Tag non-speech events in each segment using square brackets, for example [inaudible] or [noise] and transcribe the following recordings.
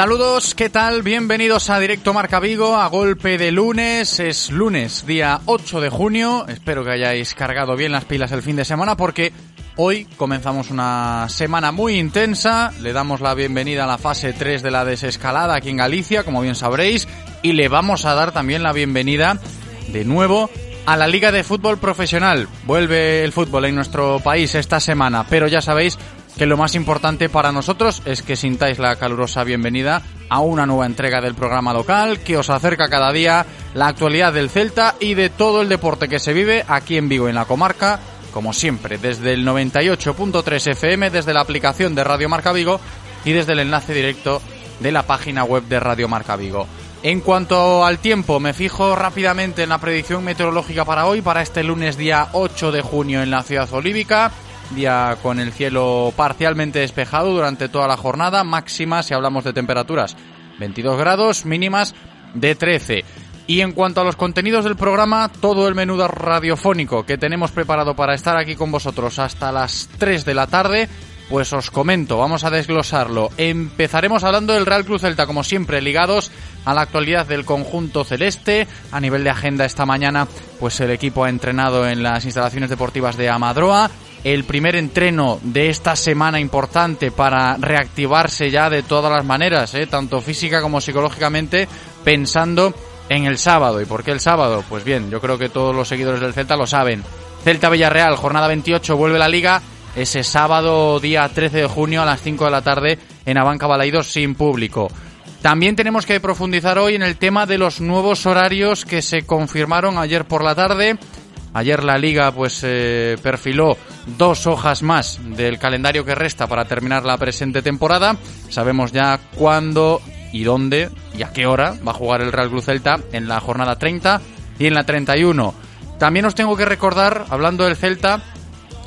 Saludos, ¿qué tal? Bienvenidos a Directo Marca Vigo, a golpe de lunes. Es lunes, día 8 de junio. Espero que hayáis cargado bien las pilas el fin de semana porque hoy comenzamos una semana muy intensa. Le damos la bienvenida a la fase 3 de la desescalada aquí en Galicia, como bien sabréis. Y le vamos a dar también la bienvenida de nuevo a la Liga de Fútbol Profesional. Vuelve el fútbol en nuestro país esta semana, pero ya sabéis que lo más importante para nosotros es que sintáis la calurosa bienvenida a una nueva entrega del programa local que os acerca cada día la actualidad del Celta y de todo el deporte que se vive aquí en Vigo, en la comarca, como siempre, desde el 98.3 FM, desde la aplicación de Radio Marca Vigo y desde el enlace directo de la página web de Radio Marca Vigo. En cuanto al tiempo, me fijo rápidamente en la predicción meteorológica para hoy, para este lunes día 8 de junio en la ciudad olívica día con el cielo parcialmente despejado durante toda la jornada, máxima si hablamos de temperaturas 22 grados, mínimas de 13. Y en cuanto a los contenidos del programa, todo el menú radiofónico que tenemos preparado para estar aquí con vosotros hasta las 3 de la tarde, pues os comento, vamos a desglosarlo. Empezaremos hablando del Real Cruz Celta, como siempre, ligados a la actualidad del conjunto celeste. A nivel de agenda esta mañana, pues el equipo ha entrenado en las instalaciones deportivas de Amadroa el primer entreno de esta semana importante para reactivarse ya de todas las maneras, ¿eh? tanto física como psicológicamente, pensando en el sábado. ¿Y por qué el sábado? Pues bien, yo creo que todos los seguidores del Celta lo saben. Celta Villarreal, jornada 28, vuelve la liga ese sábado día 13 de junio a las 5 de la tarde en Abanca Balaidos sin público. También tenemos que profundizar hoy en el tema de los nuevos horarios que se confirmaron ayer por la tarde Ayer la liga pues eh, perfiló dos hojas más del calendario que resta para terminar la presente temporada. Sabemos ya cuándo y dónde y a qué hora va a jugar el Real Cruz Celta en la jornada 30 y en la 31. También os tengo que recordar, hablando del Celta,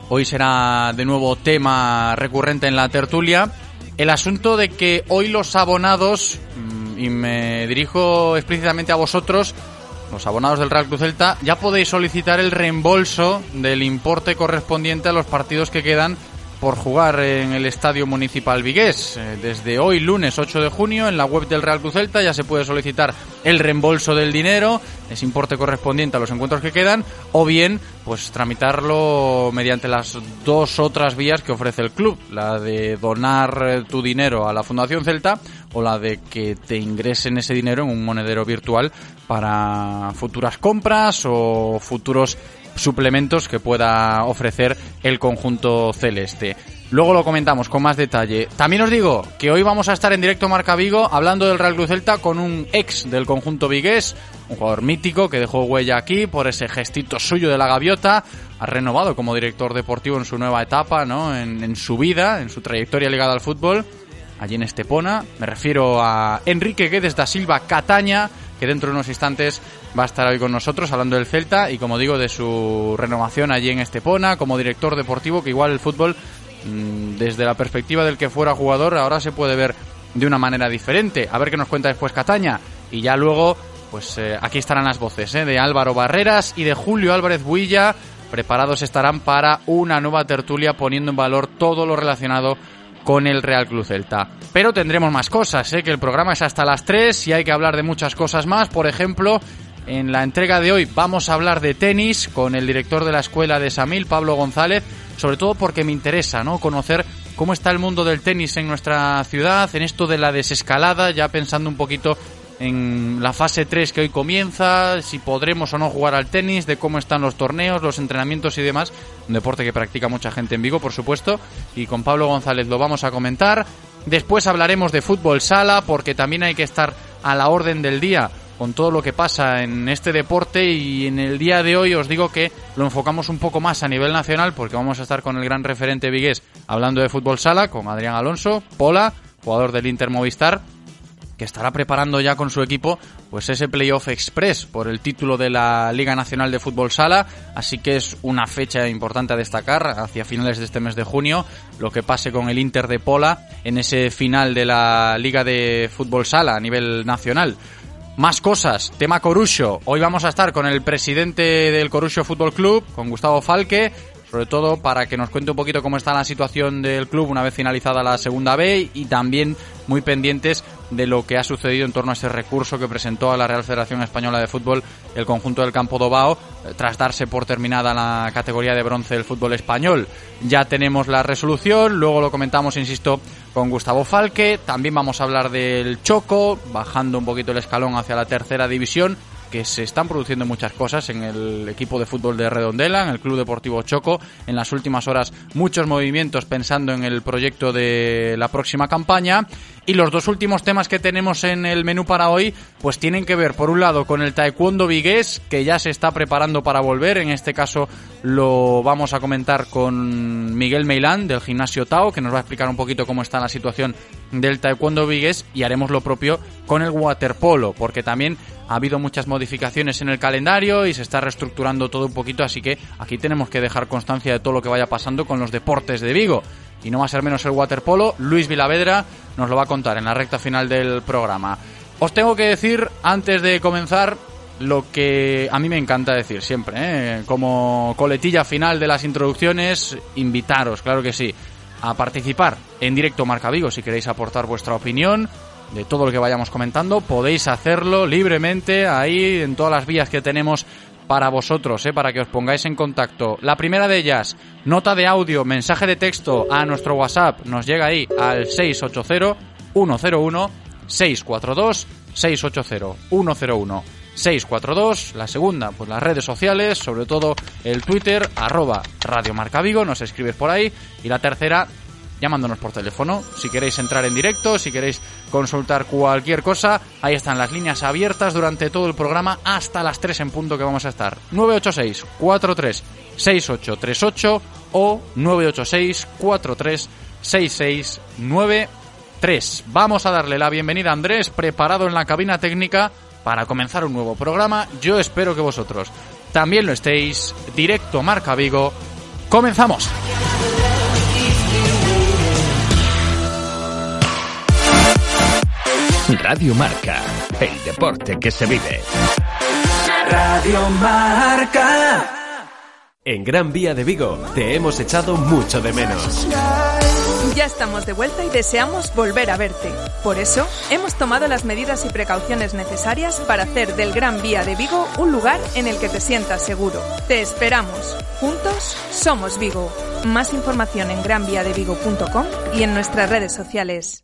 hoy será de nuevo tema recurrente en la tertulia, el asunto de que hoy los abonados, mm, y me dirijo explícitamente a vosotros, los abonados del Real Cruz Celta, ya podéis solicitar el reembolso del importe correspondiente a los partidos que quedan por jugar en el Estadio Municipal Vigués. Eh, desde hoy, lunes 8 de junio, en la web del Real Cruz Celta ya se puede solicitar el reembolso del dinero, ese importe correspondiente a los encuentros que quedan, o bien, pues tramitarlo mediante las dos otras vías que ofrece el club, la de donar eh, tu dinero a la Fundación Celta o la de que te ingresen ese dinero en un monedero virtual para futuras compras o futuros suplementos que pueda ofrecer el conjunto celeste. Luego lo comentamos con más detalle. También os digo que hoy vamos a estar en directo Marca Vigo hablando del Real Cruz Celta con un ex del conjunto vigués, un jugador mítico que dejó huella aquí por ese gestito suyo de la gaviota. Ha renovado como director deportivo en su nueva etapa, ¿no? En, en su vida, en su trayectoria ligada al fútbol. Allí en Estepona. Me refiero a Enrique Guedes da Silva Cataña, que dentro de unos instantes va a estar hoy con nosotros hablando del Celta y como digo de su renovación allí en Estepona como director deportivo que igual el fútbol mm, desde la perspectiva del que fuera jugador ahora se puede ver de una manera diferente. A ver qué nos cuenta después Cataña y ya luego pues eh, aquí estarán las voces ¿eh? de Álvaro Barreras y de Julio Álvarez Builla. Preparados estarán para una nueva tertulia poniendo en valor todo lo relacionado el Real Club Celta. Pero tendremos más cosas, ¿eh? que el programa es hasta las 3 y hay que hablar de muchas cosas más. Por ejemplo, en la entrega de hoy vamos a hablar de tenis con el director de la escuela de Samil, Pablo González, sobre todo porque me interesa ¿no? conocer cómo está el mundo del tenis en nuestra ciudad, en esto de la desescalada, ya pensando un poquito en la fase 3 que hoy comienza, si podremos o no jugar al tenis, de cómo están los torneos, los entrenamientos y demás. Un deporte que practica mucha gente en Vigo, por supuesto. Y con Pablo González lo vamos a comentar. Después hablaremos de fútbol sala, porque también hay que estar a la orden del día con todo lo que pasa en este deporte y en el día de hoy os digo que lo enfocamos un poco más a nivel nacional porque vamos a estar con el gran referente vigués hablando de fútbol sala con Adrián Alonso, Pola, jugador del Inter Movistar que estará preparando ya con su equipo pues ese playoff express por el título de la Liga Nacional de Fútbol Sala, así que es una fecha importante a destacar hacia finales de este mes de junio, lo que pase con el Inter de Pola en ese final de la Liga de Fútbol Sala a nivel nacional. Más cosas, tema Corucho. Hoy vamos a estar con el presidente del Corucho Fútbol Club, con Gustavo Falque, sobre todo para que nos cuente un poquito cómo está la situación del club una vez finalizada la segunda B y también muy pendientes de lo que ha sucedido en torno a ese recurso que presentó a la Real Federación Española de Fútbol el conjunto del Campo Dobao eh, tras darse por terminada la categoría de bronce del fútbol español. Ya tenemos la resolución, luego lo comentamos, insisto, con Gustavo Falque, también vamos a hablar del Choco, bajando un poquito el escalón hacia la tercera división que se están produciendo muchas cosas en el equipo de fútbol de Redondela, en el Club Deportivo Choco. En las últimas horas muchos movimientos pensando en el proyecto de la próxima campaña. Y los dos últimos temas que tenemos en el menú para hoy, pues tienen que ver, por un lado, con el Taekwondo Vigués, que ya se está preparando para volver. En este caso lo vamos a comentar con Miguel Meilán, del gimnasio Tao, que nos va a explicar un poquito cómo está la situación del Taekwondo Vigués. Y haremos lo propio con el waterpolo, porque también ha habido muchas modificaciones en el calendario y se está reestructurando todo un poquito, así que aquí tenemos que dejar constancia de todo lo que vaya pasando con los deportes de Vigo. Y no va a ser menos el waterpolo, Luis Vilavedra nos lo va a contar en la recta final del programa. Os tengo que decir, antes de comenzar, lo que a mí me encanta decir siempre, ¿eh? como coletilla final de las introducciones, invitaros, claro que sí, a participar en directo Marca Vigo si queréis aportar vuestra opinión, de todo lo que vayamos comentando. Podéis hacerlo libremente ahí en todas las vías que tenemos para vosotros, ¿eh? para que os pongáis en contacto. La primera de ellas, nota de audio, mensaje de texto a nuestro WhatsApp, nos llega ahí al 680-101-642, 680-101. 642, la segunda, pues las redes sociales, sobre todo el Twitter, arroba Radio Marca Vigo, nos escribes por ahí, y la tercera, llamándonos por teléfono. Si queréis entrar en directo, si queréis consultar cualquier cosa, ahí están las líneas abiertas durante todo el programa hasta las 3 en punto que vamos a estar. 986 43 6838 o 986 43 6693. Vamos a darle la bienvenida a Andrés, preparado en la cabina técnica para comenzar un nuevo programa. Yo espero que vosotros también lo estéis. Directo Marca Vigo. Comenzamos. Radio Marca, el deporte que se vive. Radio Marca. En Gran Vía de Vigo te hemos echado mucho de menos. Ya estamos de vuelta y deseamos volver a verte. Por eso, hemos tomado las medidas y precauciones necesarias para hacer del Gran Vía de Vigo un lugar en el que te sientas seguro. Te esperamos. Juntos somos Vigo. Más información en granviadevigo.com y en nuestras redes sociales.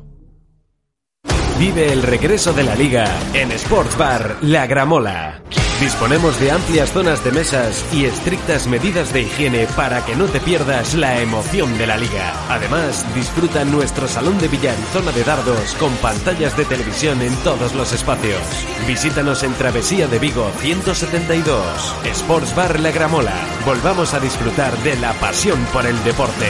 Vive el regreso de la liga en Sports Bar La Gramola. Disponemos de amplias zonas de mesas y estrictas medidas de higiene para que no te pierdas la emoción de la liga. Además, disfruta nuestro salón de billar y zona de dardos con pantallas de televisión en todos los espacios. Visítanos en Travesía de Vigo 172, Sports Bar La Gramola. Volvamos a disfrutar de la pasión por el deporte.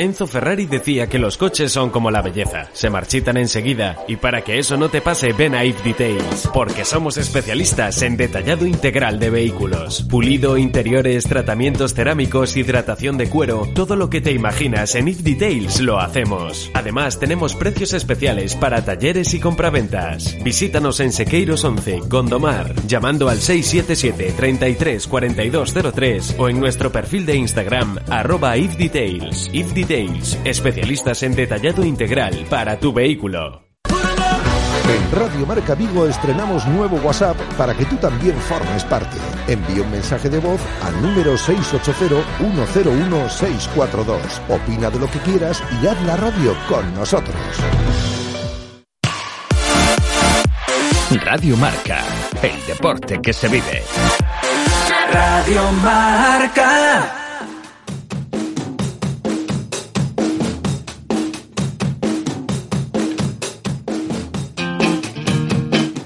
Enzo Ferrari decía que los coches son como la belleza, se marchitan enseguida y para que eso no te pase ven a If Details, porque somos especialistas en detallado integral de vehículos, pulido, interiores, tratamientos cerámicos, hidratación de cuero, todo lo que te imaginas en If Details lo hacemos. Además tenemos precios especiales para talleres y compraventas. Visítanos en Sequeiros 11, Gondomar, llamando al 677 33 4203 o en nuestro perfil de Instagram arroba If Details. Especialistas en detallado integral para tu vehículo. En Radio Marca Vigo estrenamos nuevo WhatsApp para que tú también formes parte. Envía un mensaje de voz al número 680-101-642. Opina de lo que quieras y haz la radio con nosotros. Radio Marca, el deporte que se vive. Radio Marca.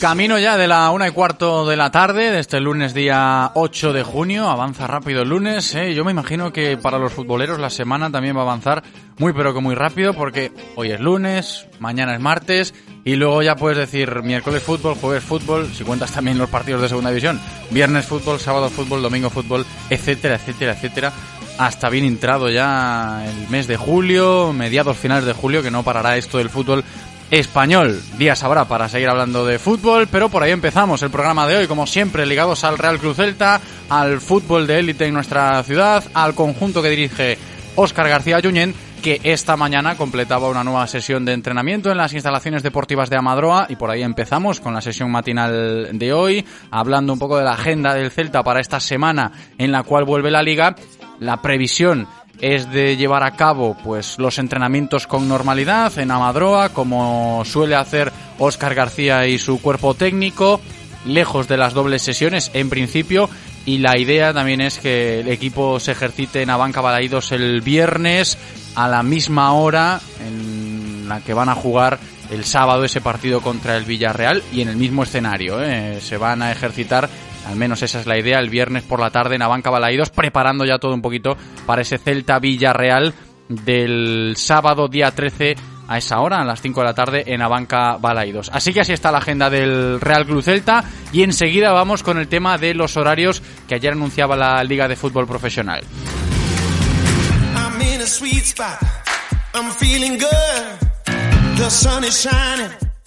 Camino ya de la una y cuarto de la tarde, de este lunes día 8 de junio. Avanza rápido el lunes. ¿eh? Yo me imagino que para los futboleros la semana también va a avanzar muy pero que muy rápido porque hoy es lunes, mañana es martes y luego ya puedes decir miércoles fútbol, jueves fútbol, si cuentas también los partidos de segunda división, viernes fútbol, sábado fútbol, domingo fútbol, etcétera, etcétera, etcétera. Hasta bien entrado ya el mes de julio, mediados finales de julio, que no parará esto del fútbol español. Días habrá para seguir hablando de fútbol, pero por ahí empezamos el programa de hoy, como siempre, ligados al Real Cruz Celta, al fútbol de élite en nuestra ciudad, al conjunto que dirige Óscar García Junyent, que esta mañana completaba una nueva sesión de entrenamiento en las instalaciones deportivas de Amadroa y por ahí empezamos con la sesión matinal de hoy, hablando un poco de la agenda del Celta para esta semana en la cual vuelve la liga. La previsión es de llevar a cabo pues los entrenamientos con normalidad en Amadroa, como suele hacer Óscar García y su cuerpo técnico, lejos de las dobles sesiones en principio. Y la idea también es que el equipo se ejercite en Abanca Balaídos el viernes a la misma hora en la que van a jugar el sábado ese partido contra el Villarreal y en el mismo escenario. ¿eh? Se van a ejercitar al menos esa es la idea, el viernes por la tarde en Abanca Balaídos, preparando ya todo un poquito para ese Celta Villarreal del sábado día 13 a esa hora, a las 5 de la tarde, en Abanca Balaídos. Así que así está la agenda del Real Club Celta y enseguida vamos con el tema de los horarios que ayer anunciaba la Liga de Fútbol Profesional.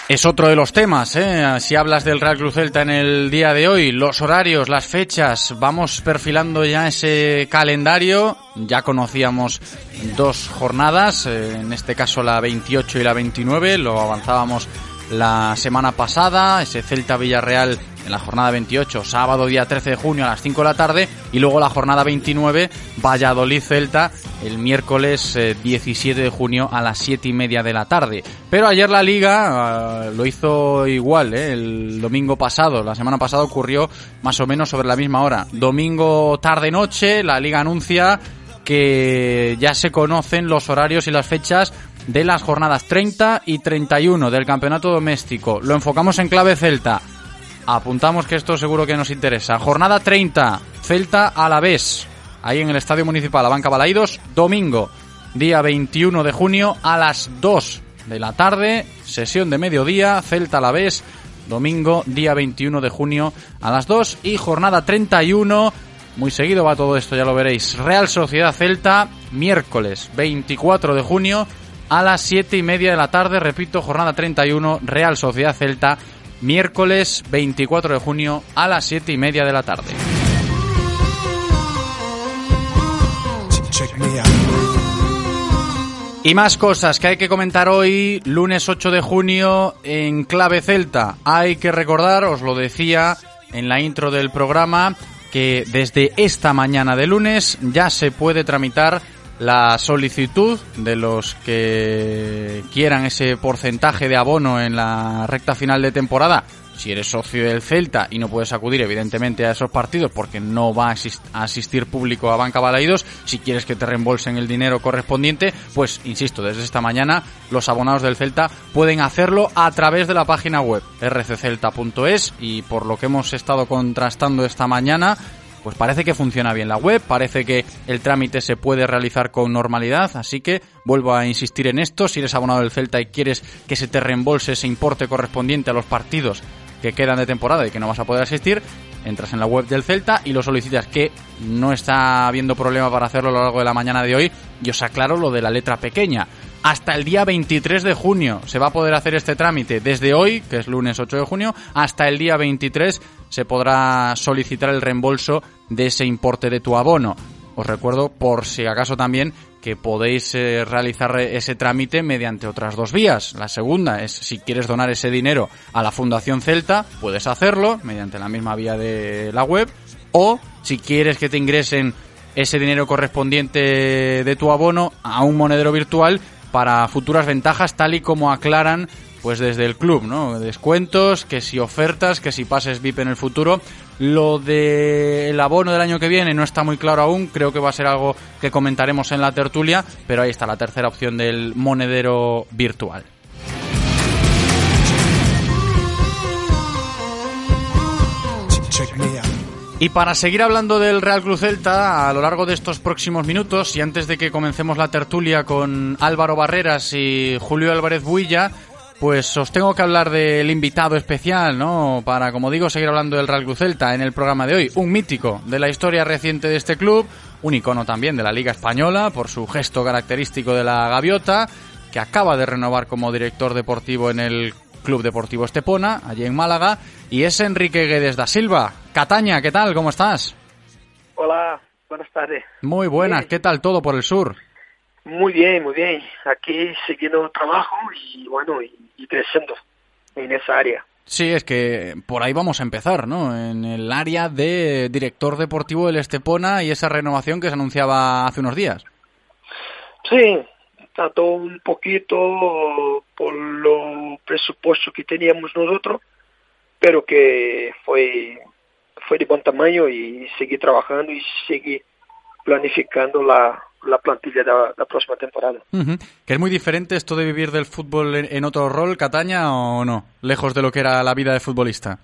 Es otro de los temas, ¿eh? si hablas del Real Cruz Celta en el día de hoy, los horarios, las fechas, vamos perfilando ya ese calendario, ya conocíamos dos jornadas, eh, en este caso la 28 y la 29, lo avanzábamos la semana pasada, ese Celta Villarreal en la jornada 28, sábado día 13 de junio a las 5 de la tarde, y luego la jornada 29, Valladolid Celta, el miércoles 17 de junio a las 7 y media de la tarde. Pero ayer la liga uh, lo hizo igual, ¿eh? el domingo pasado, la semana pasada ocurrió más o menos sobre la misma hora. Domingo tarde-noche, la liga anuncia que ya se conocen los horarios y las fechas de las jornadas 30 y 31 del campeonato doméstico. Lo enfocamos en clave Celta. Apuntamos que esto seguro que nos interesa. Jornada 30, Celta a la vez. Ahí en el Estadio Municipal Banca Balaidos, domingo, día 21 de junio a las 2 de la tarde, sesión de mediodía, Celta a la vez, domingo, día 21 de junio a las 2 y jornada 31, muy seguido va todo esto, ya lo veréis. Real Sociedad Celta, miércoles 24 de junio a las 7 y media de la tarde, repito, jornada 31, Real Sociedad Celta, miércoles 24 de junio a las 7 y media de la tarde. Y más cosas que hay que comentar hoy, lunes 8 de junio, en Clave Celta. Hay que recordar, os lo decía en la intro del programa, que desde esta mañana de lunes ya se puede tramitar la solicitud de los que quieran ese porcentaje de abono en la recta final de temporada. Si eres socio del Celta y no puedes acudir evidentemente a esos partidos porque no va a asistir público a Banca Balaídos, si quieres que te reembolsen el dinero correspondiente, pues insisto, desde esta mañana los abonados del Celta pueden hacerlo a través de la página web rccelta.es y por lo que hemos estado contrastando esta mañana, pues parece que funciona bien la web, parece que el trámite se puede realizar con normalidad, así que vuelvo a insistir en esto, si eres abonado del Celta y quieres que se te reembolse ese importe correspondiente a los partidos que quedan de temporada y que no vas a poder asistir, entras en la web del Celta y lo solicitas, que no está habiendo problema para hacerlo a lo largo de la mañana de hoy. Y os aclaro lo de la letra pequeña. Hasta el día 23 de junio se va a poder hacer este trámite. Desde hoy, que es lunes 8 de junio, hasta el día 23 se podrá solicitar el reembolso de ese importe de tu abono. Os recuerdo, por si acaso también, que podéis eh, realizar ese trámite mediante otras dos vías. La segunda es si quieres donar ese dinero a la Fundación Celta, puedes hacerlo mediante la misma vía de la web. O si quieres que te ingresen ese dinero correspondiente de tu abono a un monedero virtual para futuras ventajas, tal y como aclaran pues desde el club, ¿no? Descuentos, que si ofertas, que si pases VIP en el futuro. Lo del abono del año que viene no está muy claro aún, creo que va a ser algo que comentaremos en la tertulia, pero ahí está la tercera opción del monedero virtual. Y para seguir hablando del Real Cruz Celta a lo largo de estos próximos minutos y antes de que comencemos la tertulia con Álvaro Barreras y Julio Álvarez Builla, pues os tengo que hablar del invitado especial, ¿no? Para, como digo, seguir hablando del Real Cruz Celta en el programa de hoy. Un mítico de la historia reciente de este club, un icono también de la Liga Española por su gesto característico de la gaviota, que acaba de renovar como director deportivo en el Club Deportivo Estepona, allí en Málaga, y es Enrique Guedes da Silva. Cataña, ¿qué tal? ¿Cómo estás? Hola, buenas tardes. Muy buenas, ¿qué tal todo por el sur? Muy bien, muy bien. Aquí siguiendo trabajo y bueno, y, creciendo en esa área. Sí, es que por ahí vamos a empezar, ¿no? En el área de director deportivo del Estepona y esa renovación que se anunciaba hace unos días. Sí, tanto un poquito por lo presupuesto que teníamos nosotros, pero que fue, fue de buen tamaño y seguí trabajando y seguí planificando la, la plantilla de la, próxima temporada. ¿Que es muy diferente esto de vivir del fútbol en, otro rol, Cataña, o no? Lejos de lo que era la vida de futbolista.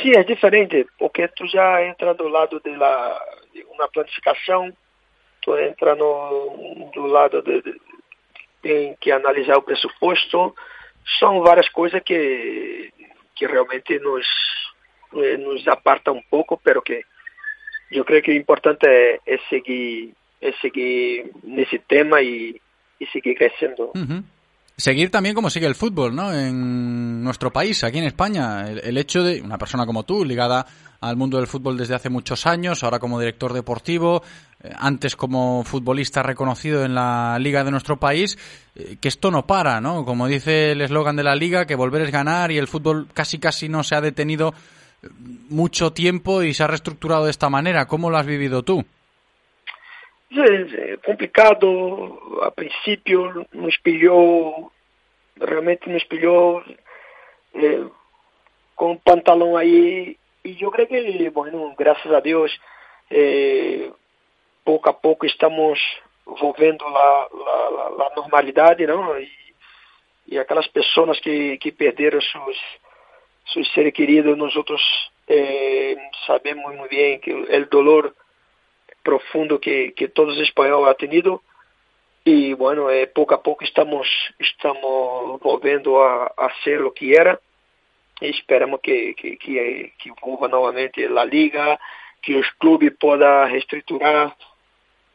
Sí, es diferente, porque tú ya entras del lado de, la, de una planificación, tú entras no, do lado de, de, que analizar el presupuesto, son varias cosas que, que realmente nos, eh, nos aparta un poco, pero que yo creo que lo importante es seguir es seguir en ese tema y, seguir creciendo. Seguir también como sigue el fútbol, ¿no? En nuestro país, aquí en España, el, hecho de una persona como tú, ligada al mundo del fútbol desde hace muchos años, ahora como director deportivo, antes como futbolista reconocido en la liga de nuestro país, eh, que esto no para, ¿no? Como dice el eslogan de la liga, que volver es ganar y el fútbol casi casi no se ha detenido eh, mucho tiempo y se ha reestructurado de esta manera. ¿Cómo lo has vivido tú? complicado, a princípio não espelhou, realmente não espelhou é, com o pantalão aí, e eu creio que, bueno, graças a Deus, é, pouco a pouco estamos volvendo a, a, a normalidade, não? E, e aquelas pessoas que, que perderam seus, seus seres queridos, nós outros é, sabemos muito bem que o dolor profundo que, que todos los españoles han tenido y bueno, eh, poco a poco estamos, estamos volviendo a, a ser lo que era y esperamos que, que, que, que vuelva nuevamente la liga, que los clubes puedan reestructurar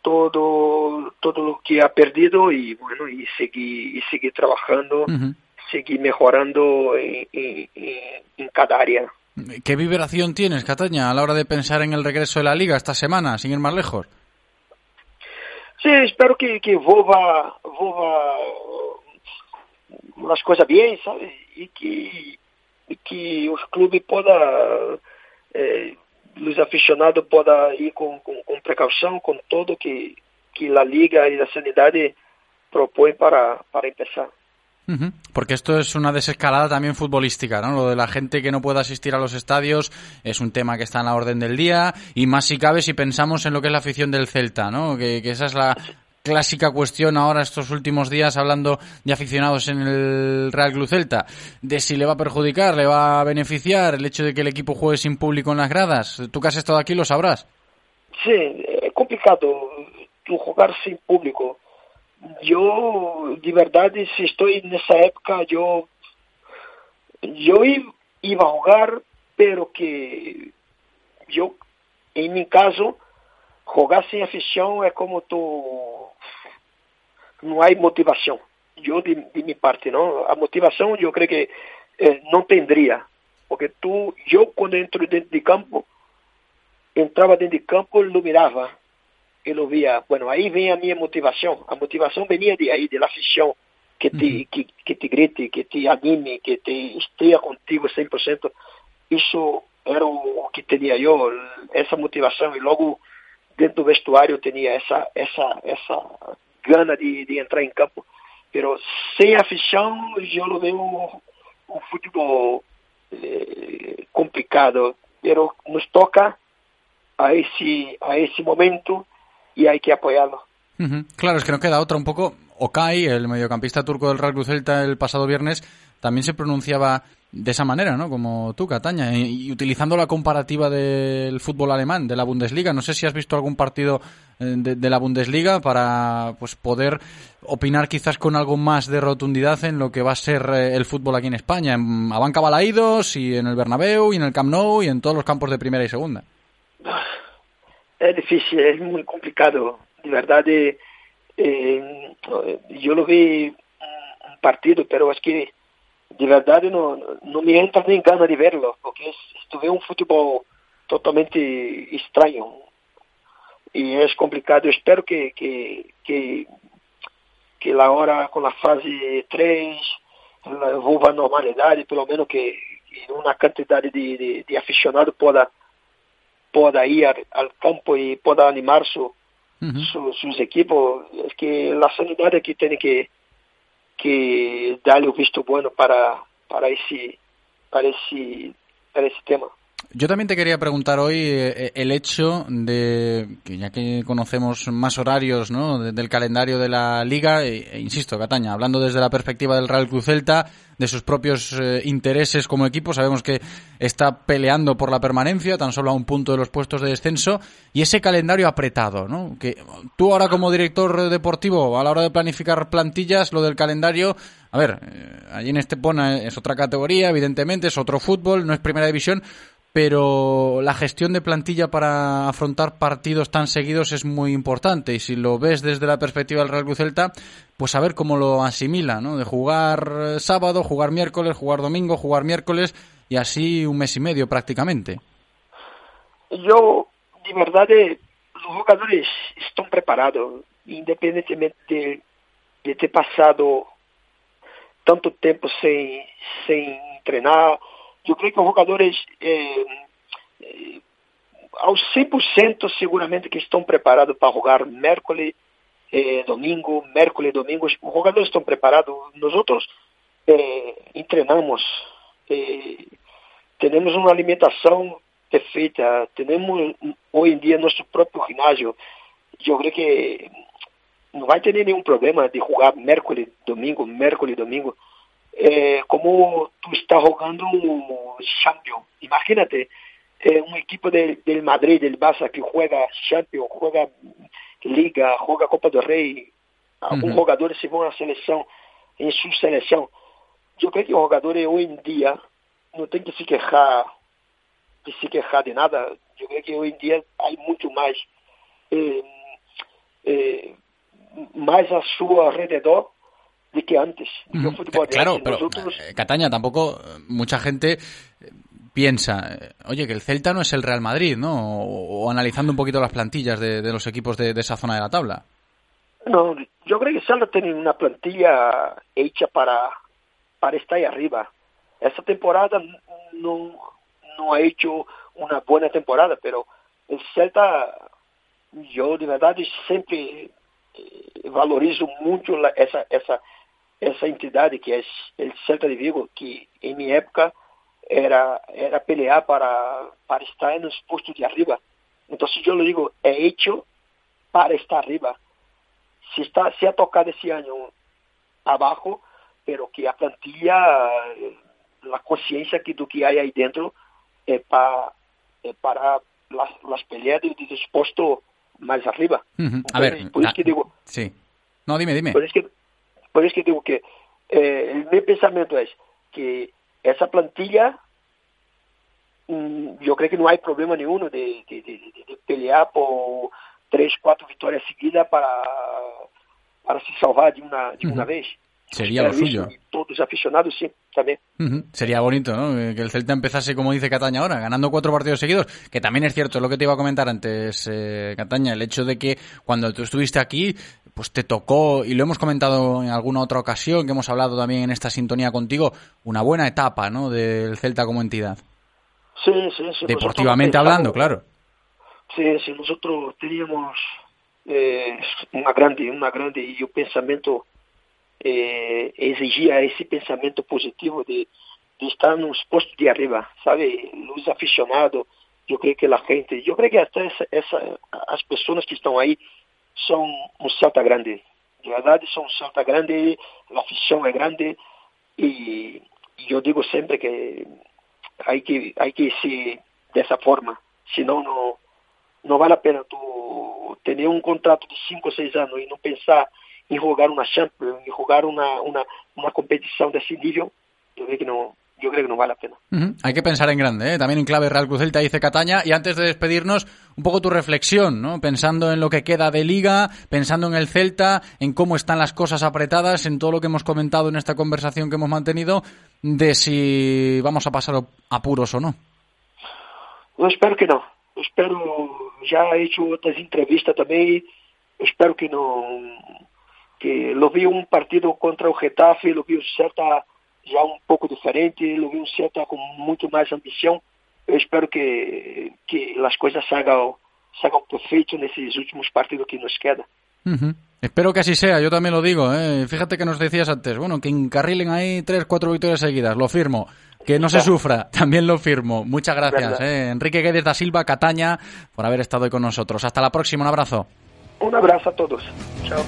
todo, todo lo que ha perdido y bueno, y seguir, y seguir trabajando, seguir mejorando en, en, en cada área. ¿Qué vibración tienes, Cataña, a la hora de pensar en el regreso de la liga esta semana, sin ir más lejos? Sí, espero que, que vuelva, desenvolva as coisas bem, sabe? E que, e que os clubes possam, eh, os aficionados possam ir com, com, com, precaução tudo que, que a Liga e a Sanidade propõem para, para empezar. Porque esto es una desescalada también futbolística, ¿no? Lo de la gente que no pueda asistir a los estadios es un tema que está en la orden del día y más si cabe si pensamos en lo que es la afición del Celta, ¿no? Que, esa es la clásica cuestión ahora estos últimos días hablando de aficionados en el Real Club Celta, de si le va a perjudicar, le va a beneficiar el hecho de que el equipo juegue sin público en las gradas. Tú que has estado aquí lo sabrás. Sí, es complicado jugar sin público yo de verdad si estoy en esa época yo yo iba a jugar pero que yo en mi caso jugar sin afición es como tú no hay motivación yo de, mi parte no a motivación yo creo que eh, no tendría porque tú yo cuando entro dentro de campo entraba dentro de campo lo miraba eu via, bueno, aí vem a minha motivação. A motivação venia de aí, da afição que te, uhum. que, que te grite, que te anime, que te esteja contigo 100%. Isso era o que tinha eu, essa motivação. E logo dentro do vestuário eu tinha essa, essa, essa gana de, de entrar em campo. Pero sem afição, eu lo vejo um futebol eh, complicado. Pero nos toca a esse, a esse momento y hay que apoyarlo. Claro, es que no queda otra. Un poco, Okay, el mediocampista turco del Real Celta el pasado viernes, también se pronunciaba de esa manera, ¿no? Como tú, Cataña, y, utilizando la comparativa del fútbol alemán, de la Bundesliga. No sé si has visto algún partido eh, de, la Bundesliga para pues poder opinar quizás con algo más de rotundidad en lo que va a ser eh, el fútbol aquí en España, en Abanca Balaídos y en el Bernabéu y en el Camp Nou y en todos los campos de primera y segunda. é difícil, é muito complicado. De verdade, eh, eu não vi um partido, mas acho que de verdade não, não me entra nem gana de verlo, porque tu vê um futebol totalmente estranho e é complicado. Eu espero que que que que lá hora com a fase 3 volva à normalidade, pelo menos que, que uma quantidade de, de, de aficionados possa pueda ir al, campo y pueda animar su, sus equipos. Es que la sanidad aquí tiene que, que darle un visto bueno para, para, ese, para, ese, para ese tema. Yo también te quería preguntar hoy eh, eh, el hecho de que ya que conocemos más horarios ¿no? del calendario de la liga, e, e, insisto, Cataña, hablando desde la perspectiva del Real Cruz Celta, de sus propios eh, intereses como equipo, sabemos que está peleando por la permanencia, tan solo a un punto de los puestos de descenso, y ese calendario apretado, ¿no? Que tú ahora como director deportivo, a la hora de planificar plantillas, lo del calendario, a ver, allí en Estepona es otra categoría, evidentemente, es otro fútbol, no es primera división, pero la gestión de plantilla para afrontar partidos tan seguidos es muy importante y si lo ves desde la perspectiva del Real Cruz Celta, pues a ver cómo lo asimila, ¿no? De jugar eh, sábado, jugar miércoles, jugar domingo, jugar miércoles y así un mes y medio prácticamente. Yo, de verdad, los jugadores están preparados, independientemente de, de ter pasado tanto tiempo sin, sin entrenar eu creio que os jogadores, é, aos 100% seguramente que estão preparados para jogar miércoles, é, domingo, miércoles, domingo. Os jogadores estão preparados. Nós outros treinamos, temos uma alimentação perfeita, temos hoje em dia nosso próprio ginásio. Eu creio que não vai ter nenhum problema de jogar miércoles, domingo, miércoles, domingo eh, como tú estás jugando Champions. Imagínate, eh, un equipo del, del Madrid, del Barça, que juega Champions, juega Liga, juega Copa do Rei, alguns uhum. jogadores se vão à seleção, em sua seleção. Eu creio que os jogadores hoje em dia não tem que se queixar de se queixar de nada. Eu creio que hoje em dia há muito mais eh, eh, mais a seu redor de que antes. claro, pero eh, Cataña, tampoco eh, mucha gente eh, piensa, oye, que el Celta no es el Real Madrid, ¿no? O, analizando un poquito las plantillas de, los equipos de, esa zona de la tabla. No, yo creo que Celta tiene una plantilla hecha para, para estar ahí arriba. Esta temporada no, no ha hecho una buena temporada, pero el Celta, yo de verdad siempre valorizo mucho la, esa, esa, essa entidade que é o Celta de Vigo, que em minha época era era pelear para para estar nos postos de arriba. Então, eu digo, é hecho para estar arriba. Se está se ha tocado esse ano abaixo, pero que a plantilla, a consciência que do que há aí dentro é para é para las, las peleas de, de postos mais arriba. Uh -huh. A ver, por isso que digo. Sí. No, dime, dime. Por isso que por isso que digo que eh, meu pensamento é que essa plantilha, hum, eu creio que não há problema nenhum de, de, de, de pelear por três, quatro vitórias seguidas para, para se salvar de uma, de uma vez. Sería lo suyo. Todos los aficionados, sí, también. Uh -huh. Sería bonito, ¿no? Que el Celta empezase, como dice Cataña ahora, ganando cuatro partidos seguidos, que también es cierto, es lo que te iba a comentar antes, eh, Cataña, el hecho de que cuando tú estuviste aquí, pues te tocó, y lo hemos comentado en alguna otra ocasión, que hemos hablado también en esta sintonía contigo, una buena etapa, ¿no? Del Celta como entidad. Sí, sí, sí. Deportivamente hablando, claro. Sí, sí, nosotros teníamos eh, una grande, una grande, y un pensamiento eh, exigia esse pensamento positivo de, de, estar nos postos de arriba, sabe? Os aficionados, eu creio que a gente, eu creio que até essa, essa, as pessoas que estão aí são um Celta grande. De verdade, são um Celta grande, a afição é grande e, e eu digo sempre que há que, há que ser dessa forma, senão não, não vale a pena tu ter um contrato de 5 ou 6 anos e não pensar em jogar uma Champions, em jogar uma, uma, uma competição desse nível, eu creo que não, yo creo que no vale la pena. Uh -huh. Hay que pensar en grande, ¿eh? también en clave Real Cruz Celta, dice Cataña. Y antes de despedirnos, un poco tu reflexión, ¿no? Pensando en lo que queda de liga, pensando en el Celta, en cómo están las cosas apretadas, en todo lo que hemos comentado en esta conversación que hemos mantenido, de si vamos a pasar apuros o no. Espero que. Eu espero, já he hecho outras entrevistas também, eu espero que não que lo vi un partido contra o Getafe, lo vi o Celta já um pouco diferente, lo vi um Celta com muito mais ambição. Eu espero que, que as coisas salgan, salgan perfeito nesses últimos partidos que nos queda. Uh -huh. Espero que así sea, yo también lo digo. ¿eh? Fíjate que nos decías antes, bueno, que encarrilen ahí tres, cuatro victorias seguidas, lo firmo. Que no se sufra, [laughs] también lo firmo. Muchas gracias, ¿eh? Enrique Guedes da Silva, Cataña, por haber estado hoy con nosotros. Hasta la próxima, un abrazo. Un abrazo a todos. Chao.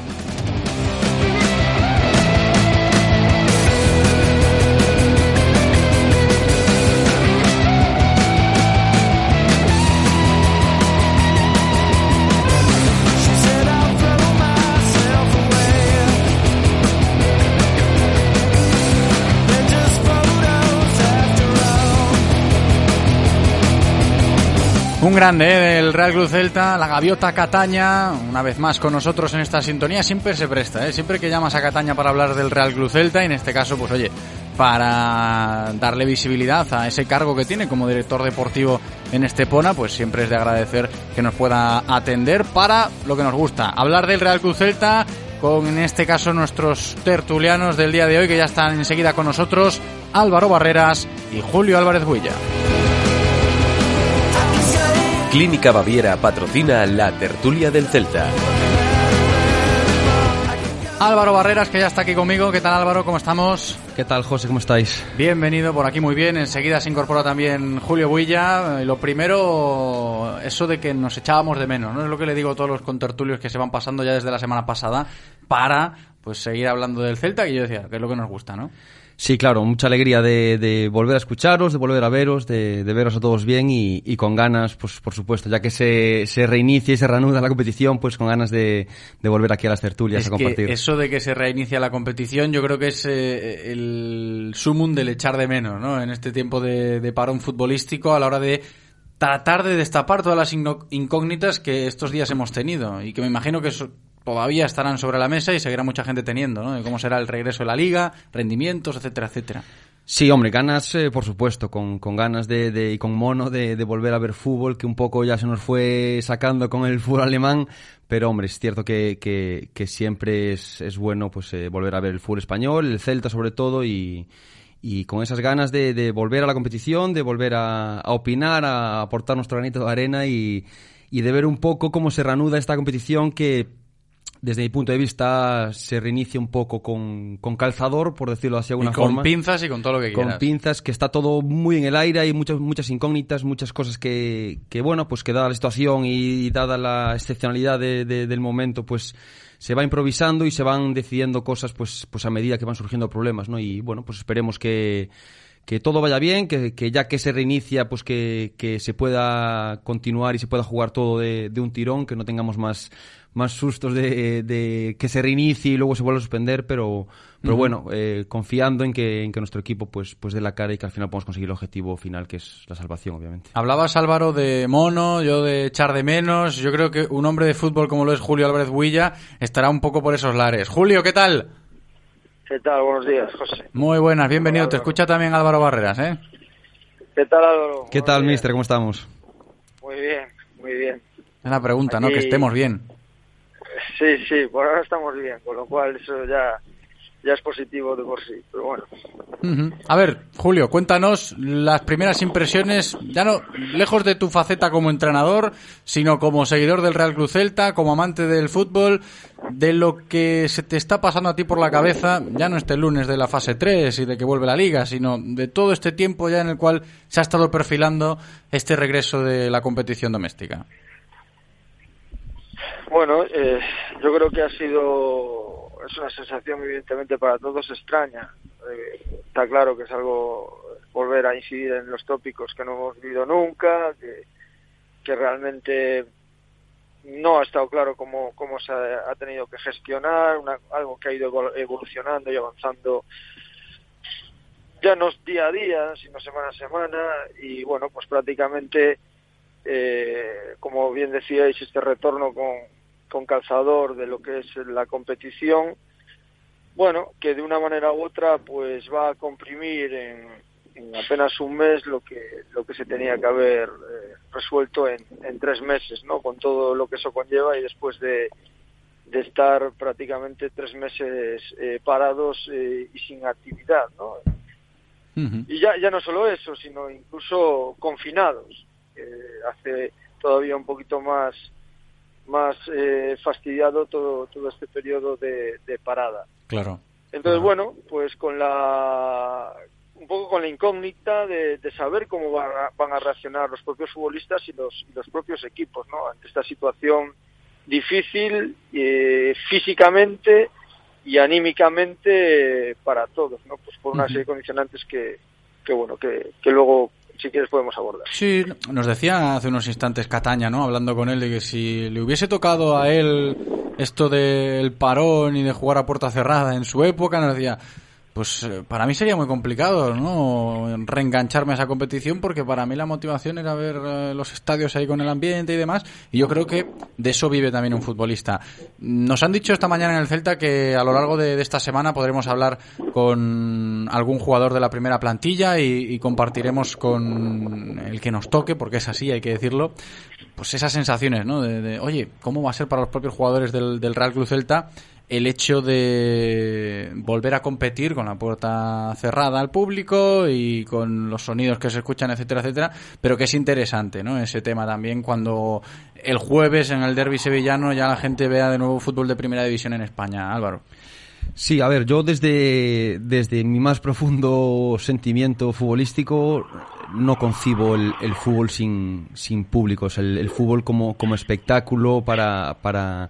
Un grande ¿eh? del Real Cruz Celta, la gaviota Cataña, una vez más con nosotros en esta sintonía, siempre se presta, ¿eh? siempre que llamas a Cataña para hablar del Real Cruz Celta, y en este caso, pues oye, para darle visibilidad a ese cargo que tiene como director deportivo en Estepona, pues siempre es de agradecer que nos pueda atender para lo que nos gusta, hablar del Real Cruz Celta, con en este caso nuestros tertulianos del día de hoy, que ya están enseguida con nosotros, Álvaro Barreras y Julio Álvarez Huilla. Clínica Baviera patrocina la tertulia del Celta. Álvaro Barreras, que ya está aquí conmigo. ¿Qué tal Álvaro? ¿Cómo estamos? ¿Qué tal José? ¿Cómo estáis? Bienvenido por aquí, muy bien. Enseguida se incorpora también Julio Builla. Lo primero, eso de que nos echábamos de menos, ¿no? Es lo que le digo a todos los contertulios que se van pasando ya desde la semana pasada para pues seguir hablando del Celta, que yo decía, que es lo que nos gusta, ¿no? Sí, claro, mucha alegría de, de volver a escucharos, de volver a veros, de, de veros a todos bien y, y, con ganas, pues por supuesto, ya que se, se reinicia y se reanuda la competición, pues con ganas de, de volver aquí a las tertulias es a compartir. Que eso de que se reinicia la competición, yo creo que es eh, el sumum del echar de menos, ¿no? En este tiempo de, de parón futbolístico a la hora de tratar de destapar todas las incógnitas que estos días hemos tenido y que me imagino que todavía estarán sobre la mesa y seguirá mucha gente teniendo, ¿no? De cómo será el regreso de la liga, rendimientos, etcétera, etcétera. Sí, hombre, ganas, eh, por supuesto, con, con ganas de, y con mono de, volver a ver fútbol, que un poco ya se nos fue sacando con el fútbol alemán, pero hombre, es cierto que, que, que siempre es, es, bueno pues eh, volver a ver el fútbol español, el Celta sobre todo, y, y con esas ganas de, de, volver a la competición, de volver a, a, opinar, a aportar nuestro granito de arena y, y de ver un poco cómo se reanuda esta competición que desde mi punto de vista, se reinicia un poco con, con calzador, por decirlo así de alguna y con forma. Con pinzas y con todo lo que quieras. Con pinzas, que está todo muy en el aire, hay muchas, muchas incógnitas, muchas cosas que, que, bueno, pues que dada la situación y, dada la excepcionalidad de, de, del momento, pues se va improvisando y se van decidiendo cosas pues, pues a medida que van surgiendo problemas, ¿no? Y bueno, pues esperemos que que todo vaya bien, que, que, ya que se reinicia, pues que, que, se pueda continuar y se pueda jugar todo de, de un tirón, que no tengamos más, más sustos de, de, que se reinicie y luego se vuelva a suspender, pero, pero uh -huh. bueno, eh, confiando en que, en que nuestro equipo pues, pues dé la cara y que al final podamos conseguir el objetivo final, que es la salvación, obviamente. Hablabas, Álvaro, de mono, yo de echar de menos. Yo creo que un hombre de fútbol como lo es Julio Álvarez Huilla estará un poco por esos lares. Julio, ¿qué tal? ¿Qué tal? Buenos días, José. Muy buenas, bienvenido. Te escucha también Álvaro Barreras, ¿eh? ¿Qué tal, Álvaro? ¿Qué tal, mister? ¿Cómo estamos? Muy bien, muy bien. Es la pregunta, Aquí... ¿no? Que estemos bien. Sí, sí, por ahora estamos bien, con lo cual eso ya, ya es positivo de por sí, pero bueno. A ver, Julio, cuéntanos las primeras impresiones, ya no lejos de tu faceta como entrenador, sino como seguidor del Real Club Celta, como amante del fútbol, de lo que se te está pasando a ti por la cabeza, ya no este lunes de la fase 3 y de que vuelve la liga, sino de todo este tiempo ya en el cual se ha estado perfilando este regreso de la competición doméstica. Bueno, eh, yo creo que ha sido, es una sensación evidentemente para todos extraña. Eh, está claro que es algo, volver a incidir en los tópicos que no hemos vivido nunca, que, que realmente no ha estado claro cómo, cómo se ha, tenido que gestionar, una, algo que ha ido evolucionando y avanzando ya no día a día, sino semana a semana, y bueno, pues prácticamente, eh, como bien decíais, este retorno con, con calzador de lo que es la competición, bueno, que de una manera u otra pues va a comprimir en, en apenas un mes lo que lo que se tenía que haber eh, resuelto en, en, tres meses, ¿no? Con todo lo que eso conlleva y después de, de estar prácticamente tres meses eh, parados eh, y sin actividad, ¿no? Uh -huh. Y ya, ya no solo eso, sino incluso confinados. hace todavía un poquito más más eh, fastidiado todo, todo este periodo de, de parada. Claro. Entonces, bueno, pues con la un poco con la incógnita de, de saber cómo van a, van a, reaccionar los propios futbolistas y los, y los propios equipos, ¿no? Ante esta situación difícil eh, físicamente y anímicamente para todos, ¿no? Pues por una serie de condicionantes que, que bueno, que, que luego si quieres podemos abordar. Sí, nos decía hace unos instantes Cataña, ¿no? Hablando con él de que si le hubiese tocado a él esto del parón y de jugar a puerta cerrada en su época, nos decía, pues para mí sería muy complicado, ¿no? Reengancharme a esa competición porque para mí la motivación era ver eh, los estadios ahí con el ambiente y demás. Y yo creo que de eso vive también un futbolista. Nos han dicho esta mañana en el Celta que a lo largo de, de esta semana podremos hablar con algún jugador de la primera plantilla y, y, compartiremos con el que nos toque, porque es así, hay que decirlo, pues esas sensaciones, ¿no? De, de oye, ¿cómo va a ser para los propios jugadores del, del Real Club Celta? El hecho de volver a competir con la puerta cerrada al público y con los sonidos que se escuchan, etcétera, etcétera, pero que es interesante, ¿no? Ese tema también cuando el jueves en el derby sevillano ya la gente vea de nuevo fútbol de primera división en España. Álvaro. Sí, a ver, yo desde, desde mi más profundo sentimiento futbolístico no concibo el, fútbol sin, sin públicos, el, el fútbol como, como espectáculo para, para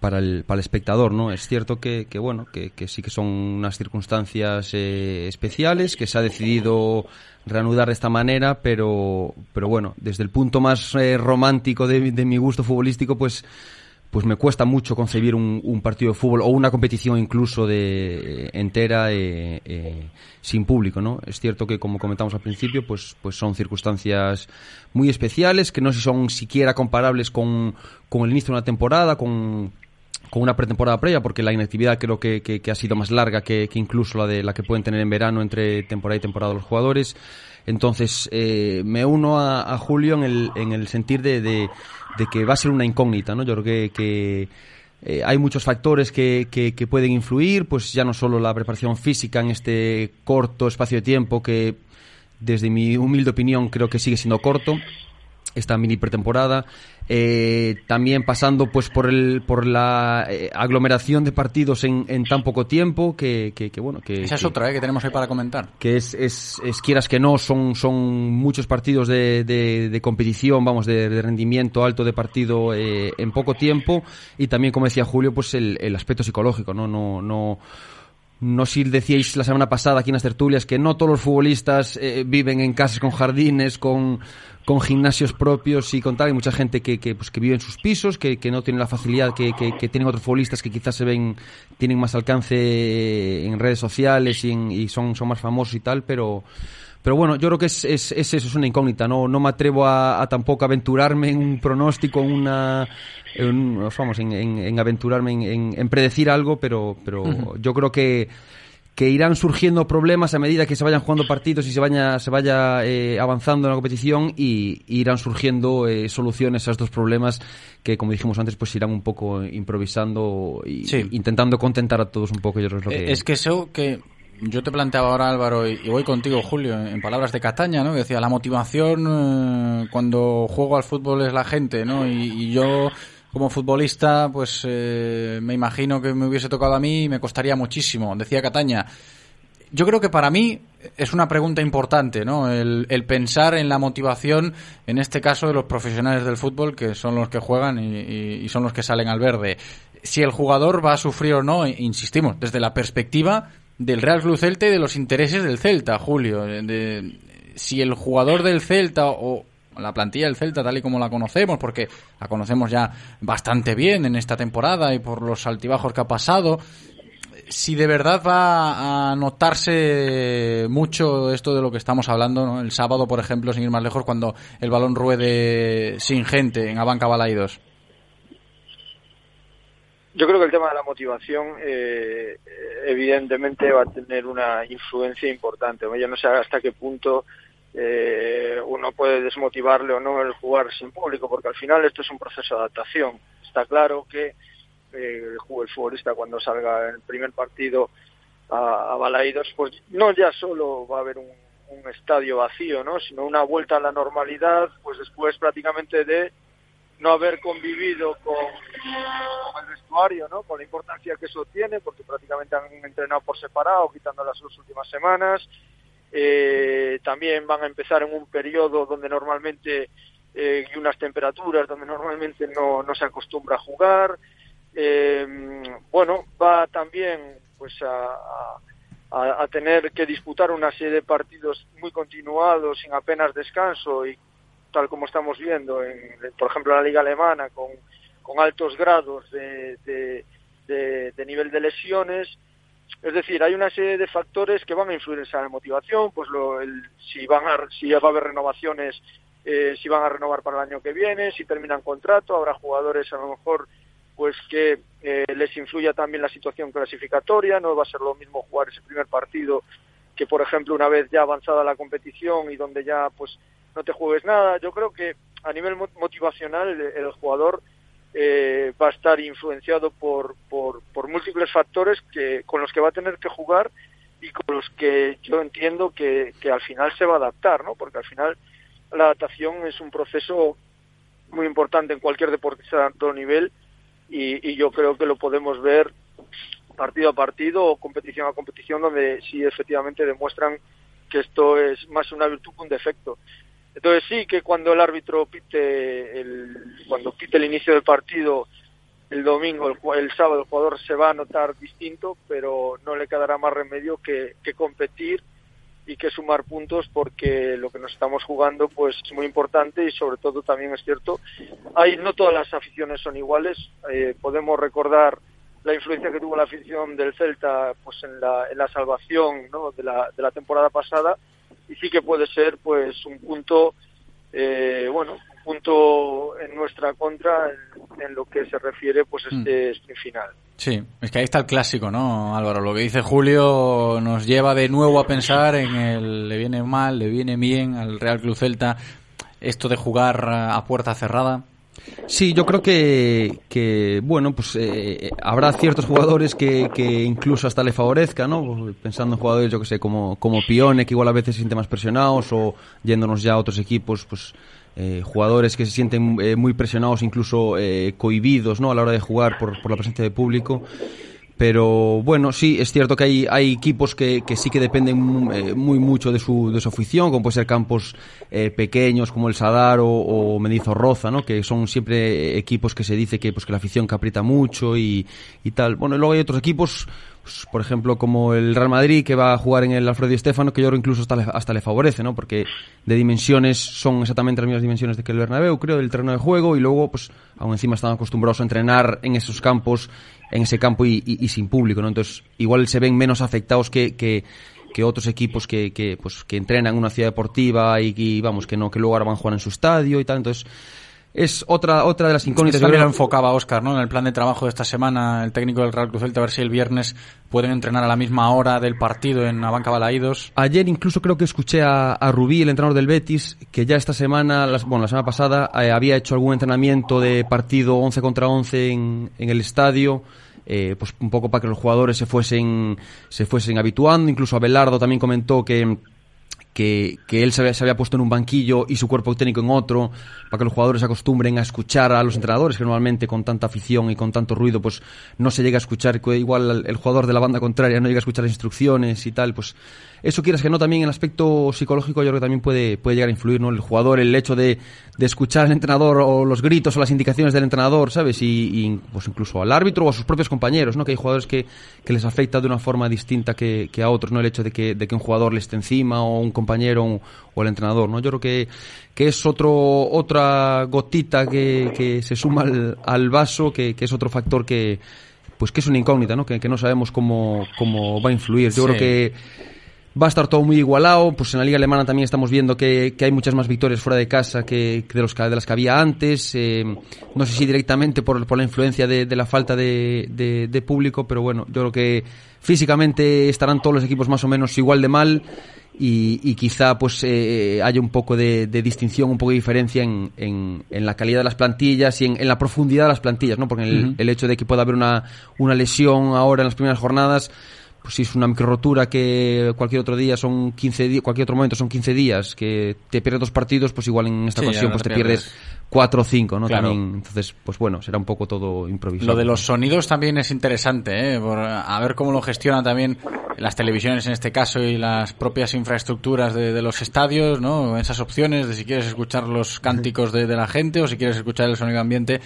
para el, para el espectador, ¿no? Es cierto que, que bueno, que, que, sí que son unas circunstancias eh, especiales, que se ha decidido reanudar de esta manera, pero, pero bueno, desde el punto más eh, romántico de, de, mi gusto futbolístico, pues, pues me cuesta mucho concebir un, partido de fútbol o una competición incluso de entera eh, eh, sin público, ¿no? Es cierto que como comentamos al principio, pues, pues son circunstancias muy especiales que no son siquiera comparables con, con el inicio de una temporada, con con una pretemporada previa, porque la inactividad creo que, que, ha sido más larga que, incluso la de la que pueden tener en verano entre temporada y temporada los jugadores. Entonces, eh, me uno a, Julio en el, en el sentir de, de, que va a ser una incógnita, ¿no? Yo creo que, que eh, hay muchos factores que, que, que, pueden influir, pues ya no solo la preparación física en este corto espacio de tiempo que, desde mi humilde opinión, creo que sigue siendo corto, esta mini pretemporada. Eh, también pasando pues por el por la eh, aglomeración de partidos en, en, tan poco tiempo que, que, bueno que esa es otra ¿eh? que tenemos ahí para comentar que es, es, es quieras que no son son muchos partidos de, de, competición vamos de, rendimiento alto de partido eh, en poco tiempo y también como decía Julio pues el, el aspecto psicológico no no no no si decíais la semana pasada aquí en las tertulias que no todos los futbolistas eh, viven en casas con jardines, con, con gimnasios propios y con tal. Hay mucha gente que, que, pues, que vive en sus pisos, que, que no tiene la facilidad que, que, tienen otros futbolistas que quizás se ven, tienen más alcance en redes sociales y, y son, son más famosos y tal, pero pero bueno, yo creo que es, es, es eso, es una incógnita. No, no me atrevo a, a tampoco aventurarme en un pronóstico, en una, en, vamos, en, en, aventurarme en, en, predecir algo, pero, pero yo creo que que irán surgiendo problemas a medida que se vayan jugando partidos y se vaya, se vaya eh, avanzando en la competición y, irán surgiendo eh, soluciones a estos problemas que, como dijimos antes, pues irán un poco improvisando y intentando contentar a todos un poco. Yo creo que... Eh, es que eso que yo te planteaba ahora, Álvaro, y voy contigo, Julio, en palabras de Cataña, ¿no? Que decía, la motivación eh, cuando juego al fútbol es la gente, ¿no? Y, yo, como futbolista, pues eh, me imagino que me hubiese tocado a mí y me costaría muchísimo. Decía Cataña, yo creo que para mí es una pregunta importante, ¿no? El, pensar en la motivación, en este caso, de los profesionales del fútbol, que son los que juegan y, y son los que salen al verde. Si el jugador va a sufrir o no, insistimos, desde la perspectiva del Real Club Celta y de los intereses del Celta, Julio. De, si el jugador del Celta o la plantilla del Celta tal y como la conocemos, porque la conocemos ya bastante bien en esta temporada y por los altibajos que ha pasado, si de verdad va a notarse mucho esto de lo que estamos hablando, el sábado, por ejemplo, sin ir más lejos, cuando el balón ruede sin gente en Abanca Balaidos. Yo creo que el tema de la motivación eh, evidentemente va a tener una influencia importante. Yo no sé hasta qué punto eh, uno puede desmotivarle o no el jugar sin público, porque al final esto es un proceso de adaptación. Está claro que eh, el futbolista cuando salga en el primer partido a, a Balaidos, pues no ya solo va a haber un, un estadio vacío, ¿no? sino una vuelta a la normalidad, pues después prácticamente de no haber convivido con, el vestuario, ¿no? Con la importancia que eso tiene, porque prácticamente han entrenado por separado, quitando las dos últimas semanas. Eh, también van a empezar en un periodo donde normalmente eh, y unas temperaturas donde normalmente no, no se acostumbra a jugar. Eh, bueno, va también pues a, a, a, tener que disputar una serie de partidos muy continuados, sin apenas descanso y tal como estamos viendo, en, por ejemplo, en la liga alemana, con, altos grados de, de, nivel de lesiones. Es decir, hay una serie de factores que van a influir en esa motivación, pues lo, el, si, van a, si va a haber renovaciones, eh, si van a renovar para el año que viene, si terminan contrato, habrá jugadores a lo mejor pues que eh, les influya también la situación clasificatoria, no va a ser lo mismo jugar ese primer partido que por ejemplo una vez ya avanzada la competición y donde ya pues no te juegues nada. Yo creo que a nivel motivacional el, jugador eh, va a estar influenciado por, por, por, múltiples factores que, con los que va a tener que jugar y con los que yo entiendo que, que al final se va a adaptar, ¿no? Porque al final la adaptación es un proceso muy importante en cualquier deporte de alto nivel y, y yo creo que lo podemos ver partido a partido o competición a competición donde sí efectivamente demuestran que esto es más una virtud que un defecto. Entonces sí que cuando el árbitro pite el, cuando pite el inicio del partido el domingo, el, sábado el jugador se va a notar distinto, pero no le quedará más remedio que, que competir y que sumar puntos porque lo que nos estamos jugando pues es muy importante y sobre todo también es cierto hay no todas las aficiones son iguales eh, podemos recordar la influencia que tuvo la afición del Celta pues en la, en la salvación ¿no? de, la, de la temporada pasada y sí que puede ser pues un punto eh, bueno un punto en nuestra contra en, lo que se refiere pues Mm. este sprint final. Sí, es que ahí está el clásico, ¿no, Álvaro? Lo que dice Julio nos lleva de nuevo a pensar en el le viene mal, le viene bien al Real Club Celta esto de jugar a puerta cerrada. Sí, yo creo que, que bueno, pues eh, habrá ciertos jugadores que, que incluso hasta le favorezca, ¿no? Pensando en jugadores, yo que sé, como, como Pione, que igual a veces se sienten más presionados, o yéndonos ya a otros equipos, pues eh, jugadores que se sienten eh, muy presionados, incluso eh, cohibidos, ¿no? A la hora de jugar por, por la presencia de público. Pero bueno, sí, es cierto que hay, hay equipos que, que sí que dependen eh, muy mucho de su, de su afición, como puede ser campos eh, pequeños como el Sadar o, o Mendizorroza, ¿no? que son siempre equipos que se dice que, pues, que la afición que aprieta mucho y, y tal. Bueno, y luego hay otros equipos, pues, por ejemplo, como el Real Madrid, que va a jugar en el Alfredo Di Stéfano, que yo incluso hasta le, hasta le favorece, ¿no? porque de dimensiones son exactamente las mismas dimensiones de que el Bernabéu, creo, del terreno de juego, y luego, pues, aún encima están acostumbrados a entrenar en esos campos en ese campo y, y, y, sin público, ¿no? Entonces, igual se ven menos afectados que, que, que otros equipos que, que, pues, que entrenan en una ciudad deportiva y, y, vamos, que no, que luego ahora van a jugar en su estadio y tal. Entonces, es otra otra de las incógnitas. También lo enfocaba Oscar, ¿no? En el plan de trabajo de esta semana, el técnico del Real Cruz Celta, a ver si el viernes pueden entrenar a la misma hora del partido en Abanca Balaídos. Ayer incluso creo que escuché a, a, Rubí, el entrenador del Betis, que ya esta semana, las, bueno, la semana pasada, eh, había hecho algún entrenamiento de partido 11 contra 11 en, en el estadio. Eh, pues un poco para que los jugadores se fuesen se fuesen habituando. Incluso Abelardo también comentó que que, que él se había, se había, puesto en un banquillo y su cuerpo técnico en otro, para que los jugadores se acostumbren a escuchar a los entrenadores, que normalmente con tanta afición y con tanto ruido, pues no se llega a escuchar, igual el, jugador de la banda contraria no llega a escuchar las instrucciones y tal, pues eso quieras que no, también el aspecto psicológico yo creo que también puede, puede llegar a influir, ¿no? El jugador, el hecho de, de escuchar al entrenador o los gritos o las indicaciones del entrenador, ¿sabes? Y, y pues incluso al árbitro o a sus propios compañeros, ¿no? Que hay jugadores que, que les afecta de una forma distinta que, que a otros, ¿no? El hecho de que, de que un jugador le esté encima o un compañero o, o el entrenador, ¿no? Yo creo que, que es otro, otra gotita que, que se suma al, al vaso, que, que es otro factor que, pues que es una incógnita, ¿no? Que, que no sabemos cómo, cómo va a influir. Yo sí. creo que va a estar todo muy igualado. Pues en la liga alemana también estamos viendo que, que hay muchas más victorias fuera de casa que, que de, los, de las que había antes. Eh, no sé si directamente por, por la influencia de, de la falta de, de, de, público, pero bueno, yo creo que físicamente estarán todos los equipos más o menos igual de mal. Y, y quizá pues eh, haya un poco de, de, distinción, un poco de diferencia en, en, en, la calidad de las plantillas y en, en, la profundidad de las plantillas, ¿no? Porque el, uh -huh. el hecho de que pueda haber una, una lesión ahora en las primeras jornadas, pues si es una micro rotura que cualquier otro día son 15 días, cualquier otro momento son 15 días, que te pierdes dos partidos, pues igual en esta sí, ocasión pues te pierdes. pierdes cuatro o cinco, ¿no? Claro. También, entonces, pues bueno, será un poco todo improvisado. Lo de los sonidos también es interesante, ¿eh? Por, a ver cómo lo gestionan también las televisiones en este caso y las propias infraestructuras de, de los estadios, ¿no? Esas opciones de si quieres escuchar los cánticos de, de la gente o si quieres escuchar el sonido ambiente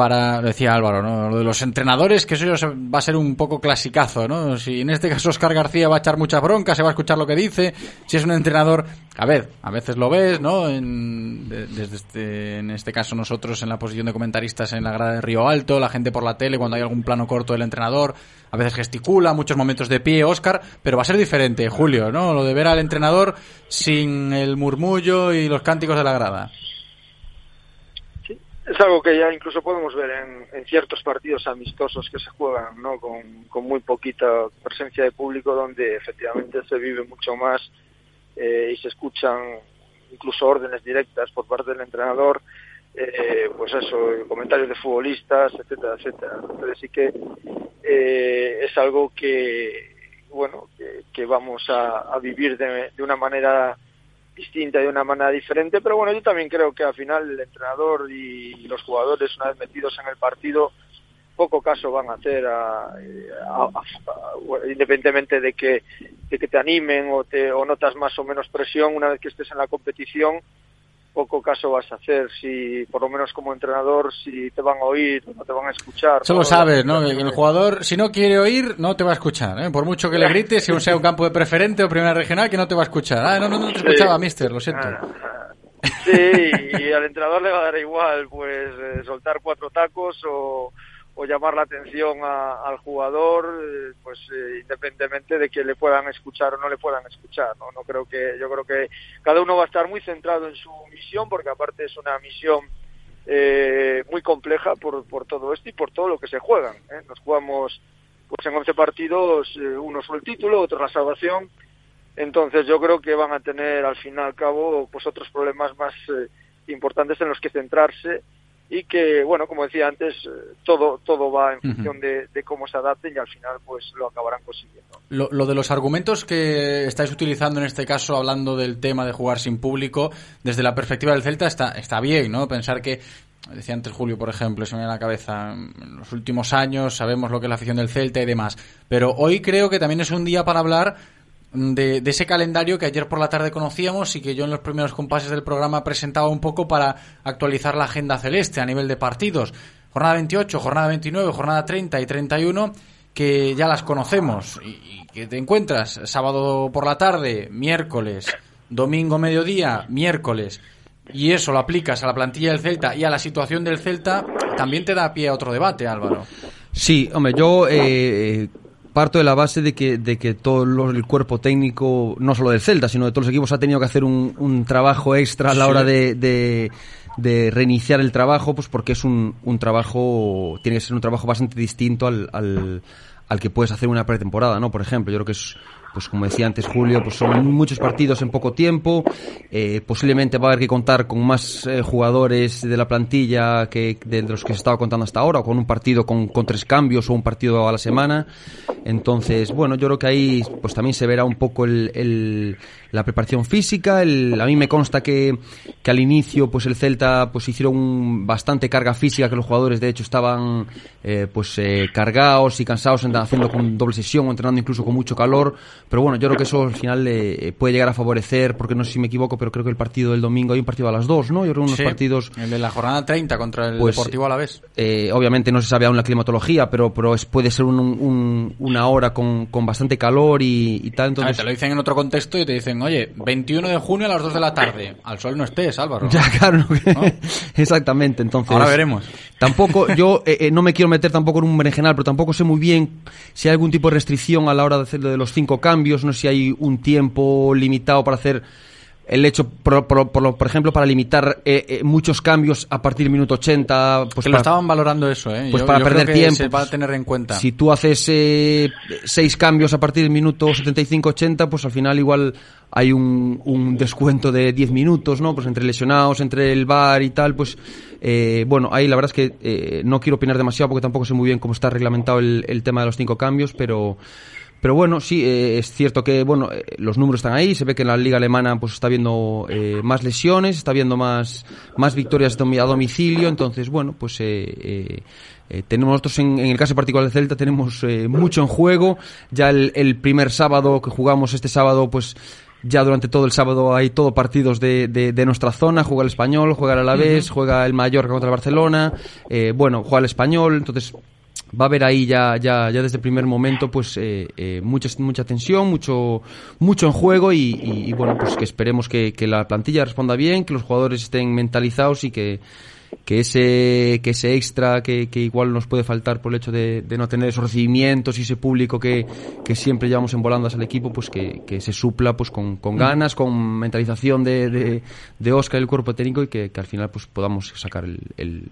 para, decía Álvaro, ¿no? Lo de los entrenadores, que eso va a ser un poco clasicazo, ¿no? Si en este caso Oscar García va a echar mucha bronca, se va a escuchar lo que dice, si es un entrenador, a ver, a veces lo ves, ¿no? En, desde este, en este caso nosotros en la posición de comentaristas en la grada de Río Alto, la gente por la tele cuando hay algún plano corto del entrenador, a veces gesticula, muchos momentos de pie, Oscar, pero va a ser diferente, Julio, ¿no? Lo de ver al entrenador sin el murmullo y los cánticos de la grada es algo que ya incluso podemos ver en, en, ciertos partidos amistosos que se juegan ¿no? con, con, muy poquita presencia de público donde efectivamente se vive mucho más eh, y se escuchan incluso órdenes directas por parte del entrenador eh, pues eso comentarios de futbolistas etcétera etcétera entonces sí que eh, es algo que bueno que, que vamos a, a vivir de, de una manera distinta de una manera diferente, pero bueno, yo también creo que al final el entrenador y los jugadores, una vez metidos en el partido, poco caso van a hacer, a, a, a, independientemente de que, de que te animen o, te, o notas más o menos presión, una vez que estés en la competición, poco caso vas a hacer si por lo menos como entrenador si te van a oír no te van a escuchar solo ¿no? sabes no que el jugador si no quiere oír no te va a escuchar ¿eh? por mucho que le grites si sea un campo de preferente o primera regional que no te va a escuchar. Ah no no, no te escuchaba mister lo siento. Sí y al entrenador le va a dar igual pues eh, soltar cuatro tacos o o llamar la atención al jugador, eh, pues eh, independientemente de que le puedan escuchar o no le puedan escuchar, ¿no? No creo que yo creo que cada uno va a estar muy centrado en su misión, porque aparte es una misión eh, muy compleja por, por todo esto y por todo lo que se juegan. Nos jugamos pues en 11 partidos, uno fue el título, otro la salvación. Entonces yo creo que van a tener al fin y al cabo pues otros problemas más importantes en los que centrarse y que, bueno, como decía antes, eh, todo, todo va en función de, cómo se adapten y al final pues lo acabarán consiguiendo. Lo, lo, de los argumentos que estáis utilizando en este caso, hablando del tema de jugar sin público, desde la perspectiva del Celta está, está bien, ¿no? Pensar que decía antes Julio, por ejemplo, se me viene a la cabeza, en los últimos años sabemos lo que es la afición del Celta y demás, pero hoy creo que también es un día para hablar de, ese calendario que ayer por la tarde conocíamos y que yo en los primeros compases del programa presentaba un poco para actualizar la agenda celeste a nivel de partidos. Jornada 28, jornada 29, jornada 30 y 31 que ya las conocemos y, que te encuentras sábado por la tarde, miércoles, domingo mediodía, miércoles y eso lo aplicas a la plantilla del Celta y a la situación del Celta, también te da pie a otro debate, Álvaro. Sí, hombre, yo eh, parto de la base de que, de que todo el cuerpo técnico, no solo del Celta, sino de todos los equipos, ha tenido que hacer un, un trabajo extra a la hora de, de, reiniciar el trabajo, pues porque es un, un trabajo, tiene que ser un trabajo bastante distinto al, al, al que puedes hacer una pretemporada, ¿no? Por ejemplo, yo creo que es pues como decía antes Julio, pues son muchos partidos en poco tiempo. Eh, posiblemente va a haber que contar con más eh, jugadores de la plantilla que de los que se estaba contando hasta ahora, o con un partido con, con, tres cambios o un partido a la semana. Entonces, bueno, yo creo que ahí pues también se verá un poco el, el la preparación física. El, a mí me consta que, que, al inicio pues el Celta pues hicieron bastante carga física, que los jugadores de hecho estaban eh, pues eh, cargados y cansados haciendo con doble sesión o entrenando incluso con mucho calor. Pero bueno, yo creo que eso al final eh, puede llegar a favorecer, porque no sé si me equivoco, pero creo que el partido del domingo hay un partido a las dos, ¿no? Yo creo unos partidos... El de la jornada 30 contra el pues, Deportivo a la vez. Eh, obviamente no se sabe aún la climatología, pero, pero puede ser un, una hora con, con bastante calor y, tal. Entonces... te lo dicen en otro contexto y te dicen, oye, 21 de junio a las 2 de la tarde. Al sol no estés, Álvaro. Ya, claro. [laughs] Exactamente, entonces... Ahora veremos. Tampoco, yo eh, no me quiero meter tampoco en un berenjenal, pero tampoco sé muy bien si hay algún tipo de restricción a la hora de hacer de los cinco cambios no sé si hay un tiempo limitado para hacer el hecho, por, por, ejemplo, para limitar eh, eh, muchos cambios a partir del minuto 80. Pues que lo estaban valorando eso, ¿eh? Pues para perder tiempo. Se va a tener en cuenta. Si tú haces eh, seis cambios a partir del minuto 75-80, pues al final igual hay un, un descuento de 10 minutos, ¿no? Pues entre lesionados, entre el bar y tal, pues eh, bueno, ahí la verdad es que eh, no quiero opinar demasiado porque tampoco sé muy bien cómo está reglamentado el, el tema de los cinco cambios, pero pero bueno, sí, eh, es cierto que bueno, eh, los números están ahí, se ve que en la liga alemana pues está habiendo eh, más lesiones, está habiendo más, más victorias a domicilio, entonces bueno, pues tenemos nosotros en, el caso particular de Celta tenemos mucho en juego, ya el, primer sábado que jugamos este sábado pues ya durante todo el sábado hay todo partidos de, de, nuestra zona, juega el español, juega el Alavés, juega el Mallorca contra el Barcelona, bueno, juega el español, entonces va a haber ahí ya, ya, ya desde el primer momento pues eh, eh, mucha, mucha tensión, mucho, mucho en juego y, bueno, pues que esperemos que, que, la plantilla responda bien, que los jugadores estén mentalizados y que, que ese, que ese extra que, que igual nos puede faltar por el hecho de, de no tener esos recibimientos y ese público que, que siempre llevamos en volandas al equipo, pues que, que se supla pues con, con ganas, con mentalización de, de, de Oscar y el cuerpo técnico y que, que al final pues podamos sacar el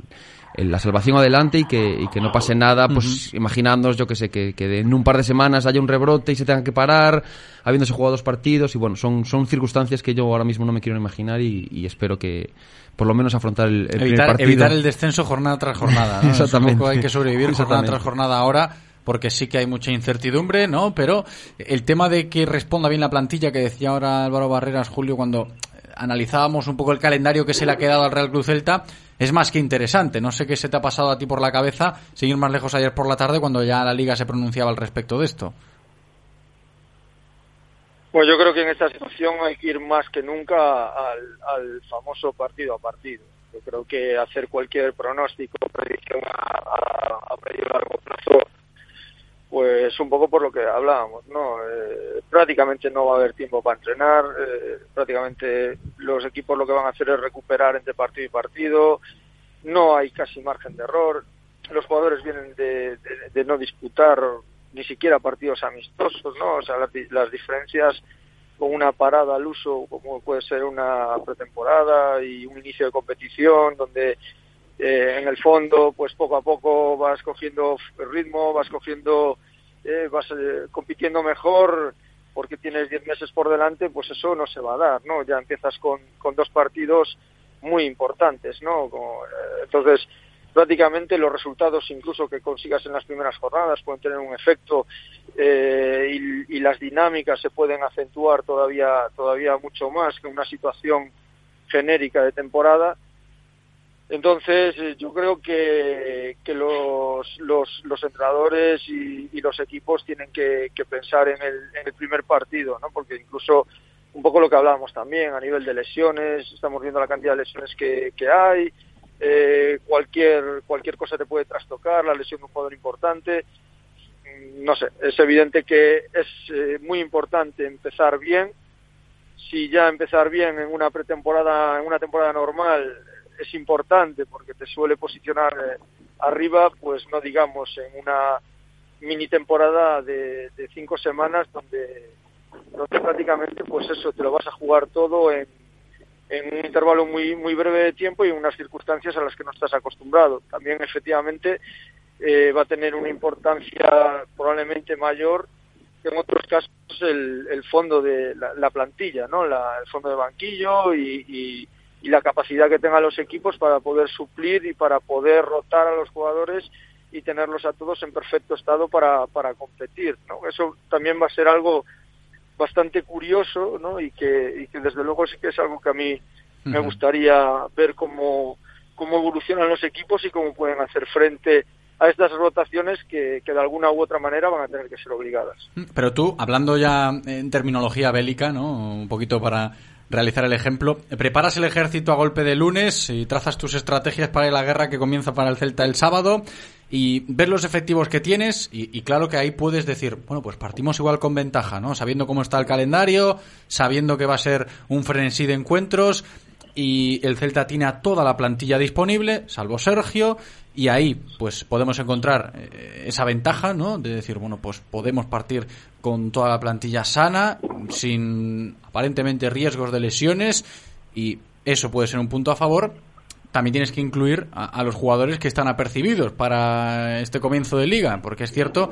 la salvación adelante y que, y que no pase nada, pues imaginándonos, yo que sé, que, que, en un par de semanas haya un rebrote y se tenga que parar, habiéndose jugado dos partidos, y bueno, son, son circunstancias que yo ahora mismo no me quiero imaginar y, espero que por lo menos afrontar el, evitar, partido. Evitar el descenso jornada tras jornada, ¿no? [laughs] Exactamente. hay que sobrevivir jornada tras jornada ahora porque sí que hay mucha incertidumbre, ¿no? Pero el tema de que responda bien la plantilla que decía ahora Álvaro Barreras, Julio, cuando analizábamos un poco el calendario que se le ha quedado al Real Cruz Celta, es más que interesante. No sé qué se te ha pasado a ti por la cabeza seguir más lejos ayer por la tarde cuando ya la liga se pronunciaba al respecto de esto. Pues yo creo que en esta situación hay que ir más que nunca al, famoso partido a partido. Yo creo que hacer cualquier pronóstico, predicción a, a, a largo plazo pues un poco por lo que hablábamos, ¿no? Eh, prácticamente no va a haber tiempo para entrenar, eh, prácticamente los equipos lo que van a hacer es recuperar entre partido y partido, no hay casi margen de error. los jugadores vienen de, de, no disputar ni siquiera partidos amistosos, ¿no? O sea, las, diferencias con una parada al uso, como puede ser una pretemporada y un inicio de competición, donde eh, en el fondo, pues poco a poco vas cogiendo ritmo, vas cogiendo, eh, vas eh, compitiendo mejor, porque tienes 10 meses por delante, pues eso no se va a dar, ¿no? Ya empiezas con, con dos partidos muy importantes, ¿no? entonces, prácticamente los resultados incluso que consigas en las primeras jornadas pueden tener un efecto eh, y, las dinámicas se pueden acentuar todavía todavía mucho más que una situación genérica de temporada entonces eh, yo creo que, que los, los, los entrenadores y, los equipos tienen que, pensar en el, en el primer partido no porque incluso un poco lo que hablábamos también a nivel de lesiones estamos viendo la cantidad de lesiones que, que hay eh, cualquier, cualquier cosa te puede trastocar, la lesión de un jugador importante. Mm, no sé, es evidente que es eh, muy importante empezar bien. Si ya empezar bien en una pretemporada, en una temporada normal, es importante porque te suele posicionar eh, arriba, pues no digamos en una mini temporada de, de cinco semanas donde, prácticamente pues eso te lo vas a jugar todo en un intervalo muy muy breve de tiempo y en unas circunstancias a las que no estás acostumbrado. También efectivamente eh, va a tener una importancia probablemente mayor que en otros casos el, el fondo de la, plantilla, ¿no? La, el fondo de banquillo y, y, la capacidad que tengan los equipos para poder suplir y para poder rotar a los jugadores y tenerlos a todos en perfecto estado para, para competir. ¿no? Eso también va a ser algo bastante curioso, ¿no? Y que, y que desde luego sí que es algo que a mí me gustaría ver cómo, cómo evolucionan los equipos y cómo pueden hacer frente a estas rotaciones que, que, de alguna u otra manera van a tener que ser obligadas. Pero tú, hablando ya en terminología bélica, ¿no? Un poquito para realizar el ejemplo, preparas el ejército a golpe de lunes y trazas tus estrategias para la guerra que comienza para el Celta el sábado y ver los efectivos que tienes y, claro que ahí puedes decir, bueno, pues partimos igual con ventaja, ¿no? Sabiendo cómo está el calendario, sabiendo que va a ser un frenesí de encuentros y el Celta tiene a toda la plantilla disponible, salvo Sergio, y ahí pues podemos encontrar eh, esa ventaja, ¿no? De decir, bueno, pues podemos partir con toda la plantilla sana, sin aparentemente riesgos de lesiones y eso puede ser un punto a favor, también tienes que incluir a, los jugadores que están apercibidos para este comienzo de liga, porque es cierto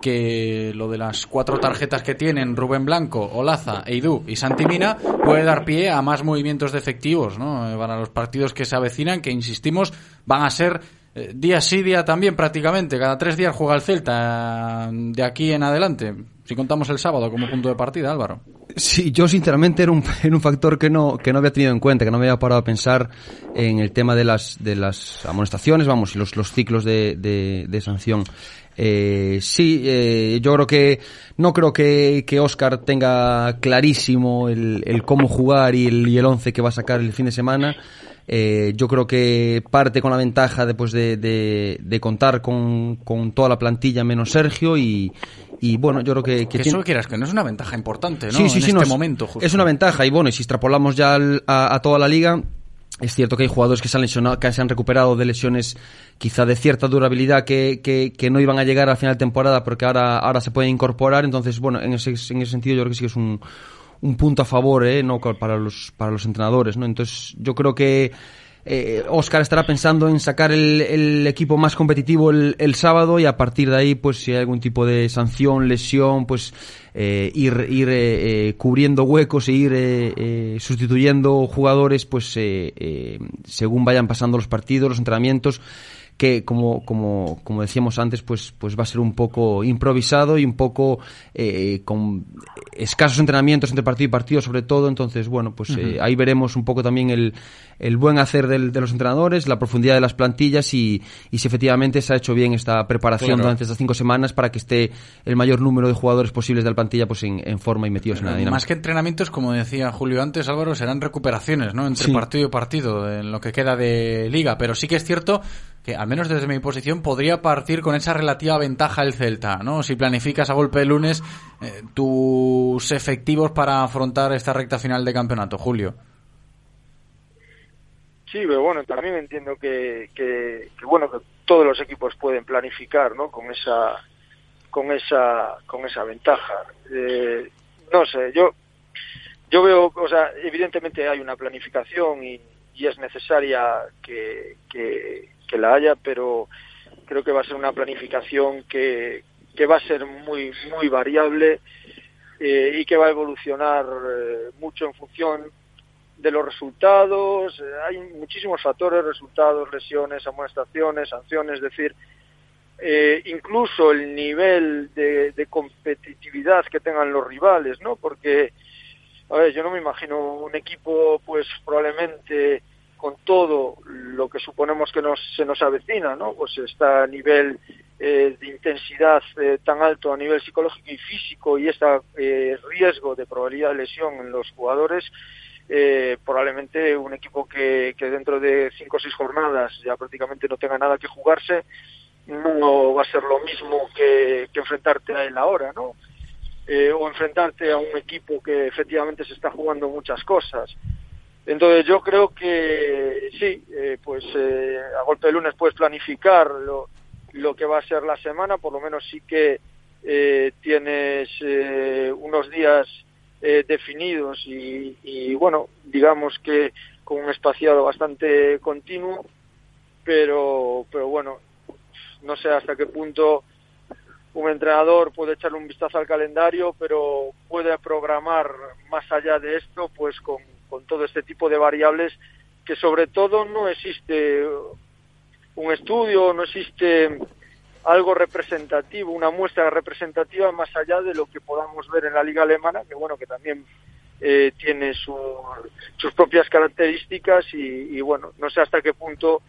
que lo de las cuatro tarjetas que tienen Rubén Blanco, Olaza, Eidú y Santimina puede dar pie a más movimientos de efectivos ¿no? para los partidos que se avecinan, que insistimos van a ser eh, día sí, día también prácticamente. Cada tres días juega el Celta eh, de aquí en adelante. Si contamos el sábado como punto de partida, Álvaro. Sí, yo sinceramente era un, [laughs] un factor que no, que no había tenido en cuenta, que no me había parado a pensar en el tema de las, de las amonestaciones, vamos, y los, los ciclos de, de, sanción. Eh, sí, eh, yo creo que no creo que, que Oscar tenga clarísimo el, el cómo jugar y el, y el once que va a sacar el fin de semana. Eh, yo creo que parte con la ventaja después de, de, de contar con, con, toda la plantilla menos Sergio y, y bueno, yo creo que... Que, eso quieras, que no es una ventaja importante, ¿no? Sí, sí, sí, en este momento, Es una ventaja y bueno, y si extrapolamos ya a, toda la liga, es cierto que hay jugadores que se han lesionado, que se han recuperado de lesiones quizá de cierta durabilidad que, que, que no iban a llegar al final de temporada porque ahora, ahora se pueden incorporar. Entonces, bueno, en ese, en ese sentido yo creo que sí que es un, un punto a favor, ¿eh? No para los, para los entrenadores, ¿no? Entonces, yo creo que eh, Oscar estará pensando en sacar el, el equipo más competitivo el, el, sábado y a partir de ahí, pues si hay algún tipo de sanción, lesión, pues eh, ir, ir eh, eh cubriendo huecos e ir eh, eh, sustituyendo jugadores, pues según vayan pasando los partidos, los entrenamientos que como, como, como decíamos antes, pues, pues va a ser un poco improvisado y un poco eh, con escasos entrenamientos entre partido y partido, sobre todo. Entonces, bueno, pues eh, ahí veremos un poco también el, el buen hacer del, de los entrenadores, la profundidad de las plantillas y, y si efectivamente se ha hecho bien esta preparación durante estas cinco semanas para que esté el mayor número de jugadores posibles de la plantilla pues en, en forma y metidos en la dinámica. Más que entrenamientos, como decía Julio antes, Álvaro, serán recuperaciones, ¿no? Entre partido y partido, en lo que queda de liga. Pero sí que es cierto que al menos desde mi posición podría partir con esa relativa ventaja el Celta, ¿no? Si planificas a golpe de lunes eh, tus efectivos para afrontar esta recta final de campeonato, Julio. Sí, pero bueno, también entiendo que, que, bueno, todos los equipos pueden planificar, ¿no? Con esa con esa con esa ventaja. Eh, no sé, yo yo veo, o sea, evidentemente hay una planificación y, es necesaria que, que, la haya, pero creo que va a ser una planificación que, que va a ser muy muy variable eh, y que va a evolucionar eh, mucho en función de los resultados. Eh, hay muchísimos factores, resultados, lesiones, amonestaciones, sanciones, es decir, incluso el nivel de, de, competitividad que tengan los rivales, ¿no? Porque, a ver, yo no me imagino un equipo, pues probablemente con todo lo que suponemos que nos, se nos avecina, ¿no? Pues está nivel eh, de intensidad eh, tan alto a nivel psicológico y físico y este riesgo de probabilidad de lesión en los jugadores, probablemente un equipo que, que, dentro de cinco o seis jornadas ya prácticamente no tenga nada que jugarse, no va a ser lo mismo que, que enfrentarte a él ahora, ¿no? o enfrentarte a un equipo que efectivamente se está jugando muchas cosas. Entonces yo creo que sí, pues a golpe de lunes puedes planificar lo, lo que va a ser la semana, por lo menos sí que eh, tienes eh, unos días eh, definidos y, bueno, digamos que con un espaciado bastante continuo, pero, pero bueno, no sé hasta qué punto un entrenador puede echarle un vistazo al calendario, pero puede programar más allá de esto, pues con, con todo este tipo de variables que sobre todo no existe un estudio, no existe algo representativo, una muestra representativa más allá de lo que podamos ver en la liga alemana, que bueno, que también eh, tiene sus propias características y, bueno, no sé hasta qué punto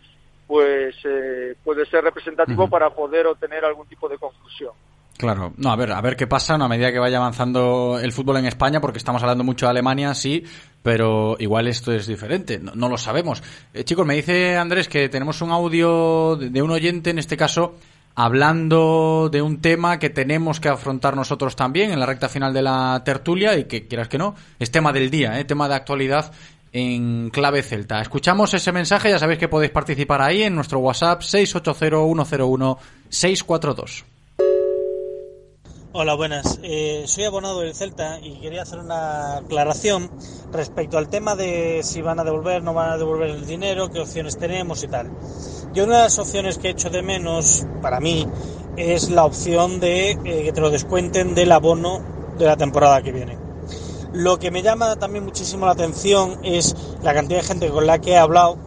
pues eh, puede ser representativo para poder obtener algún tipo de conclusión. Claro, no, a ver, a ver qué pasa a medida que vaya avanzando el fútbol en España, porque estamos hablando mucho de Alemania, sí, pero igual esto es diferente, no, lo sabemos. Eh, chicos, me dice Andrés que tenemos un audio de, un oyente, en este caso, hablando de un tema que tenemos que afrontar nosotros también en la recta final de la tertulia y que quieras que no, es tema del día, ¿eh? tema de actualidad en clave celta. Escuchamos ese mensaje, ya sabéis que podéis participar ahí en nuestro WhatsApp 680 101 642. Hola, buenas. Eh, soy abonado del Celta y quería hacer una aclaración respecto al tema de si van a devolver, no van a devolver el dinero, qué opciones tenemos y tal. Yo una de las opciones que he hecho de menos, para mí, es la opción de eh, que te lo descuenten del abono de la temporada que viene. Lo que me llama también muchísimo la atención es la cantidad de gente con la que he hablado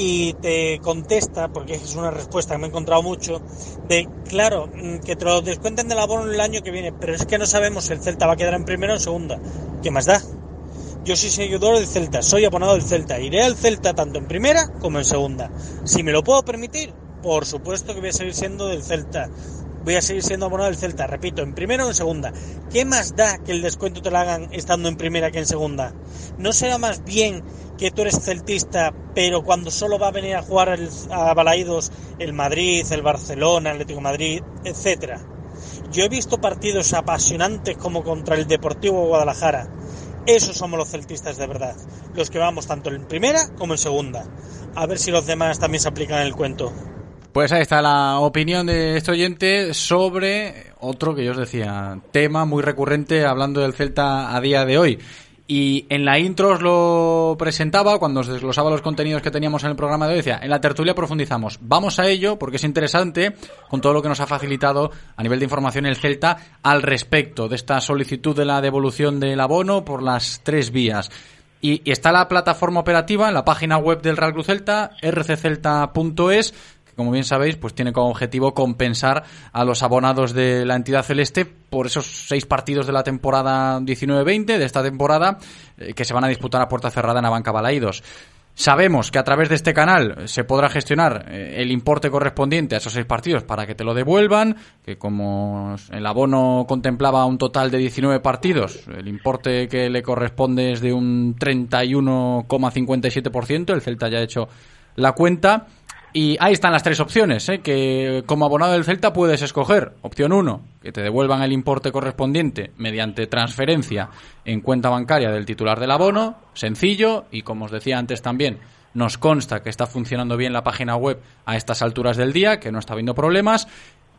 y te contesta, porque es una respuesta que me he encontrado mucho, de claro, mm, que te lo descuenten del abono el año que viene, pero es que no sabemos si el Celta va a quedar en primera o en segunda. ¿Qué más da? Yo soy seguidor del Celta, soy abonado del Celta, iré al Celta tanto en primera como en segunda. Si me lo puedo permitir, por supuesto que voy a seguir siendo del Celta voy a seguir siendo abonado del Celta, repito, en primera o en segunda. ¿Qué más da que el descuento te lo hagan estando en primera que en segunda? ¿No será más bien que tú eres celtista, pero cuando solo va a venir a jugar a Balaídos el Madrid, el Barcelona, el Atlético Madrid, etcétera? Yo he visto partidos apasionantes como contra el Deportivo Guadalajara. Esos somos los celtistas de verdad, los que vamos tanto en primera como en segunda. A ver si los demás también se aplican el cuento. Pues ahí está la opinión de este oyente sobre otro que yo os decía, tema muy recurrente hablando del Celta a día de hoy. Y en la intro os lo presentaba, cuando os desglosaba los contenidos que teníamos en el programa de hoy, decía, en la tertulia profundizamos. Vamos a ello porque es interesante con todo lo que nos ha facilitado a nivel de información el Celta al respecto de esta solicitud de la devolución del abono por las tres vías. Y, está la plataforma operativa en la página web del Real Cruz Celta, rccelta.es, como bien sabéis, pues tiene como objetivo compensar a los abonados de la entidad celeste por esos seis partidos de la temporada 19-20, de esta temporada, eh, que se van a disputar a puerta cerrada en la banca Balaídos. Sabemos que a través de este canal se podrá gestionar eh, el importe correspondiente a esos seis partidos para que te lo devuelvan, que como el abono contemplaba un total de 19 partidos, el importe que le corresponde es de un 31,57%, el Celta ya ha hecho la cuenta y ahí están las tres opciones, ¿eh? que como abonado del Celta puedes escoger. Opción 1, que te devuelvan el importe correspondiente mediante transferencia en cuenta bancaria del titular del abono, sencillo, y como os decía antes también, Nos consta que está funcionando bien la página web a estas alturas del día, que no está habiendo problemas.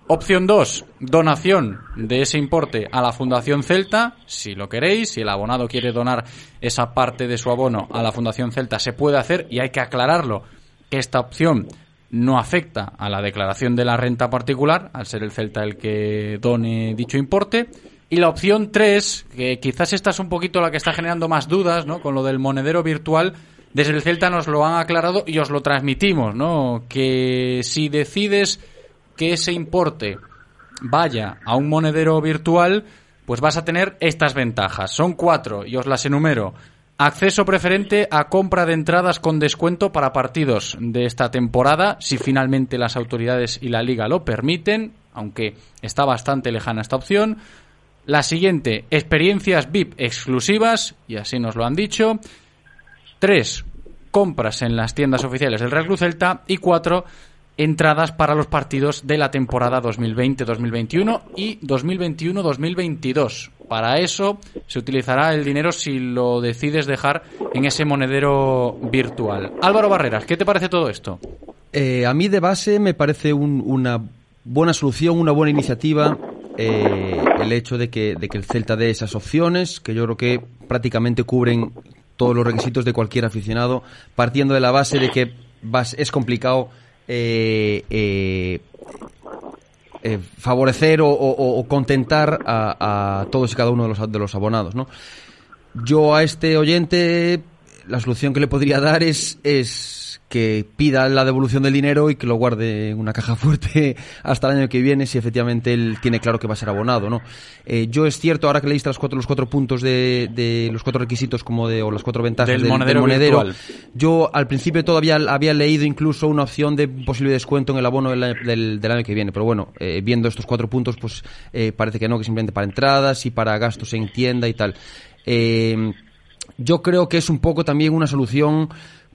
Opción 2, donación de ese importe a la Fundación Celta, si lo queréis, si el abonado quiere donar esa parte de su abono a la Fundación Celta, se puede hacer y hay que aclararlo esta opción no afecta a la declaración de la renta particular, al ser el Celta el que done dicho importe. Y la opción 3, que quizás esta es un poquito la que está generando más dudas, ¿no? Con lo del monedero virtual, desde el Celta nos lo han aclarado y os lo transmitimos, ¿no? Que si decides que ese importe vaya a un monedero virtual, pues vas a tener estas ventajas. Son cuatro y os las enumero. Acceso preferente a compra de entradas con descuento para partidos de esta temporada, si finalmente las autoridades y la liga lo permiten, aunque está bastante lejana esta opción. La siguiente, experiencias VIP exclusivas, y así nos lo han dicho. Tres, compras en las tiendas oficiales del Real Cruz Celta. Y cuatro, entradas para los partidos de la temporada 2020-2021 y 2021-2022. Para eso se utilizará el dinero si lo decides dejar en ese monedero virtual. Álvaro Barreras, ¿qué te parece todo esto? Eh, a mí de base me parece una buena solución, una buena iniciativa. Eh, el hecho de que, de que el Celta dé esas opciones, que yo creo que prácticamente cubren todos los requisitos de cualquier aficionado, partiendo de la base de que es complicado eh, eh, eh, favorecer o, contentar a, todos y cada uno de los, de los abonados, ¿no? Yo a este oyente la solución que le podría dar es, es que pida la devolución del dinero y que lo guarde en una caja [laughs] fuerte hasta el año que viene si efectivamente él tiene claro que va a ser abonado, ¿no? Eh, yo es cierto, ahora que le diste los cuatro, los cuatro puntos de, de los cuatro requisitos como de, o las cuatro ventajas del, del monedero, yo al principio todavía había leído incluso una opción de posible descuento en el abono del, del, año que viene, pero bueno, eh, viendo estos cuatro puntos, pues eh, parece que no, que simplemente para entradas y para gastos en tienda y tal. yo creo que es un poco también una solución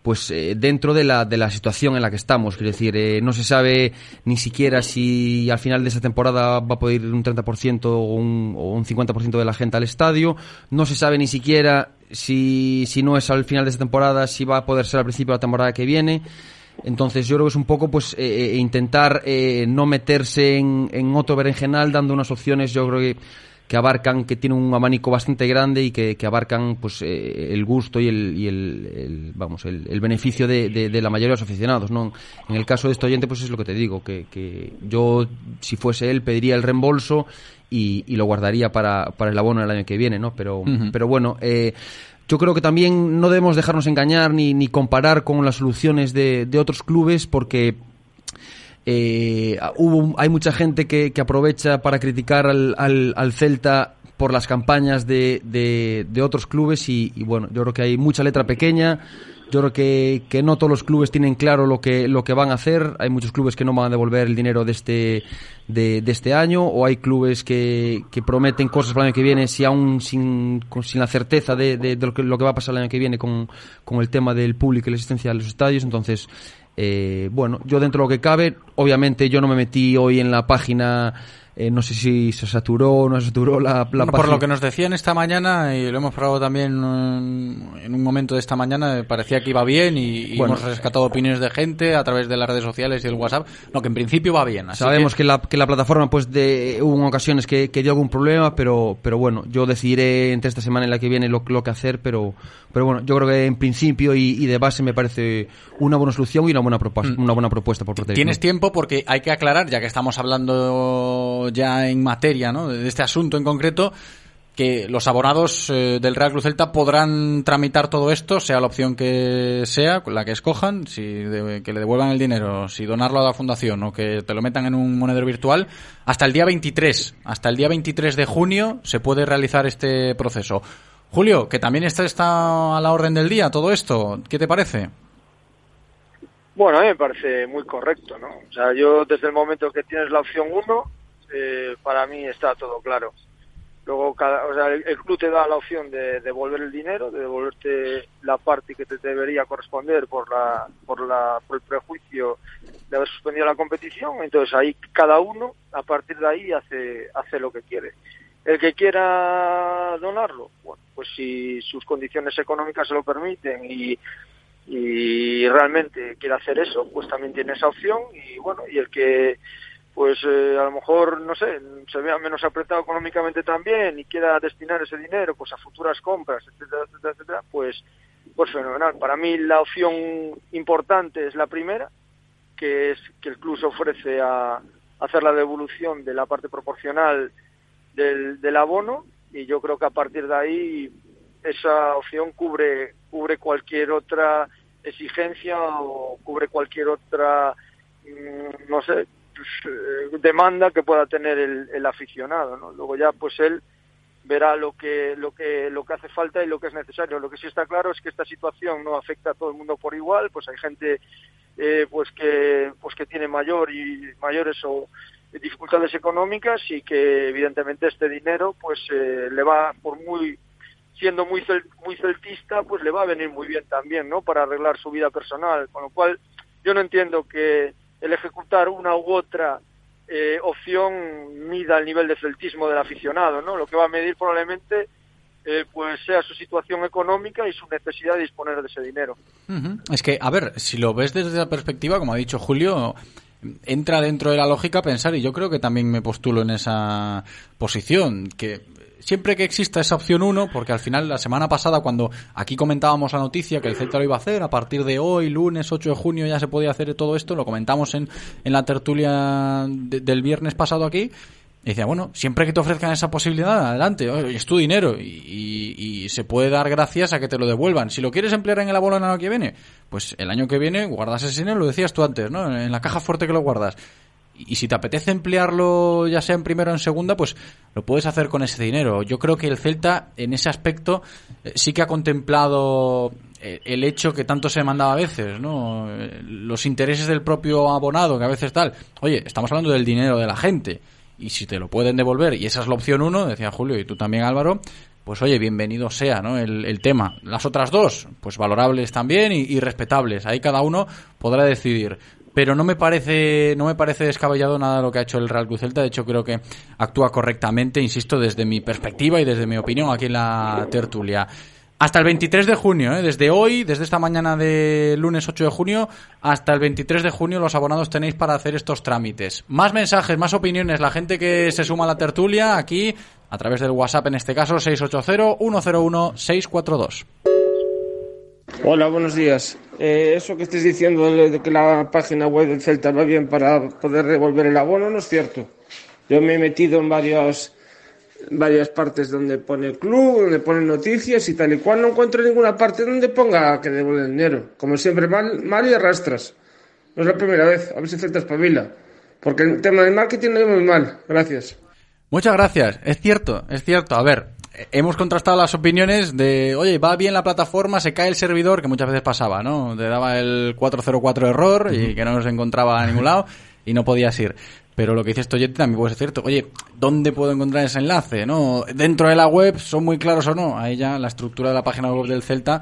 pues eh, dentro de la, de la situación en la que estamos. Es decir, eh, no se sabe ni siquiera si al final de esa temporada va a poder ir un 30% o un, o un 50% de la gente al estadio. No se sabe ni siquiera si, si no es al final de esa temporada, si va a poder ser al principio de la temporada que viene. Entonces yo creo que es un poco pues eh, intentar no meterse en, en otro berenjenal dando unas opciones, yo creo que que abarcan, que tienen un abanico bastante grande y que, que abarcan pues eh, el gusto y el, y el, vamos el, el beneficio de, de, la mayoría de los aficionados no en el caso de este oyente pues es lo que te digo que, que yo si fuese él pediría el reembolso y, y lo guardaría para, para el abono del año que viene no pero pero bueno eh, yo creo que también no debemos dejarnos engañar ni, ni comparar con las soluciones de, de otros clubes porque eh, hubo, hay mucha gente que, que aprovecha para criticar al, al, al, Celta por las campañas de, de, de otros clubes y, y, bueno, yo creo que hay mucha letra pequeña. Yo creo que, que, no todos los clubes tienen claro lo que, lo que van a hacer. Hay muchos clubes que no van a devolver el dinero de este, de, de este año, o hay clubes que, que, prometen cosas para el año que viene, si aún sin, sin la certeza de, de, de, lo, que, lo que va a pasar el año que viene con, con el tema del público y la asistencia a los estadios. Entonces, eh, bueno, yo dentro de lo que cabe, obviamente yo no me metí hoy en la página eh, no sé si se saturó o no se saturó la, la Por lo que nos decían esta mañana, y lo hemos probado también en un momento de esta mañana, parecía que iba bien y, hemos rescatado opiniones de gente a través de las redes sociales y el WhatsApp. No, que en principio va bien. sabemos que... la, que la plataforma, pues, de, hubo ocasiones que, que, dio algún problema, pero, pero bueno, yo decidiré entre esta semana y la que viene lo, lo que hacer, pero, pero bueno, yo creo que en principio y, y de base me parece una buena solución y una buena, propuesta, mm. una buena propuesta por parte Tienes tiempo porque hay que aclarar, ya que estamos hablando ya en materia ¿no? de este asunto en concreto, que los abonados eh, del Real Cruz Celta podrán tramitar todo esto, sea la opción que sea, la que escojan, si que le devuelvan el dinero, si donarlo a la fundación o que te lo metan en un monedero virtual, hasta el día 23, hasta el día 23 de junio se puede realizar este proceso. Julio, que también está, está a la orden del día todo esto, ¿qué te parece? Bueno, a mí me parece muy correcto, ¿no? O sea, yo desde el momento que tienes la opción 1, eh, para mí está todo claro. Luego, cada, o sea, el, club te da la opción de devolver el dinero, de devolverte la parte que te debería corresponder por la, por la, por el prejuicio de haber suspendido la competición. Entonces ahí cada uno, a partir de ahí, hace, hace lo que quiere. El que quiera donarlo, bueno, pues si sus condiciones económicas se lo permiten y realmente quiere hacer eso, pues también tiene esa opción y bueno, y el que pues eh, a lo mejor, no sé, se vea menos apretado económicamente también y quiera destinar ese dinero pues a futuras compras, etcétera, etcétera, etcétera, pues, pues fenomenal. Para mí la opción importante es la primera, que es que el club se ofrece a hacer la devolución de la parte proporcional del, del abono y yo creo que a partir de ahí esa opción cubre cubre cualquier otra exigencia o cubre cualquier otra mm, no sé eh, demanda que pueda tener el, el aficionado ¿no? luego ya pues él verá lo que lo que lo que hace falta y lo que es necesario. Lo que sí está claro es que esta situación no afecta a todo el mundo por igual pues hay gente eh, pues que pues que tiene mayor y mayores o dificultades económicas y que evidentemente este dinero pues eh, le va por muy siendo muy muy celtista pues le va a venir muy bien también no para arreglar su vida personal. Con lo cual yo no entiendo que el ejecutar una u otra eh, opción mida el nivel de celtismo del aficionado no lo que va a medir probablemente eh, pues sea su situación económica y su necesidad de disponer de ese dinero. Es que, a ver, si lo ves desde esa perspectiva, como ha dicho Julio, entra dentro de la lógica pensar, y yo creo que también me postulo en esa posición, que siempre que exista esa opción 1, porque al final la semana pasada cuando aquí comentábamos la noticia que el Celta lo iba a hacer, a partir de hoy, lunes 8 de junio ya se podía hacer todo esto, lo comentamos en, en la tertulia del viernes pasado aquí, y decía, bueno, siempre que te ofrezcan esa posibilidad, adelante, es tu dinero y, y, se puede dar gracias a que te lo devuelvan. Si lo quieres emplear en el abono el año que viene, pues el año que viene guardas ese dinero, lo decías tú antes, ¿no? En la caja fuerte que lo guardas. Y si te apetece emplearlo ya sea en primero o en segunda, pues lo puedes hacer con ese dinero. Yo creo que el Celta en ese aspecto eh, sí que ha contemplado eh, el hecho que tanto se mandaba a veces, ¿no? Eh, los intereses del propio abonado, que a veces tal. Oye, estamos hablando del dinero de la gente y si te lo pueden devolver, y esa es la opción uno, decía Julio, y tú también Álvaro, pues oye, bienvenido sea ¿no? el tema. Las otras dos, pues valorables también y, respetables. Ahí cada uno podrá decidir. Pero no me parece, no me parece descabellado nada lo que ha hecho el Real Cruz Celta. De hecho, creo que actúa correctamente, insisto, desde mi perspectiva y desde mi opinión aquí en la tertulia. Hasta el 23 de junio, ¿eh? desde hoy, desde esta mañana de lunes 8 de junio, hasta el 23 de junio los abonados tenéis para hacer estos trámites. Más mensajes, más opiniones, la gente que se suma a la tertulia aquí, a través del WhatsApp en este caso, 680-101-642. Hola, buenos días. Eh, eso que estés diciendo de que la página web del Celta va bien para poder devolver el abono no es cierto. Yo me he metido en varios varias partes donde pone el club, donde pone noticias y tal y cual. No encuentro ninguna parte donde ponga que devuelve el dinero. Como siempre, mal, mal y arrastras. No es la primera vez. A ver si Celta espabila. Porque el tema del marketing lo muy mal. Gracias. Muchas gracias. Es cierto, es cierto. A ver, hemos contrastado las opiniones de, oye, va bien la plataforma, se cae el servidor, que muchas veces pasaba, ¿no? Te daba el 404 error y que no nos encontraba a ningún lado y no podías ir. Pero lo que dice esto también puede ser cierto. Oye, ¿dónde puedo encontrar ese enlace? ¿No? Dentro de la web, ¿son muy claros o no? Ahí ya la estructura de la página web del Celta,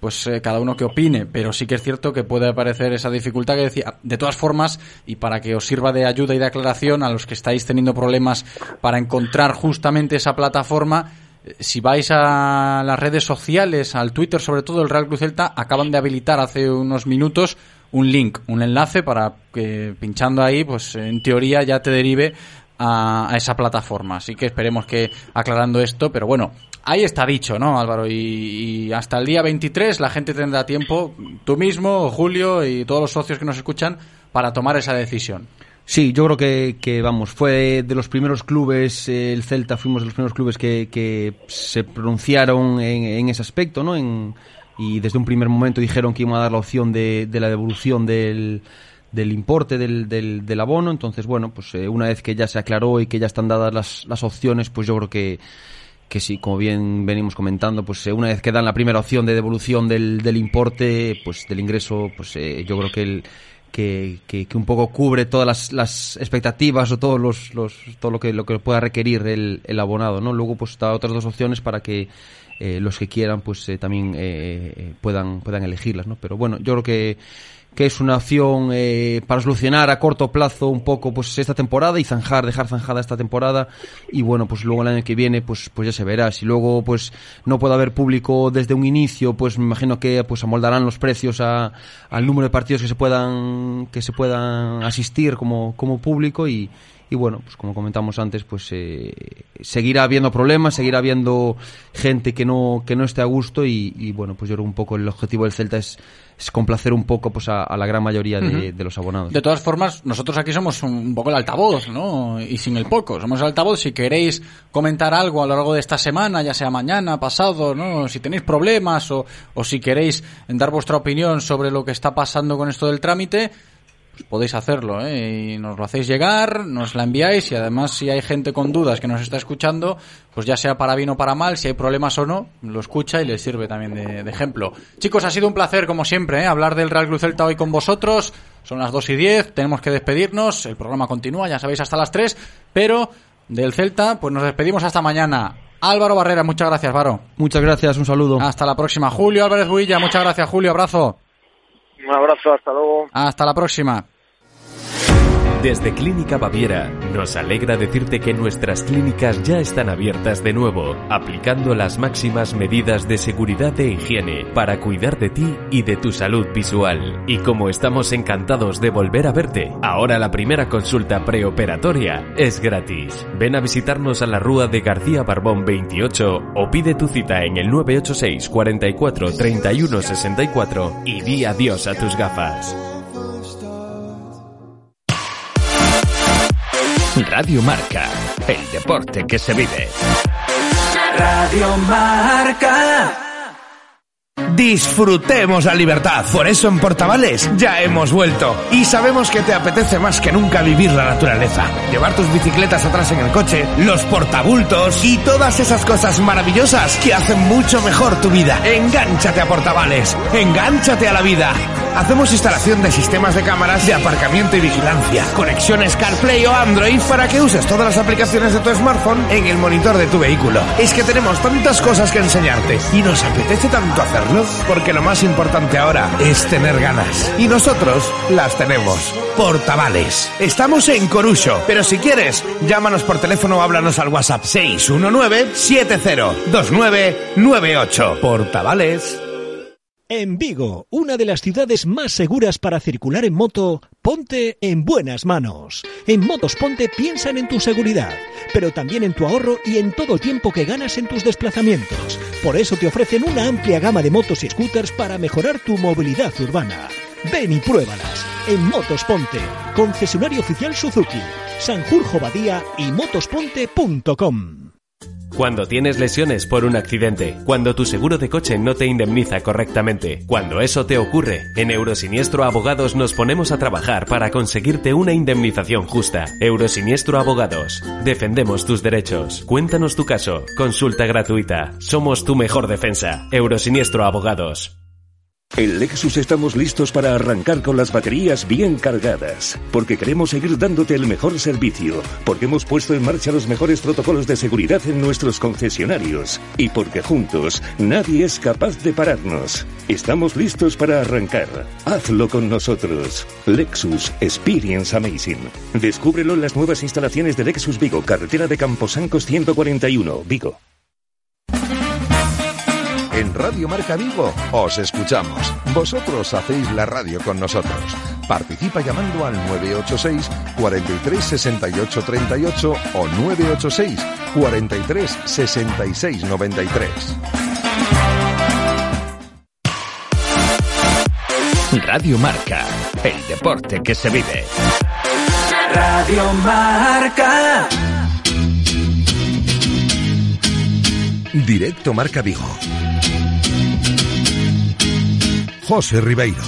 pues eh, cada uno que opine. Pero sí que es cierto que puede aparecer esa dificultad que decía. De todas formas, y para que os sirva de ayuda y de aclaración a los que estáis teniendo problemas para encontrar justamente esa plataforma, si vais a las redes sociales, al Twitter sobre todo, el Real Cruz Celta acaban de habilitar hace unos minutos un link, un enlace para que pinchando ahí, pues en teoría ya te derive a, esa plataforma. Así que esperemos que aclarando esto, pero bueno, ahí está dicho, ¿no, Álvaro? Y, hasta el día 23 la gente tendrá tiempo, tú mismo, Julio y todos los socios que nos escuchan, para tomar esa decisión. Sí, yo creo que, que, vamos, fue de los primeros clubes, eh, el Celta fuimos de los primeros clubes que, que se pronunciaron en, en ese aspecto, ¿no? En, y desde un primer momento dijeron que iban a dar la opción de, de la devolución del, del importe del, del, del, abono. Entonces, bueno, pues eh, una vez que ya se aclaró y que ya están dadas las, las opciones, pues yo creo que, que sí, como bien venimos comentando, pues eh, una vez que dan la primera opción de devolución del, del importe, pues del ingreso, pues eh, yo creo que el que, que, que, un poco cubre todas las, las expectativas o todos los, los, todo lo que, lo que pueda requerir el, el abonado, ¿no? Luego, pues, está otras dos opciones para que eh, los que quieran pues eh, también eh, puedan puedan elegirlas no pero bueno yo creo que que es una opción eh, para solucionar a corto plazo un poco pues esta temporada y zanjar, dejar zanjada esta temporada. Y bueno, pues luego el año que viene pues pues ya se verá. Si luego pues no puede haber público desde un inicio, pues me imagino que pues amoldarán los precios a, al número de partidos que se puedan que se puedan asistir como como público. Y y bueno, pues como comentamos antes, pues eh, seguirá habiendo problemas, seguirá habiendo gente que no que no esté a gusto. Y, y bueno, pues yo creo un poco el objetivo del Celta es, complacer un poco pues a, a la gran mayoría de, los abonados. De todas formas, nosotros aquí somos un, poco el altavoz, ¿no? Y sin el poco. Somos el altavoz. Si queréis comentar algo a lo largo de esta semana, ya sea mañana, pasado, ¿no? Si tenéis problemas o, o si queréis dar vuestra opinión sobre lo que está pasando con esto del trámite, podéis hacerlo, ¿eh? Y nos lo hacéis llegar, nos la enviáis y además si hay gente con dudas que nos está escuchando, pues ya sea para bien o para mal, si hay problemas o no, lo escucha y les sirve también de, de ejemplo. Chicos, ha sido un placer como siempre, ¿eh? Hablar del Real Club Celta hoy con vosotros. Son las 2 y 10, tenemos que despedirnos, el programa continúa, ya sabéis, hasta las 3, pero del Celta, pues nos despedimos hasta mañana. Álvaro Barrera, muchas gracias, Varo. Muchas gracias, un saludo. Hasta la próxima. Julio Álvarez Builla, muchas gracias, Julio, abrazo. Un abrazo, hasta luego. Hasta la próxima. Desde Clínica Baviera, nos alegra decirte que nuestras clínicas ya están abiertas de nuevo, aplicando las máximas medidas de seguridad e higiene para cuidar de ti y de tu salud visual. Y como estamos encantados de volver a verte, ahora la primera consulta preoperatoria es gratis. Ven a visitarnos a la Rúa de García Barbón 28 o pide tu cita en el 986 44 31 64 y di adiós a tus gafas. Radio Marca, el deporte que se vive. Radio Marca. Disfrutemos la libertad. Por eso en Portavales ya hemos vuelto. Y sabemos que te apetece más que nunca vivir la naturaleza. Llevar tus bicicletas atrás en el coche, los portabultos y todas esas cosas maravillosas que hacen mucho mejor tu vida. Engánchate a Portavales. Engánchate a la vida. Hacemos instalación de sistemas de cámaras de aparcamiento y vigilancia, conexiones CarPlay o Android para que uses todas las aplicaciones de tu smartphone en el monitor de tu vehículo. Es que tenemos tantas cosas que enseñarte y nos apetece tanto hacerlo porque lo más importante ahora es tener ganas y nosotros las tenemos. Portavales. Estamos en Corucho, pero si quieres, llámanos por teléfono o háblanos al WhatsApp 619-702998. Portavales. En Vigo, una de las ciudades más seguras para circular en moto, ponte en buenas manos. En Motos Ponte piensan en tu seguridad, pero también en tu ahorro y en todo el tiempo que ganas en tus desplazamientos. Por eso te ofrecen una amplia gama de motos y scooters para mejorar tu movilidad urbana. Ven y pruébalas en Motos Ponte, concesionario oficial Suzuki, Sanjurjo Badía y motosponte.com. Cuando tienes lesiones por un accidente, cuando tu seguro de coche no te indemniza correctamente, cuando eso te ocurre, en Eurosiniestro Abogados nos ponemos a trabajar para conseguirte una indemnización justa. Eurosiniestro Abogados. Defendemos tus derechos. Cuéntanos tu caso. Consulta gratuita. Somos tu mejor defensa. Eurosiniestro Abogados. En Lexus estamos listos para arrancar con las baterías bien cargadas, porque queremos seguir dándote el mejor servicio, porque hemos puesto en marcha los mejores protocolos de seguridad en nuestros concesionarios y porque juntos nadie es capaz de pararnos. Estamos listos para arrancar. Hazlo con nosotros. Lexus Experience Amazing. Descúbrelo en las nuevas instalaciones de Lexus Vigo, carretera de Camposancos 141, Vigo. En Radio Marca Vigo os escuchamos. Vosotros hacéis la radio con nosotros. Participa llamando al 986 43 68 38 o 986 43 66 93. Radio Marca, el deporte que se vive. Radio Marca. Directo Marca Vigo. José Ribeiro.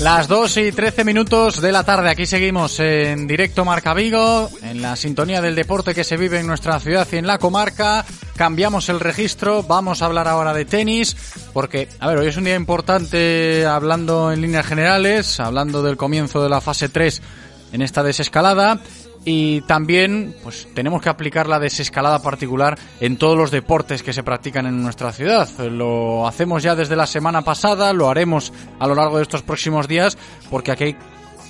Las 2 y 13 minutos de la tarde, aquí seguimos en directo Marca Vigo, en la sintonía del deporte que se vive en nuestra ciudad y en la comarca. Cambiamos el registro, vamos a hablar ahora de tenis, porque, a ver, hoy es un día importante hablando en líneas generales, hablando del comienzo de la fase 3 en esta desescalada y también pues tenemos que aplicar la desescalada particular en todos los deportes que se practican en nuestra ciudad. Lo hacemos ya desde la semana pasada, lo haremos a lo largo de estos próximos días porque aquí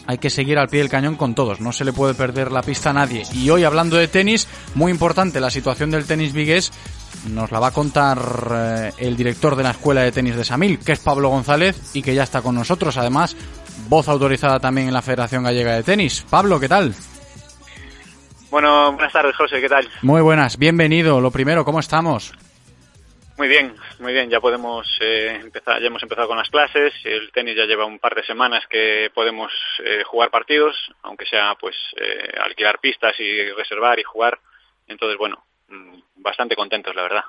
hay, que seguir al pie del cañón con todos, no se le puede perder la pista a nadie. Y hoy hablando de tenis, muy importante la situación del tenis vigués, nos la va a contar eh, el director de la Escuela de Tenis de Samil, que es Pablo González y que ya está con nosotros, además voz autorizada también en la Federación Gallega de Tenis. Pablo, ¿qué tal? Bueno, buenas tardes, José, ¿qué tal? Muy buenas, bienvenido. Lo primero, ¿cómo estamos? Muy bien, muy bien. Ya podemos eh, empezar, ya hemos empezado con las clases. El tenis ya lleva un par de semanas que podemos eh, jugar partidos, aunque sea pues eh, alquilar pistas y reservar y jugar. Entonces, bueno, mm, bastante contentos, la verdad.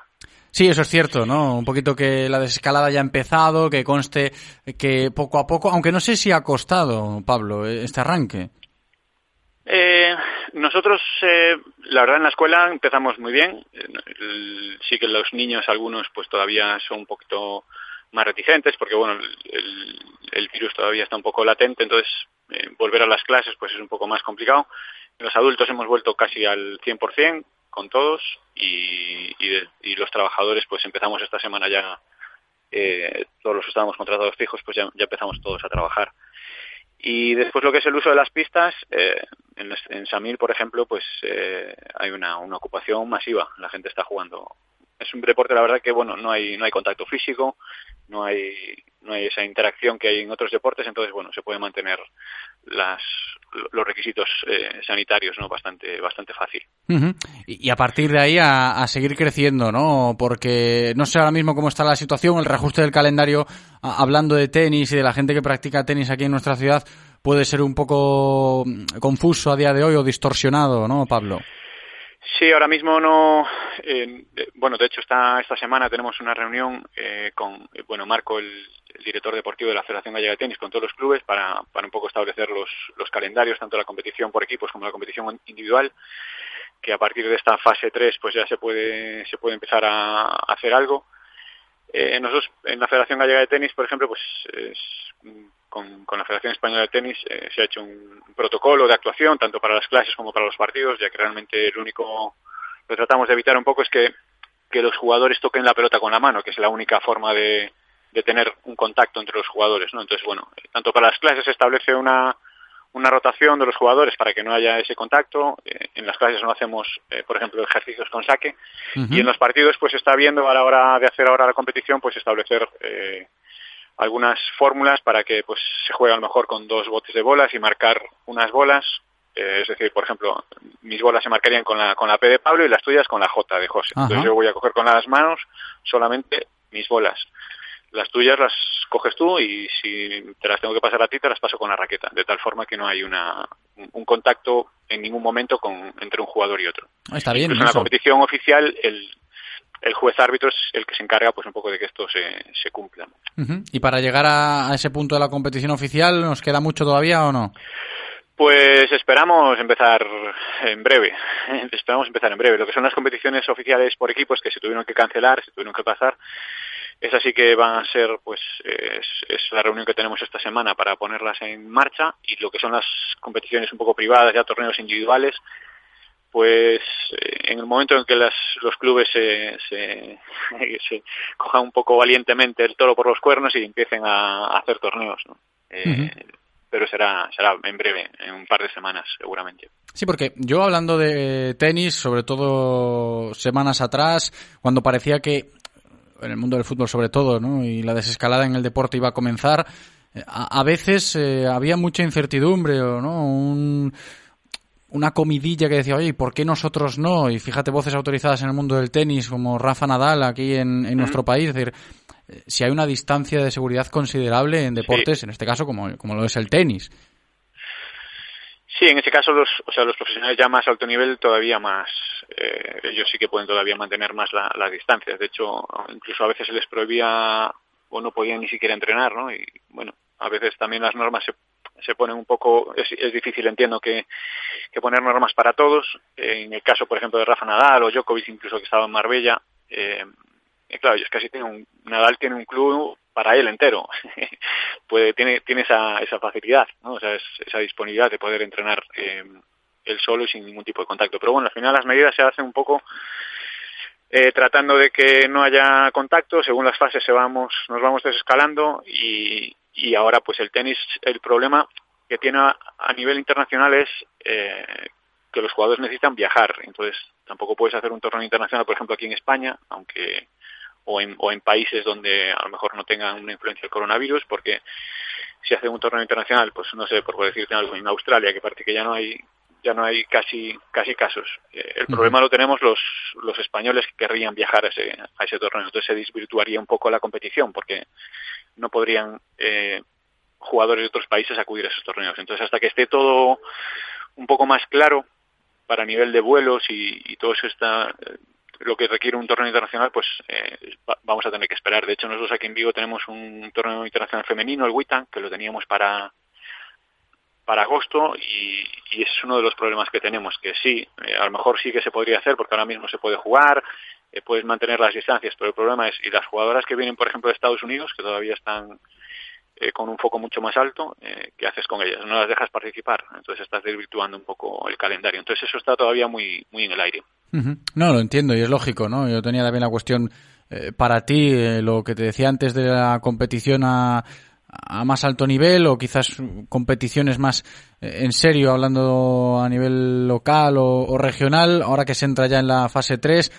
Sí, eso es cierto, ¿no? Un poquito que la desescalada ya ha empezado, que conste que poco a poco, aunque no sé si ha costado, Pablo, este arranque. Eh, nosotros, eh, la verdad, en la escuela empezamos muy bien. El- sí que los niños, algunos, pues todavía son un poquito más reticentes, porque bueno, el, el virus todavía está un poco latente, entonces eh, volver a las clases, pues es un poco más complicado. Los adultos hemos vuelto casi al 100% con todos y, y, y los trabajadores, pues empezamos esta semana ya, eh, todos los que estábamos contratados fijos, pues ya, ya empezamos todos a trabajar. Y después lo que es el uso de las pistas, eh, en, en Samil, por ejemplo, pues eh, hay una, una ocupación masiva. La gente está jugando. Es un deporte, la verdad, que bueno, no hay no hay contacto físico, no hay no hay esa interacción que hay en otros deportes, entonces bueno, se puede mantener las los requisitos eh, sanitarios, no, bastante bastante fácil. Y a partir de ahí a, a seguir creciendo, ¿no? Porque no sé ahora mismo cómo está la situación, el reajuste del calendario, hablando de tenis y de la gente que practica tenis aquí en nuestra ciudad, puede ser un poco mm, confuso a día de hoy o distorsionado, ¿no, Pablo? Sí, ahora mismo no. eh, bueno, de hecho, esta, esta semana tenemos una reunión eh, con, eh, bueno, Marco, el, director deportivo de la Federación Gallega de Tenis, con todos los clubes para, para un poco establecer los, los calendarios, tanto la competición por equipos como la competición individual, que a partir de esta fase 3 pues ya se puede, se puede empezar a, a hacer algo. Eh, nosotros en la Federación Gallega de Tenis, por ejemplo, pues es- con, con la Federación Española de Tenis eh, se ha hecho un protocolo de actuación tanto para las clases como para los partidos, ya que realmente lo único que tratamos de evitar un poco es que, que los jugadores toquen la pelota con la mano, que es la única forma de, de tener un contacto entre los jugadores, ¿no? Entonces, bueno, tanto para las clases se establece una, una rotación de los jugadores para que no haya ese contacto. Eh, en las clases no hacemos, eh, por ejemplo, ejercicios con saque. Y en los partidos, pues se está viendo a la hora de hacer ahora la competición, pues establecer eh, algunas fórmulas para que pues se juegue a lo mejor con dos botes de bolas y marcar unas bolas. Eh, es decir, por ejemplo, mis bolas se marcarían con la, con la P de Pablo y las tuyas con la J de José. Ajá. Entonces yo voy a coger con las manos solamente mis bolas. Las tuyas las coges tú y si te las tengo que pasar a ti, te las paso con la raqueta. De tal forma que no hay una, un- contacto en ningún momento con, entre un jugador y otro. Está bien, Incluso en la competición oficial, el, el juez árbitro es el que se encarga pues un poco de que esto se, se cumpla. Y para llegar a, a ese punto de la competición oficial, ¿nos queda mucho todavía o no? Pues esperamos empezar en breve. [laughs] Esperamos empezar en breve. Lo que son las competiciones oficiales por equipos que se tuvieron que cancelar, se tuvieron que pasar, esas sí que van a ser, pues, es, es la reunión que tenemos esta semana para ponerlas en marcha. Y lo que son las competiciones un poco privadas, ya torneos individuales, pues eh, en el momento en que las, los clubes se, se, [laughs] se cojan un poco valientemente el toro por los cuernos y empiecen a, a hacer torneos, ¿no? Eh, pero será será en breve, en un par de semanas seguramente. Sí, porque yo hablando de tenis, sobre todo semanas atrás, cuando parecía que en el mundo del fútbol sobre todo, ¿no? y la desescalada en el deporte iba a comenzar, eh, a, a veces eh, había mucha incertidumbre o no, un, una comidilla que decía, oye, ¿y por qué nosotros no? Y fíjate, voces autorizadas en el mundo del tenis como Rafa Nadal aquí en, en nuestro país, es decir, eh, si hay una distancia de seguridad considerable en deportes, en este caso como, como lo es el tenis. Sí, en ese caso los, o sea, los profesionales ya más alto nivel todavía más, eh, ellos sí que pueden todavía mantener más la- las distancias. De hecho, incluso a veces se les prohibía o no podían ni siquiera entrenar, ¿no? Y bueno, a veces también las normas se, se ponen un poco, es, es difícil entiendo que, que poner normas para todos. En el caso, por ejemplo, de Rafa Nadal o Djokovic, incluso que estaba en Marbella, eh, eh, claro, ellos casi tienen un, Nadal tiene un club para él entero. [laughs] Puede, tiene, tiene esa, esa facilidad, ¿no? O sea, esa disponibilidad de poder entrenar eh, él solo y sin ningún tipo de contacto. Pero bueno, al final las medidas se hacen un poco eh, tratando de que no haya contacto, según las fases se vamos, nos vamos desescalando y, y ahora pues el tenis, el problema que tiene a, nivel internacional es eh, que los jugadores necesitan viajar, entonces tampoco puedes hacer un torneo internacional, por ejemplo, aquí en España, aunque o en, o en países donde a lo mejor no tengan una influencia del coronavirus, porque si hacen un torneo internacional, pues no sé, por decirte algo, en Australia, que parece que ya no hay ya no hay casi casi casos. Eh, el problema lo tenemos los los españoles que querrían viajar a ese a ese torneo, entonces se desvirtuaría un poco la competición porque no podrían eh, jugadores de otros países acudir a esos torneos. Entonces, hasta que esté todo un poco más claro para nivel de vuelos y, todo eso está eh, lo que requiere un torneo internacional, pues eh, vamos a tener que esperar. De hecho, nosotros aquí en Vigo tenemos un torneo internacional femenino, el WITAN, que lo teníamos para para agosto y, y ese es uno de los problemas que tenemos, que sí, eh, a lo mejor sí que se podría hacer porque ahora mismo se puede jugar, puedes mantener las distancias, pero el problema es, y las jugadoras que vienen, por ejemplo, de Estados Unidos, que todavía están eh, con un foco mucho más alto, eh, ¿qué haces con ellas? No las dejas participar, entonces estás desvirtuando un poco el calendario. Entonces eso está todavía muy, muy en el aire. No, lo entiendo y es lógico, ¿no? Yo tenía también la cuestión eh, para ti, eh, lo que te decía antes de la competición a, a más alto nivel o quizás competiciones más en serio, hablando a nivel local o, o, regional, ahora que se entra ya en la fase 3,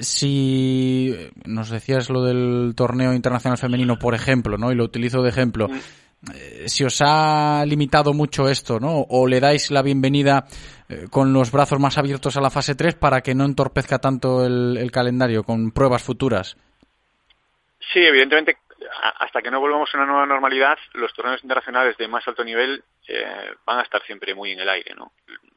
si nos decías lo del torneo internacional femenino, por ejemplo, ¿no? Y lo utilizo de ejemplo. Eh, si os ha limitado mucho esto, ¿no? O le dais la bienvenida eh, con los brazos más abiertos a la fase 3 para que no entorpezca tanto el, calendario con pruebas futuras. Sí, evidentemente, hasta que no volvamos a una nueva normalidad, los torneos internacionales de más alto nivel eh, van a estar siempre muy en el aire, ¿no?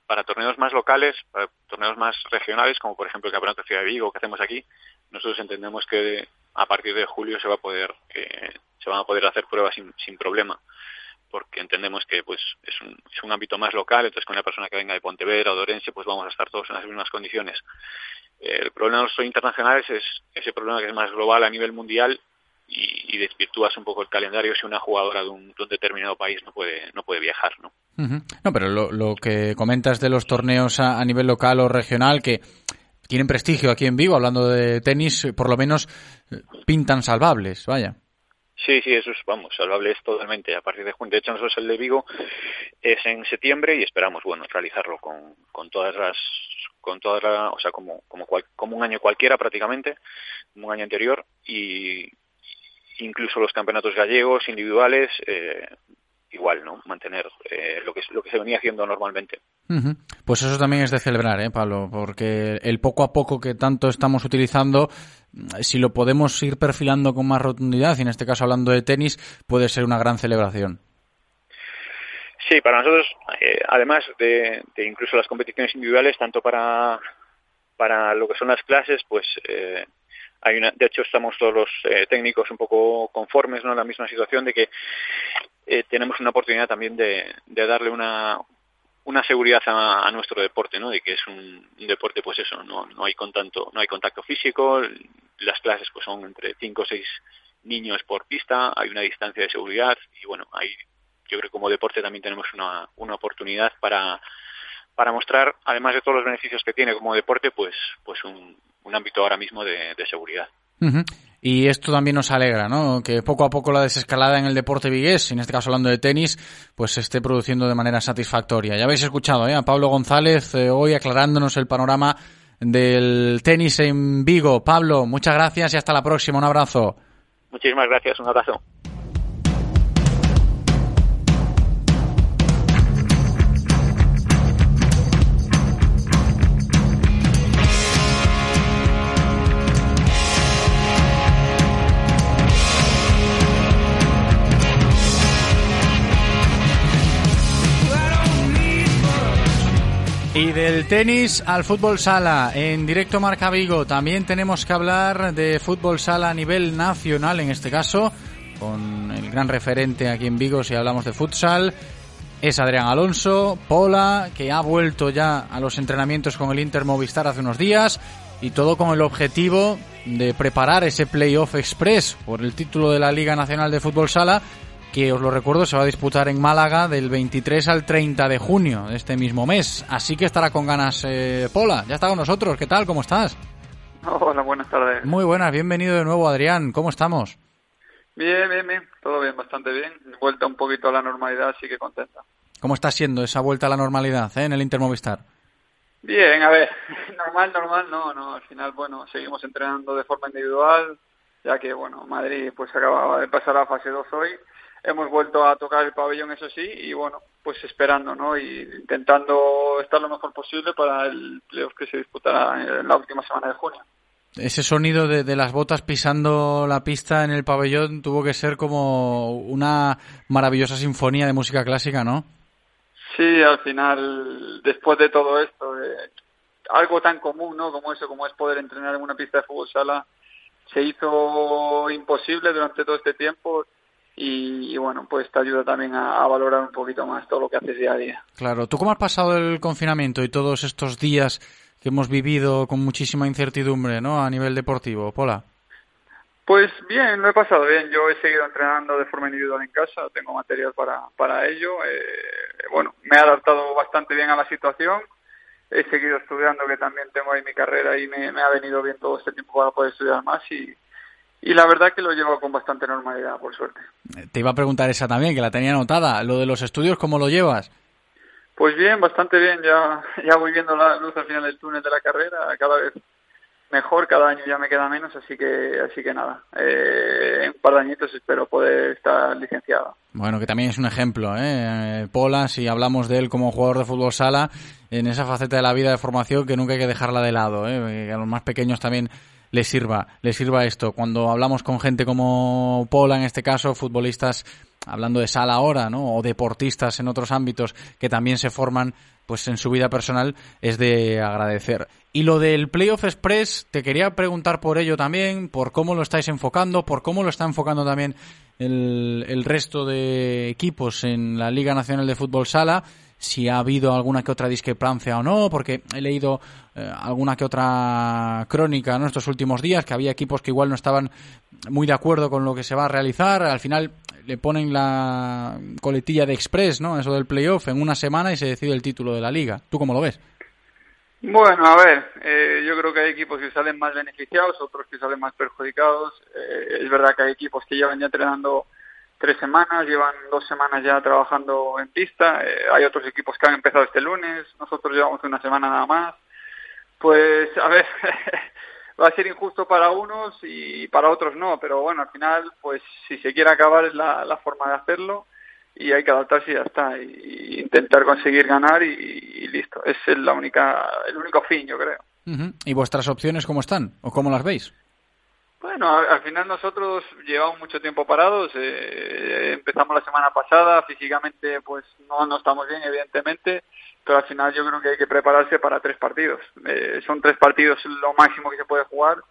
para torneos más locales, para torneos más regionales, como por ejemplo el Campeonato de Ciudad de Vigo que hacemos aquí, nosotros entendemos que a partir de julio se va a poder eh, se van a poder hacer pruebas sin, problema porque entendemos que pues es un, es un ámbito más local, entonces con una persona que venga de Pontevedra o de Orense, pues vamos a estar todos en las mismas condiciones. El problema de los internacionales es ese problema que es más global a nivel mundial y, y, desvirtúas un poco el calendario si una jugadora de un, de un determinado país no puede no puede viajar, ¿no? No, pero lo, lo, que comentas de los torneos a, a, nivel local o regional que tienen prestigio aquí en Vigo, hablando de tenis, por lo menos eh, pintan salvables, vaya. Sí, sí, eso es, vamos, salvables totalmente a partir de junio. De hecho, nosotros el de Vigo es en septiembre y esperamos, bueno, realizarlo con, con todas las con todas la, o sea, como como, cual, como un año cualquiera prácticamente, como un año anterior y incluso los campeonatos gallegos individuales eh, igual, ¿no? Mantener eh, lo que lo que se venía haciendo normalmente. Uh -huh. Pues eso también es de celebrar, ¿eh, Pablo? Porque el poco a poco que tanto estamos utilizando, si lo podemos ir perfilando con más rotundidad, y en este caso hablando de tenis, puede ser una gran celebración. Sí, para nosotros, eh, además de, de, incluso las competiciones individuales, tanto para, para lo que son las clases, pues eh, hay una, de hecho estamos todos los eh, técnicos un poco conformes, ¿no? En la misma situación de que eh, tenemos una oportunidad también de, darle una, una seguridad a, a, nuestro deporte, ¿no? De que es un, un, deporte, pues eso, no, no hay contacto, no hay contacto físico, las clases pues son entre cinco o seis niños por pista, hay una distancia de seguridad y bueno, hay, yo creo que como deporte también tenemos una, una oportunidad para para mostrar, además de todos los beneficios que tiene como deporte, pues, pues un, un ámbito ahora mismo de, de seguridad. Uh -huh. Y esto también nos alegra, ¿no? Que poco a poco la desescalada en el deporte vigués, en este caso hablando de tenis, pues se esté produciendo de manera satisfactoria. Ya habéis escuchado ¿eh? a Pablo González eh, hoy aclarándonos el panorama del tenis en Vigo. Pablo, muchas gracias y hasta la próxima. Un abrazo. Muchísimas gracias. Un abrazo. Del tenis al fútbol sala, en directo Marca Vigo, también tenemos que hablar de fútbol sala a nivel nacional, en este caso, con el gran referente aquí en Vigo si hablamos de futsal, es Adrián Alonso, Pola, que ha vuelto ya a los entrenamientos con el Inter Movistar hace unos días, y todo con el objetivo de preparar ese playoff express por el título de la Liga Nacional de Fútbol Sala que os lo recuerdo se va a disputar en Málaga del 23 al 30 de junio de este mismo mes. Así que estará con ganas eh, Pola. Ya está con nosotros. ¿Qué tal? ¿Cómo estás? Hola, buenas tardes. Muy buenas. Bienvenido de nuevo, Adrián. ¿Cómo estamos? Bien, bien, bien. Todo bien, bastante bien. Vuelta un poquito a la normalidad, así que contenta. ¿Cómo está siendo esa vuelta a la normalidad eh, en el Intermovistar? Bien, a ver, [laughs] normal, normal, no, no. Al final, bueno, seguimos entrenando de forma individual, ya que, bueno, Madrid pues acababa de pasar a fase 2 hoy hemos vuelto a tocar el pabellón, eso sí, y bueno, pues esperando, ¿no? Y intentando estar lo mejor posible para el playoff que se disputará en la última semana de junio. Ese sonido de, de, las botas pisando la pista en el pabellón tuvo que ser como una maravillosa sinfonía de música clásica, ¿no? Sí, al final, después de todo esto, eh, algo tan común, ¿no? Como eso, como es poder entrenar en una pista de fútbol sala, se hizo imposible durante todo este tiempo y, bueno, pues te ayuda también a, valorar un poquito más todo lo que haces día a día. Claro, ¿tú cómo has pasado el confinamiento y todos estos días que hemos vivido con muchísima incertidumbre, ¿no? A nivel deportivo, Pola. Pues bien, lo he pasado bien. Yo he seguido entrenando de forma individual en casa, tengo material para, para ello. Eh, bueno, me he adaptado bastante bien a la situación. He seguido estudiando, que también tengo ahí mi carrera y me, me ha venido bien todo este tiempo para poder estudiar más y, y la verdad que lo llevo con bastante normalidad, por suerte. Te iba a preguntar esa también, que la tenía anotada. Lo de los estudios, ¿cómo lo llevas? Pues bien, bastante bien. Ya, ya voy viendo la luz al final del túnel de la carrera, cada vez mejor, cada año ya me queda menos, así que, así que nada. Eh, en un par de añitos espero poder estar licenciado. Bueno, que también es un ejemplo, ¿eh? Pola, si hablamos de él como jugador de fútbol sala, en esa faceta de la vida de formación que nunca hay que dejarla de lado, ¿eh? Que a los más pequeños también le sirva, le sirva esto. Cuando hablamos con gente como Pola, en este caso, futbolistas, hablando de sala ahora, ¿no? O deportistas en otros ámbitos que también se forman, pues en su vida personal, es de agradecer. Y lo del Playoff Express, te quería preguntar por ello también, por cómo lo estáis enfocando, por cómo lo está enfocando también el, el resto de equipos en la Liga Nacional de Fútbol Sala si ha habido alguna que otra discrepancia o no, porque he leído eh, alguna que otra crónica en estos últimos días, que había equipos que igual no estaban muy de acuerdo con lo que se va a realizar, al final le ponen la coletilla de Express, ¿no? Eso del playoff en una semana y se decide el título de la liga. ¿Tú cómo lo ves? Bueno, a ver, eh, yo creo que hay equipos que salen más beneficiados, otros que salen más perjudicados. Eh, es verdad que hay equipos que llevan ya entrenando tres semanas, llevan dos semanas ya trabajando en pista, eh, hay otros equipos que han empezado este lunes, nosotros llevamos una semana nada más. Pues a ver, [laughs] va a ser injusto para unos y para otros no, pero bueno, al final, pues si se quiere acabar es la, forma de hacerlo y hay que adaptarse y ya está, y, intentar conseguir ganar y, listo. Es la única, el único fin, yo creo. ¿Y vuestras opciones cómo están o cómo las veis? Bueno, al, final nosotros llevamos mucho tiempo parados. Eh, empezamos la semana pasada, físicamente pues no, no estamos bien, evidentemente, pero al final yo creo que hay que prepararse para tres partidos. Eh, son tres partidos lo máximo que se puede jugar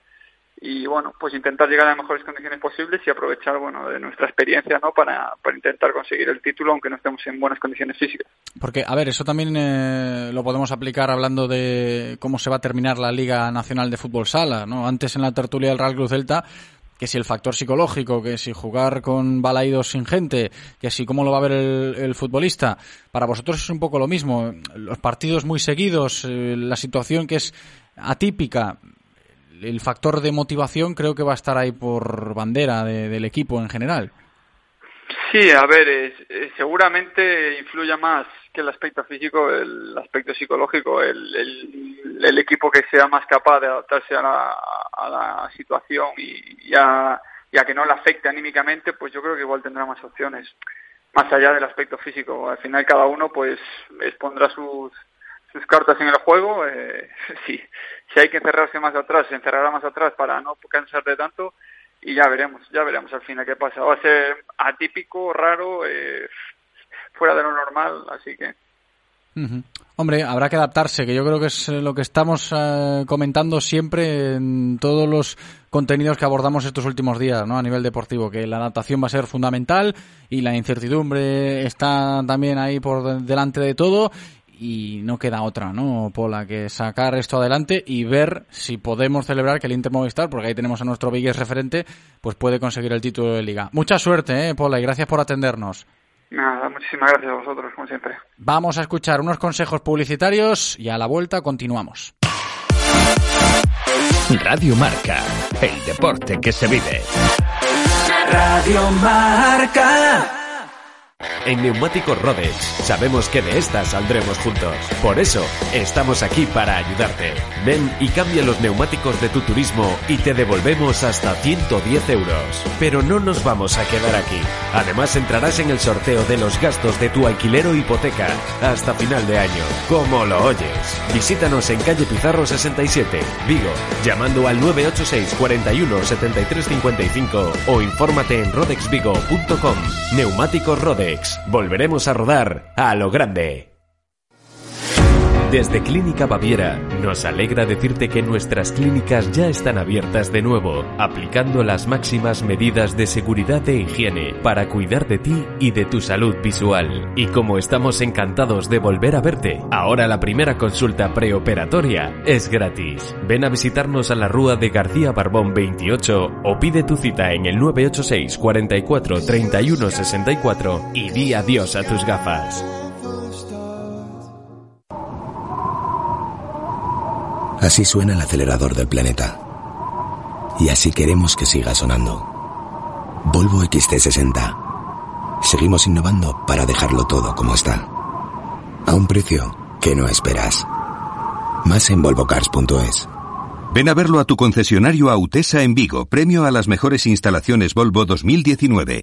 y bueno, pues intentar llegar a las mejores condiciones posibles y aprovechar, bueno, de nuestra experiencia, ¿no? Para, para intentar conseguir el título aunque no estemos en buenas condiciones físicas. Porque, a ver, eso también eh, lo podemos aplicar hablando de cómo se va a terminar la Liga Nacional de Fútbol Sala, ¿no? Antes en la tertulia del Real Cruz Celta que si el factor psicológico, que si jugar con balaídos sin gente, que si cómo lo va a ver el, futbolista. Para vosotros es un poco lo mismo. Los partidos muy seguidos, eh, la situación que es atípica, el factor de motivación creo que va a estar ahí por bandera de, del equipo en general. Sí, a ver, es, seguramente influya más que el aspecto físico, el aspecto psicológico, el, el, el equipo que sea más capaz de adaptarse a la, a la situación y, y, a, y a que no le afecte anímicamente, pues yo creo que igual tendrá más opciones, más allá del aspecto físico. Al final cada uno pues expondrá sus, sus cartas en el juego. Eh, [laughs] si, si hay que encerrarse más atrás, se encerrará más atrás para no cansar de tanto y ya veremos, ya veremos al final qué pasa. Va a ser atípico, raro, eh, fuera de lo normal, así que. Hombre, habrá que adaptarse, que yo creo que es lo que estamos eh, comentando siempre en todos los contenidos que abordamos estos últimos días, ¿no? A nivel deportivo, que la adaptación va a ser fundamental y la incertidumbre está también ahí por delante de todo y no queda otra, ¿no, Pola? Que sacar esto adelante y ver si podemos celebrar que el Inter Movistar, porque ahí tenemos a nuestro Vigues referente, pues puede conseguir el título de liga. Mucha suerte, ¿eh, Pola? Y gracias por atendernos. Nada, muchísimas gracias a vosotros, como siempre. Vamos a escuchar unos consejos publicitarios y a la vuelta continuamos. Radio Marca, el deporte que se vive. Radio Marca. En Neumáticos Rodex sabemos que de esta saldremos juntos. Por eso estamos aquí para ayudarte. Ven y cambia los neumáticos de tu turismo y te devolvemos hasta 110 euros. Pero no nos vamos a quedar aquí. Además entrarás en el sorteo de los gastos de tu alquiler o hipoteca hasta final de año. Como lo oyes. Visítanos en calle Pizarro 67, Vigo, llamando al 986 41 73 55 o infórmate en rodexvigo.com. Neumáticos Rodex. Volveremos a rodar a lo grande. Desde Clínica Baviera nos alegra decirte que nuestras clínicas ya están abiertas de nuevo, aplicando las máximas medidas de seguridad e higiene para cuidar de ti y de tu salud visual. Y como estamos encantados de volver a verte, ahora la primera consulta preoperatoria es gratis. Ven a visitarnos a la Rúa de García Barbón 28 o pide tu cita en el 986 44 31 64 y di adiós a tus gafas. Así suena el acelerador del planeta. Y así queremos que siga sonando. Volvo XT60. Seguimos innovando para dejarlo todo como está. A un precio que no esperas. Más en volvocars.es. Ven a verlo a tu concesionario Autesa en Vigo, premio a las mejores instalaciones Volvo 2019.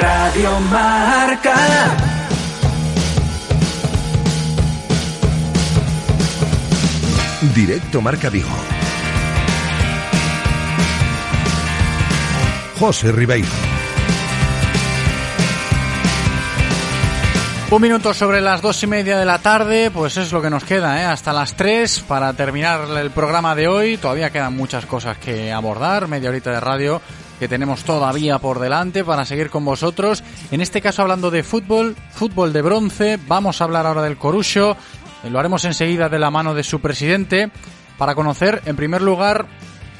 Radio Marca. Directo Marca Vigo. José Ribeiro. Un minuto sobre las dos y media de la tarde, pues es lo que nos queda, ¿eh? hasta las tres para terminar el programa de hoy. Todavía quedan muchas cosas que abordar, media horita de radio que tenemos todavía por delante para seguir con vosotros. En este caso hablando de fútbol, fútbol de bronce, vamos a hablar ahora del Corucho, eh, lo haremos enseguida de la mano de su presidente para conocer en primer lugar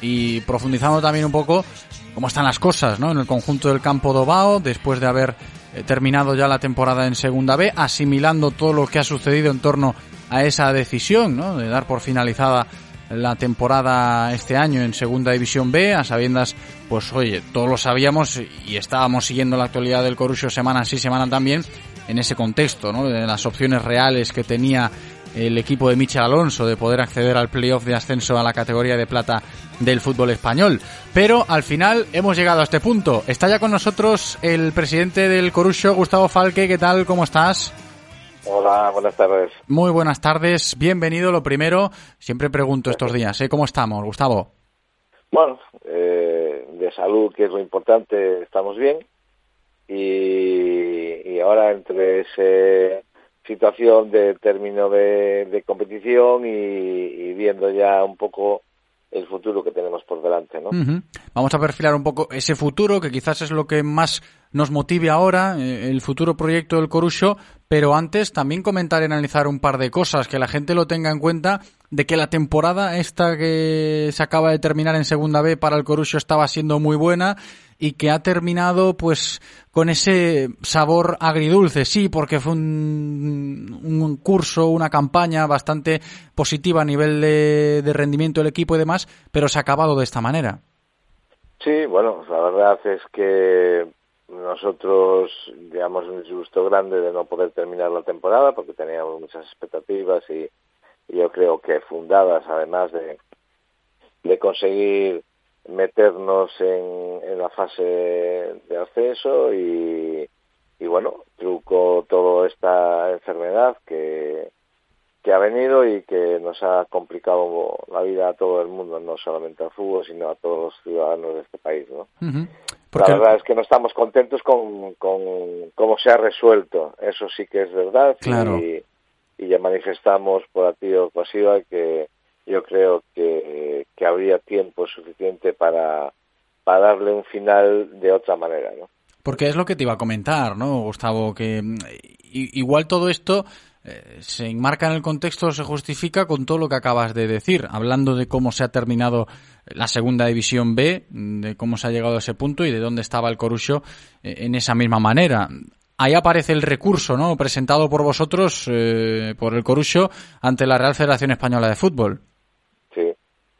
y profundizando también un poco cómo están las cosas ¿no? en el conjunto del campo Dobao después de haber eh, terminado ya la temporada en Segunda B, asimilando todo lo que ha sucedido en torno a esa decisión ¿no? de dar por finalizada la temporada este año en Segunda División B, a sabiendas, pues oye, todos lo sabíamos y estábamos siguiendo la actualidad del Corucho semana sí, semana también, en ese contexto, ¿no? De las opciones reales que tenía el equipo de Michel Alonso de poder acceder al playoff de ascenso a la categoría de plata del fútbol español. Pero al final hemos llegado a este punto. Está ya con nosotros el presidente del Corucho, Gustavo Falque. ¿Qué tal? ¿Cómo estás? Hola, buenas tardes. Muy buenas tardes, bienvenido. Lo primero, siempre pregunto estos días, ¿eh? ¿cómo estamos, Gustavo? Bueno, eh, de salud, que es lo importante, estamos bien. Y, y ahora entre esa situación de término de, de competición y, y viendo ya un poco el futuro que tenemos por delante, ¿no? Vamos a perfilar un poco ese futuro, que quizás es lo que más nos motive ahora, eh, el futuro proyecto del Corucho, pero antes también comentar y analizar un par de cosas, que la gente lo tenga en cuenta, de que la temporada esta que se acaba de terminar en Segunda B para el Corucho estaba siendo muy buena y que ha terminado pues con ese sabor agridulce, sí, porque fue un, un curso, una campaña bastante positiva a nivel de, de rendimiento del equipo y demás, pero se ha acabado de esta manera. Sí, bueno, la verdad es que nosotros digamos un disgusto grande de no poder terminar la temporada porque teníamos muchas expectativas y, yo creo que fundadas además de, de conseguir meternos en, en la fase de ascenso y, y bueno, truco toda esta enfermedad que, que que ha venido y que nos ha complicado la vida a todo el mundo, no solamente al fútbol, sino a todos los ciudadanos de este país, ¿no? La verdad es que no estamos contentos con, con cómo se ha resuelto, eso sí que es verdad y, y, ya manifestamos por activa o pasiva que yo creo que, que habría tiempo suficiente para, para darle un final de otra manera, ¿no? Porque es lo que te iba a comentar, ¿no, Gustavo? Que mm, igual todo esto eh, se enmarca en el contexto, se justifica con todo lo que acabas de decir, hablando de cómo se ha terminado la segunda división B, de cómo se ha llegado a ese punto y de dónde estaba el Corucho eh, en esa misma manera. Ahí aparece el recurso, ¿no? Presentado por vosotros, eh, por el Corucho, ante la Real Federación Española de Fútbol. Sí,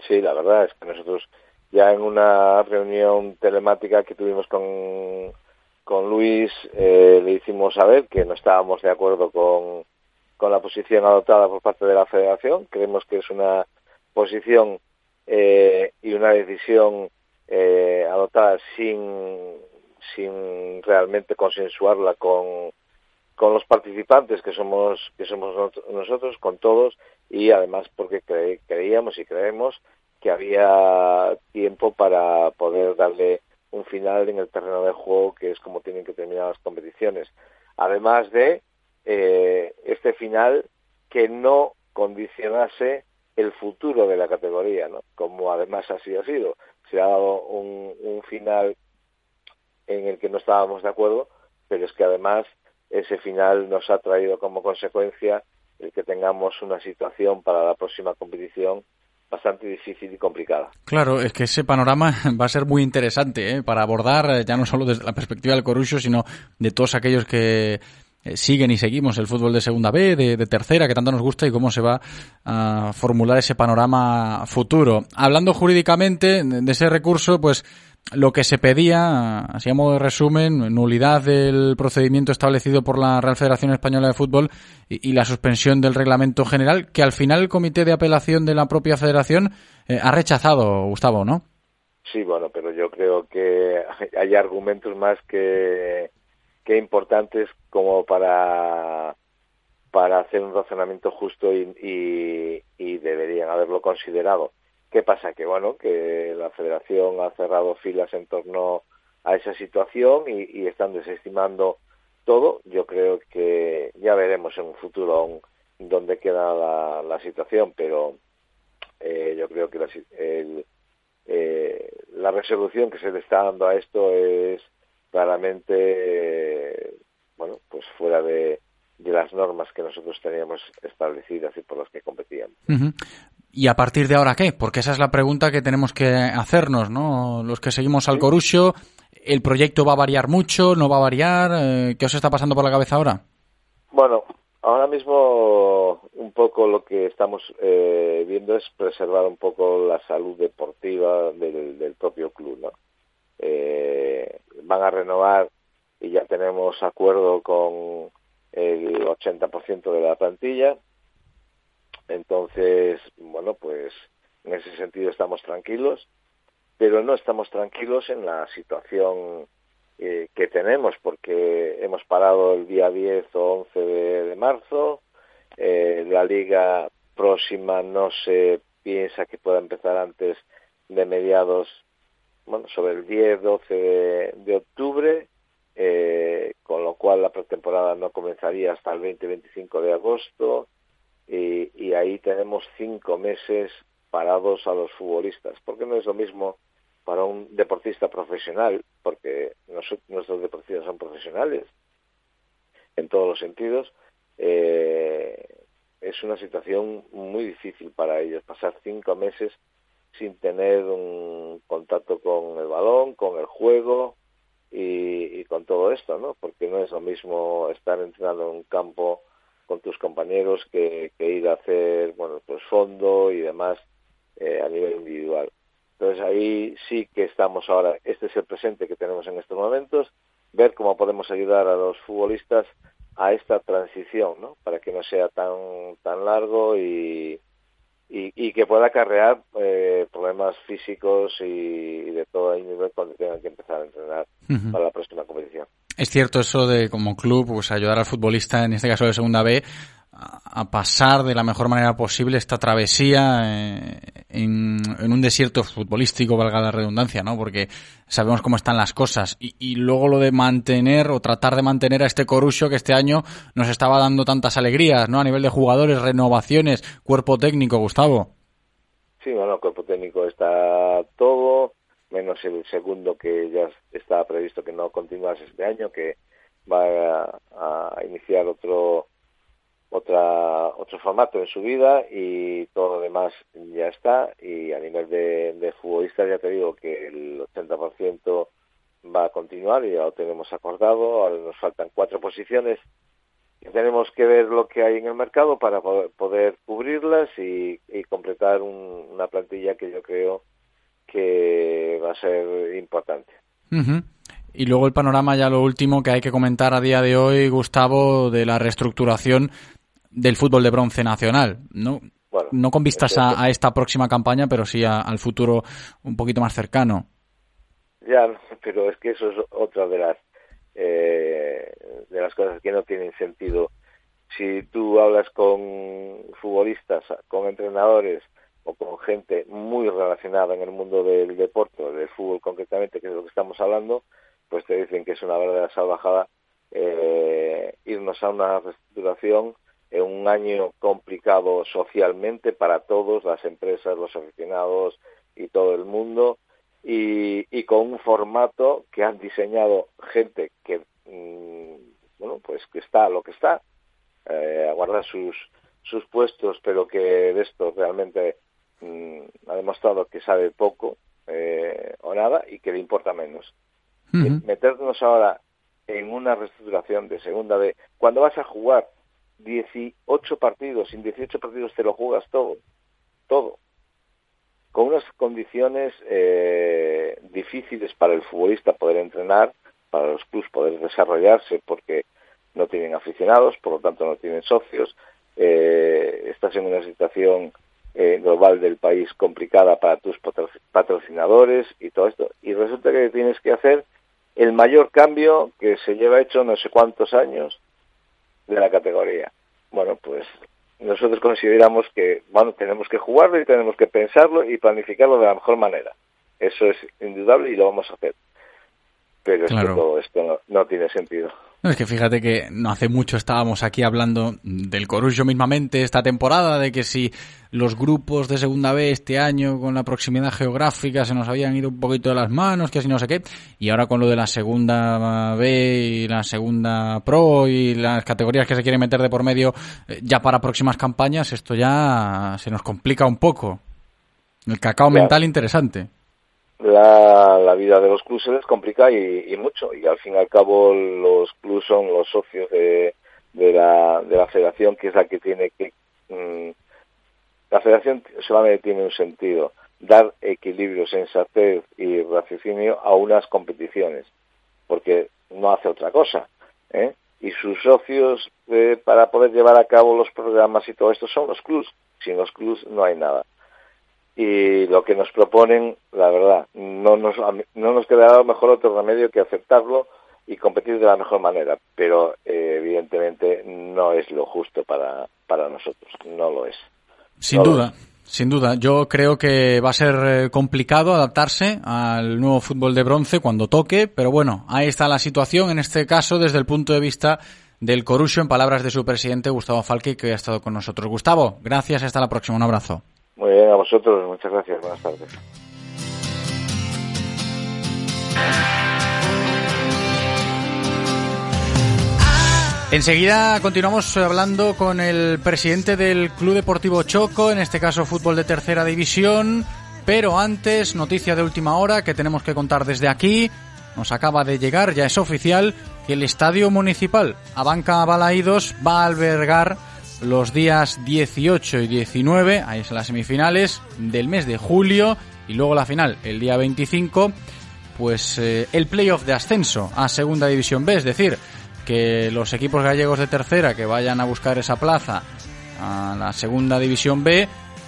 sí, la verdad es que nosotros ya en una reunión telemática que tuvimos con, con Luis le hicimos saber que no estábamos de acuerdo con, con la posición adoptada por parte de la Federación. Creemos que es una posición eh, y una decisión eh, adoptada sin, sin realmente consensuarla con, con los participantes que somos que somos nosotros, con todos, y además porque creíamos y creemos que había tiempo para poder darle un final en el terreno de juego, que es como tienen que terminar las competiciones. Además de eh, este final que no condicionase el futuro de la categoría, ¿no? como además así ha sido. Se ha dado un, un final en el que no estábamos de acuerdo, pero es que además ese final nos ha traído como consecuencia el que tengamos una situación para la próxima competición bastante difícil y complicada. Claro, es que ese panorama [laughs] va a ser muy interesante ¿eh? para abordar eh, ya no solo desde la perspectiva del Corucho, sino de todos aquellos que eh, siguen y seguimos el fútbol de segunda B, de, tercera, que tanto nos gusta y cómo se va a formular ese panorama futuro. Hablando jurídicamente de ese recurso, pues lo que se pedía, así a de resumen, nulidad del procedimiento establecido por la Real Federación Española de Fútbol y, la suspensión del reglamento general, que al final el comité de apelación de la propia federación eh, ha rechazado, Gustavo, ¿no? Sí, bueno, pero yo creo que hay argumentos más que que importantes como para para hacer un razonamiento justo y, y, deberían haberlo considerado. ¿Qué pasa? Que bueno, que la Federación ha cerrado filas en torno a esa situación y, están desestimando todo. Yo creo que ya veremos en un futuro dónde queda la, situación, pero eh, yo creo que la, eh, la resolución que se le está dando a esto es claramente, bueno, pues fuera de, de las normas que nosotros teníamos establecidas y por las que competíamos. ¿Y a partir de ahora qué? Porque esa es la pregunta que tenemos que hacernos, ¿no? Los que seguimos al Corucho, ¿el proyecto va a variar mucho? ¿No va a variar? Eh, ¿Qué os está pasando por la cabeza ahora? Bueno, ahora mismo un poco lo que estamos eh, viendo es preservar un poco la salud deportiva del, del propio club, ¿no? Eh, van a renovar y ya tenemos acuerdo con el 80% de la plantilla. Entonces, bueno, pues en ese sentido estamos tranquilos, pero no estamos tranquilos en la situación eh, que tenemos, porque hemos parado el día 10 o 11 de, marzo, eh, la liga próxima no se piensa que pueda empezar antes de mediados bueno, sobre el 10, 12 de, octubre, eh, con lo cual la pretemporada no comenzaría hasta el 20-25 de agosto y, y, ahí tenemos cinco meses parados a los futbolistas, porque no es lo mismo para un deportista profesional, porque nuestros deportistas son profesionales en todos los sentidos, eh, es una situación muy difícil para ellos, pasar cinco meses sin tener un contacto con el balón, con el juego y, con todo esto, ¿no? Porque no es lo mismo estar entrenando en un campo con tus compañeros que, ir a hacer, bueno, pues fondo y demás eh, a nivel individual. Entonces ahí sí que estamos ahora, este es el presente que tenemos en estos momentos, ver cómo podemos ayudar a los futbolistas a esta transición, ¿no? Para que no sea tan tan largo y, y, que pueda acarrear problemas físicos y, de todo nivel cuando tengan que empezar a entrenar para la próxima competición. Es cierto eso de como club pues ayudar al futbolista, en este caso de segunda B, a pasar de la mejor manera posible esta travesía eh, en, un desierto futbolístico, valga la redundancia, ¿no? Porque sabemos cómo están las cosas. Y, y, luego lo de mantener o tratar de mantener a este Corusio que este año nos estaba dando tantas alegrías, ¿no? A nivel de jugadores, renovaciones, cuerpo técnico, Gustavo. Sí, bueno, el cuerpo técnico está todo, menos el segundo que ya estaba previsto que no continuase este año, que va a iniciar otro otra, otro formato en su vida y todo lo demás ya está. Y a nivel de, de futbolistas ya te digo que el 80% va a continuar y ya lo tenemos acordado. Ahora nos faltan cuatro posiciones tenemos que ver lo que hay en el mercado para poder, cubrirlas y, completar una plantilla que yo creo que va a ser importante. Y luego el panorama, ya lo último que hay que comentar a día de hoy, Gustavo, de la reestructuración del fútbol de bronce nacional, ¿no? no con vistas a, esta próxima campaña, pero sí al futuro un poquito más cercano. Ya, pero es que eso es otra de las eh, de las cosas que no tienen sentido. Si tú hablas con futbolistas, con entrenadores o con gente muy relacionada en el mundo del deporte, del fútbol concretamente, que es lo que estamos hablando, pues te dicen que es una verdadera salvajada eh, irnos a una reestructuración en un año complicado socialmente para todos, las empresas, los aficionados y todo el mundo, y, y con un formato que han diseñado gente que, mm, bueno, pues que está lo que está, eh, aguarda sus, sus puestos, pero que de esto realmente mm, ha demostrado que sabe poco eh, o nada y que le importa menos. Meternos ahora en una reestructuración de segunda B, cuando vas a jugar 18 partidos, en 18 partidos te lo juegas todo, todo, con unas condiciones eh, difíciles para el futbolista poder entrenar, para los clubes poder desarrollarse porque no tienen aficionados, por lo tanto no tienen socios, eh, estás en una situación eh, global del país complicada para tus patrocinadores y todo esto, y resulta que tienes que hacer el mayor cambio que se lleva hecho no sé cuántos años de la categoría. Bueno, pues nosotros consideramos que, bueno, tenemos que jugarlo y tenemos que pensarlo y planificarlo de la mejor manera. Eso es indudable y lo vamos a hacer. Pero es que todo esto no tiene sentido. No, es que fíjate que no hace mucho estábamos aquí hablando del Corusio mismamente esta temporada, de que si los grupos de segunda B este año con la proximidad geográfica se nos habían ido un poquito de las manos, que así no sé qué, y ahora con lo de la segunda B y la segunda Pro y las categorías que se quieren meter de por medio eh, ya para próximas campañas, esto ya se nos complica un poco. El cacao mental interesante la, la, vida de los clubes se les complica y, mucho. Y al fin y al cabo los clubes son los socios de, de, la, de la federación, que es la que tiene que... Mm, la federación solamente tiene un sentido, dar equilibrio, sensatez y raciocinio a unas competiciones, porque no hace otra cosa. ¿eh? Y sus socios eh, para poder llevar a cabo los programas y todo esto son los clubes. Sin los clubes no hay nada y lo que nos proponen, la verdad, no nos, no nos quedará mejor otro remedio que aceptarlo y competir de la mejor manera, pero eh, evidentemente no es lo justo para, para nosotros, no lo es. Sin duda. Sin duda, yo creo que va a ser eh, complicado adaptarse al nuevo fútbol de bronce cuando toque, pero bueno, ahí está la situación, en este caso desde el punto de vista del Corusio, en palabras de su presidente Gustavo Falque, que ha estado con nosotros. Gustavo, gracias, hasta la próxima, un abrazo. Muy bien, a vosotros, muchas gracias, buenas tardes. Enseguida continuamos hablando con el presidente del Club Deportivo Choco, en este caso fútbol de tercera división, pero antes, noticia de última hora que tenemos que contar desde aquí. Nos acaba de llegar, ya es oficial, que el Estadio Municipal Abanca Balaídos va a albergar los días 18 y 19, ahí son las semifinales del mes de julio y luego la final el día 25, pues eh, el playoff de ascenso a Segunda División B, es decir, que los equipos gallegos de tercera que vayan a buscar esa plaza a la Segunda División B,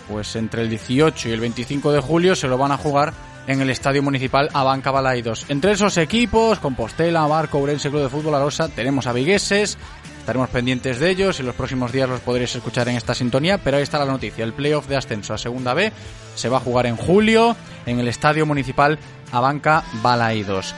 pues entre el 18 y el 25 de julio se lo van a jugar en el Estadio Municipal Abanca Balaidos. Entre esos equipos, Compostela, Barco, Urense, Club de Fútbol, Arosa, tenemos a Vigueses, Estaremos pendientes de ellos y los próximos días los podréis escuchar en esta sintonía, pero ahí está la noticia. El playoff de ascenso a Segunda B se va a jugar en julio en el Estadio Municipal Abanca Balaídos.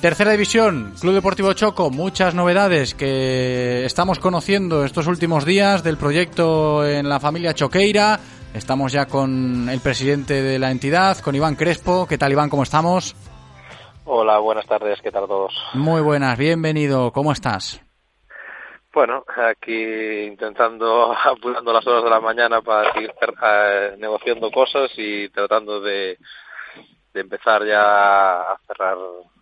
Tercera división, Club Deportivo Choco, muchas novedades que estamos conociendo estos últimos días del proyecto en la familia Choqueira. Estamos ya con el presidente de la entidad, con Iván Crespo. ¿Qué tal Iván? ¿Cómo estamos? Hola, buenas tardes, ¿qué tal todos? Muy buenas, bienvenido, ¿cómo estás? Bueno, aquí intentando, [laughs] apurando las horas de la mañana para seguir eh, negociando cosas y tratando de, de empezar ya a cerrar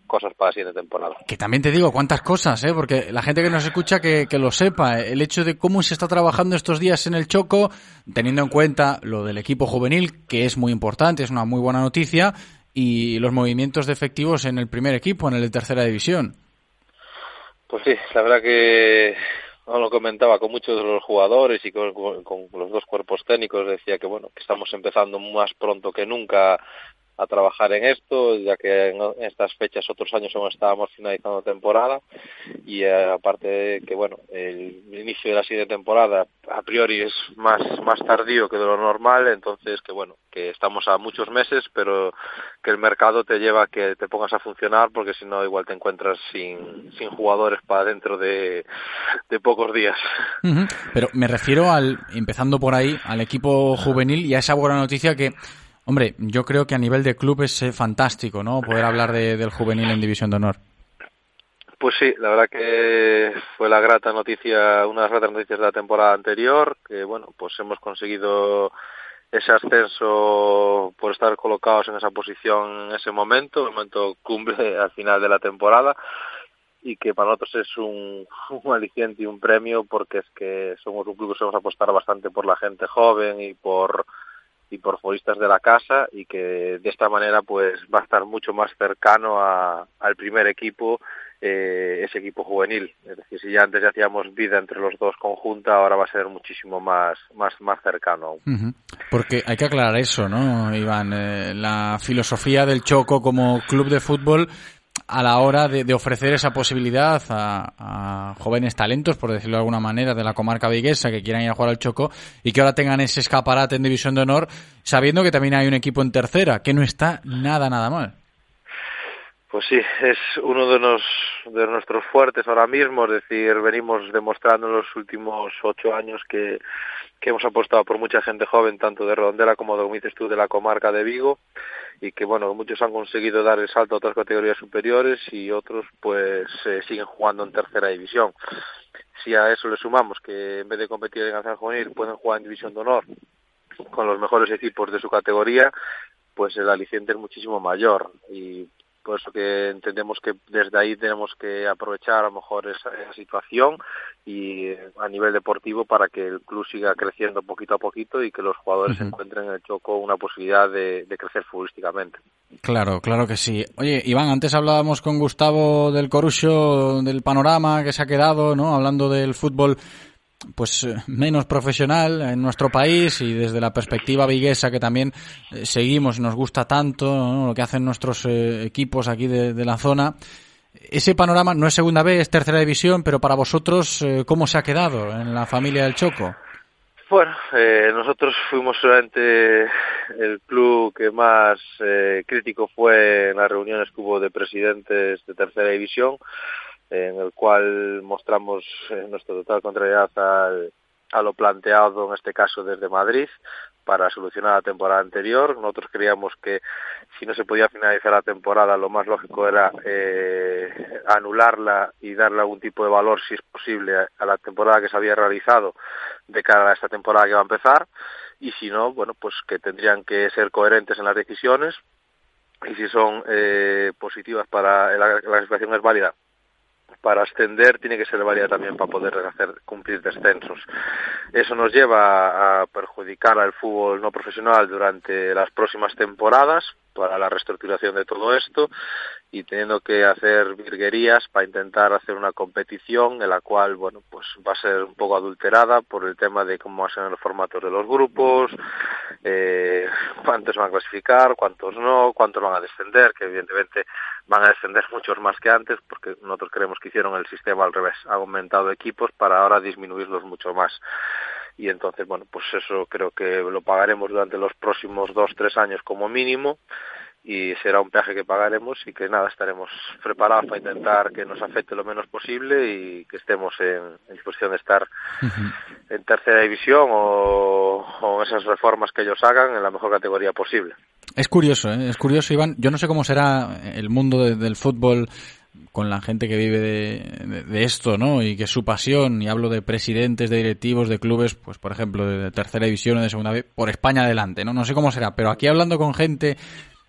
cosas para la siguiente temporada. Que también te digo cuántas cosas, ¿eh? porque la gente que nos escucha que, que, lo sepa, el hecho de cómo se está trabajando estos días en el Choco, teniendo en cuenta lo del equipo juvenil, que es muy importante, es una muy buena noticia, y los movimientos de efectivos en el primer equipo, en el de tercera división. Pues sí, la verdad que lo comentaba con muchos de los jugadores y con, con, los dos cuerpos técnicos, decía que bueno, que estamos empezando más pronto que nunca a trabajar en esto, ya que en estas fechas otros años aún estábamos finalizando temporada y eh, aparte que bueno, el inicio de la siguiente temporada a priori es más más tardío que de lo normal, entonces que bueno, que estamos a muchos meses, pero que el mercado te lleva a que te pongas a funcionar porque si no igual te encuentras sin, sin jugadores para dentro de, de pocos días. Pero me refiero al, empezando por ahí, al equipo juvenil y a esa buena noticia que Hombre, yo creo que a nivel de club es eh, fantástico, ¿no? Poder hablar de, del juvenil en División de Honor. Pues sí, la verdad que fue la grata noticia, una de las gratas noticias de la temporada anterior, que bueno, pues hemos conseguido ese ascenso por estar colocados en esa posición en ese momento, el momento cumbre [laughs] al final de la temporada y que para nosotros es un, [laughs] un aliciente y un premio porque es que somos un club que sabemos apostar bastante por la gente joven y por y por futbolistas de la casa y que de esta manera pues va a estar mucho más cercano a, al primer equipo eh, ese equipo juvenil. Es decir si ya antes ya hacíamos vida entre los dos conjunta ahora va a ser muchísimo más más más cercano porque hay que aclarar eso no Iván eh, la filosofía del Choco como club de fútbol a la hora de, de ofrecer esa posibilidad a, jóvenes talentos, por decirlo de alguna manera, de la comarca viguesa que quieran ir a jugar al Choco y que ahora tengan ese escaparate en División de Honor, sabiendo que también hay un equipo en tercera, que no está nada, nada mal. Pues sí, es uno de, nos, de nuestros fuertes ahora mismo, es decir, venimos demostrando en los últimos ocho años que, hemos apostado por mucha gente joven, tanto de Redondela como, como dices tú, de la comarca de Vigo, y que, bueno, muchos han conseguido dar el salto a otras categorías superiores y otros, pues, eh, siguen jugando en tercera división. Si a eso le sumamos que en vez de competir en Alzán Juvenil pueden jugar en División de Honor con los mejores equipos de su categoría, pues el aliciente es muchísimo mayor y por eso que entendemos que desde ahí tenemos que aprovechar a lo mejor esa, esa situación y eh, a nivel deportivo para que el club siga creciendo poquito a poquito y que los jugadores uh -huh. encuentren en el Choco una posibilidad de, de, crecer futbolísticamente. Claro, claro que sí. Oye, Iván, antes hablábamos con Gustavo del Corucho del panorama que se ha quedado, ¿no? Hablando del fútbol pues eh, menos profesional en nuestro país y desde la perspectiva viguesa que también eh, seguimos nos gusta tanto lo que hacen nuestros eh, equipos aquí de, la zona. Ese panorama no es segunda vez, es tercera división, pero para vosotros, eh, ¿cómo se ha quedado en la familia del Choco? Bueno, eh, nosotros fuimos solamente el club que más crítico fue en las reuniones que hubo de presidentes de tercera división en el cual mostramos eh, nuestra total contrariedad al, a lo planteado en este caso desde Madrid para solucionar la temporada anterior. Nosotros creíamos que si no se podía finalizar la temporada, lo más lógico era eh, anularla y darle algún tipo de valor, si es posible, a, la temporada que se había realizado de cara a esta temporada que va a empezar. Y si no, bueno, pues que tendrían que ser coherentes en las decisiones y si son eh, positivas para la, la situación es válida para ascender tiene que ser válida también para poder hacer cumplir descensos. Eso nos lleva a perjudicar al fútbol no profesional durante las próximas temporadas para la reestructuración de todo esto y teniendo que hacer virguerías para intentar hacer una competición en la cual, bueno, pues va a ser un poco adulterada por el tema de cómo van a ser los formatos de los grupos, eh, cuántos van a clasificar, cuántos no, cuántos van a descender, que evidentemente van a descender muchos más que antes, porque nosotros creemos que hicieron el sistema al revés, ha aumentado equipos para ahora disminuirlos mucho más y entonces bueno pues eso creo que lo pagaremos durante los próximos dos tres años como mínimo y será un peaje que pagaremos y que nada estaremos preparados para intentar que nos afecte lo menos posible y que estemos en, en disposición de estar en tercera división o, o esas reformas que ellos hagan en la mejor categoría posible. Es curioso, ¿eh? es curioso, Iván. Yo no sé cómo será el mundo de, del fútbol con la gente que vive de, de, de, esto, ¿no? Y que es su pasión, y hablo de presidentes, de directivos, de clubes, pues por ejemplo, de tercera división o de segunda vez, por España adelante, ¿no? No sé cómo será, pero aquí hablando con gente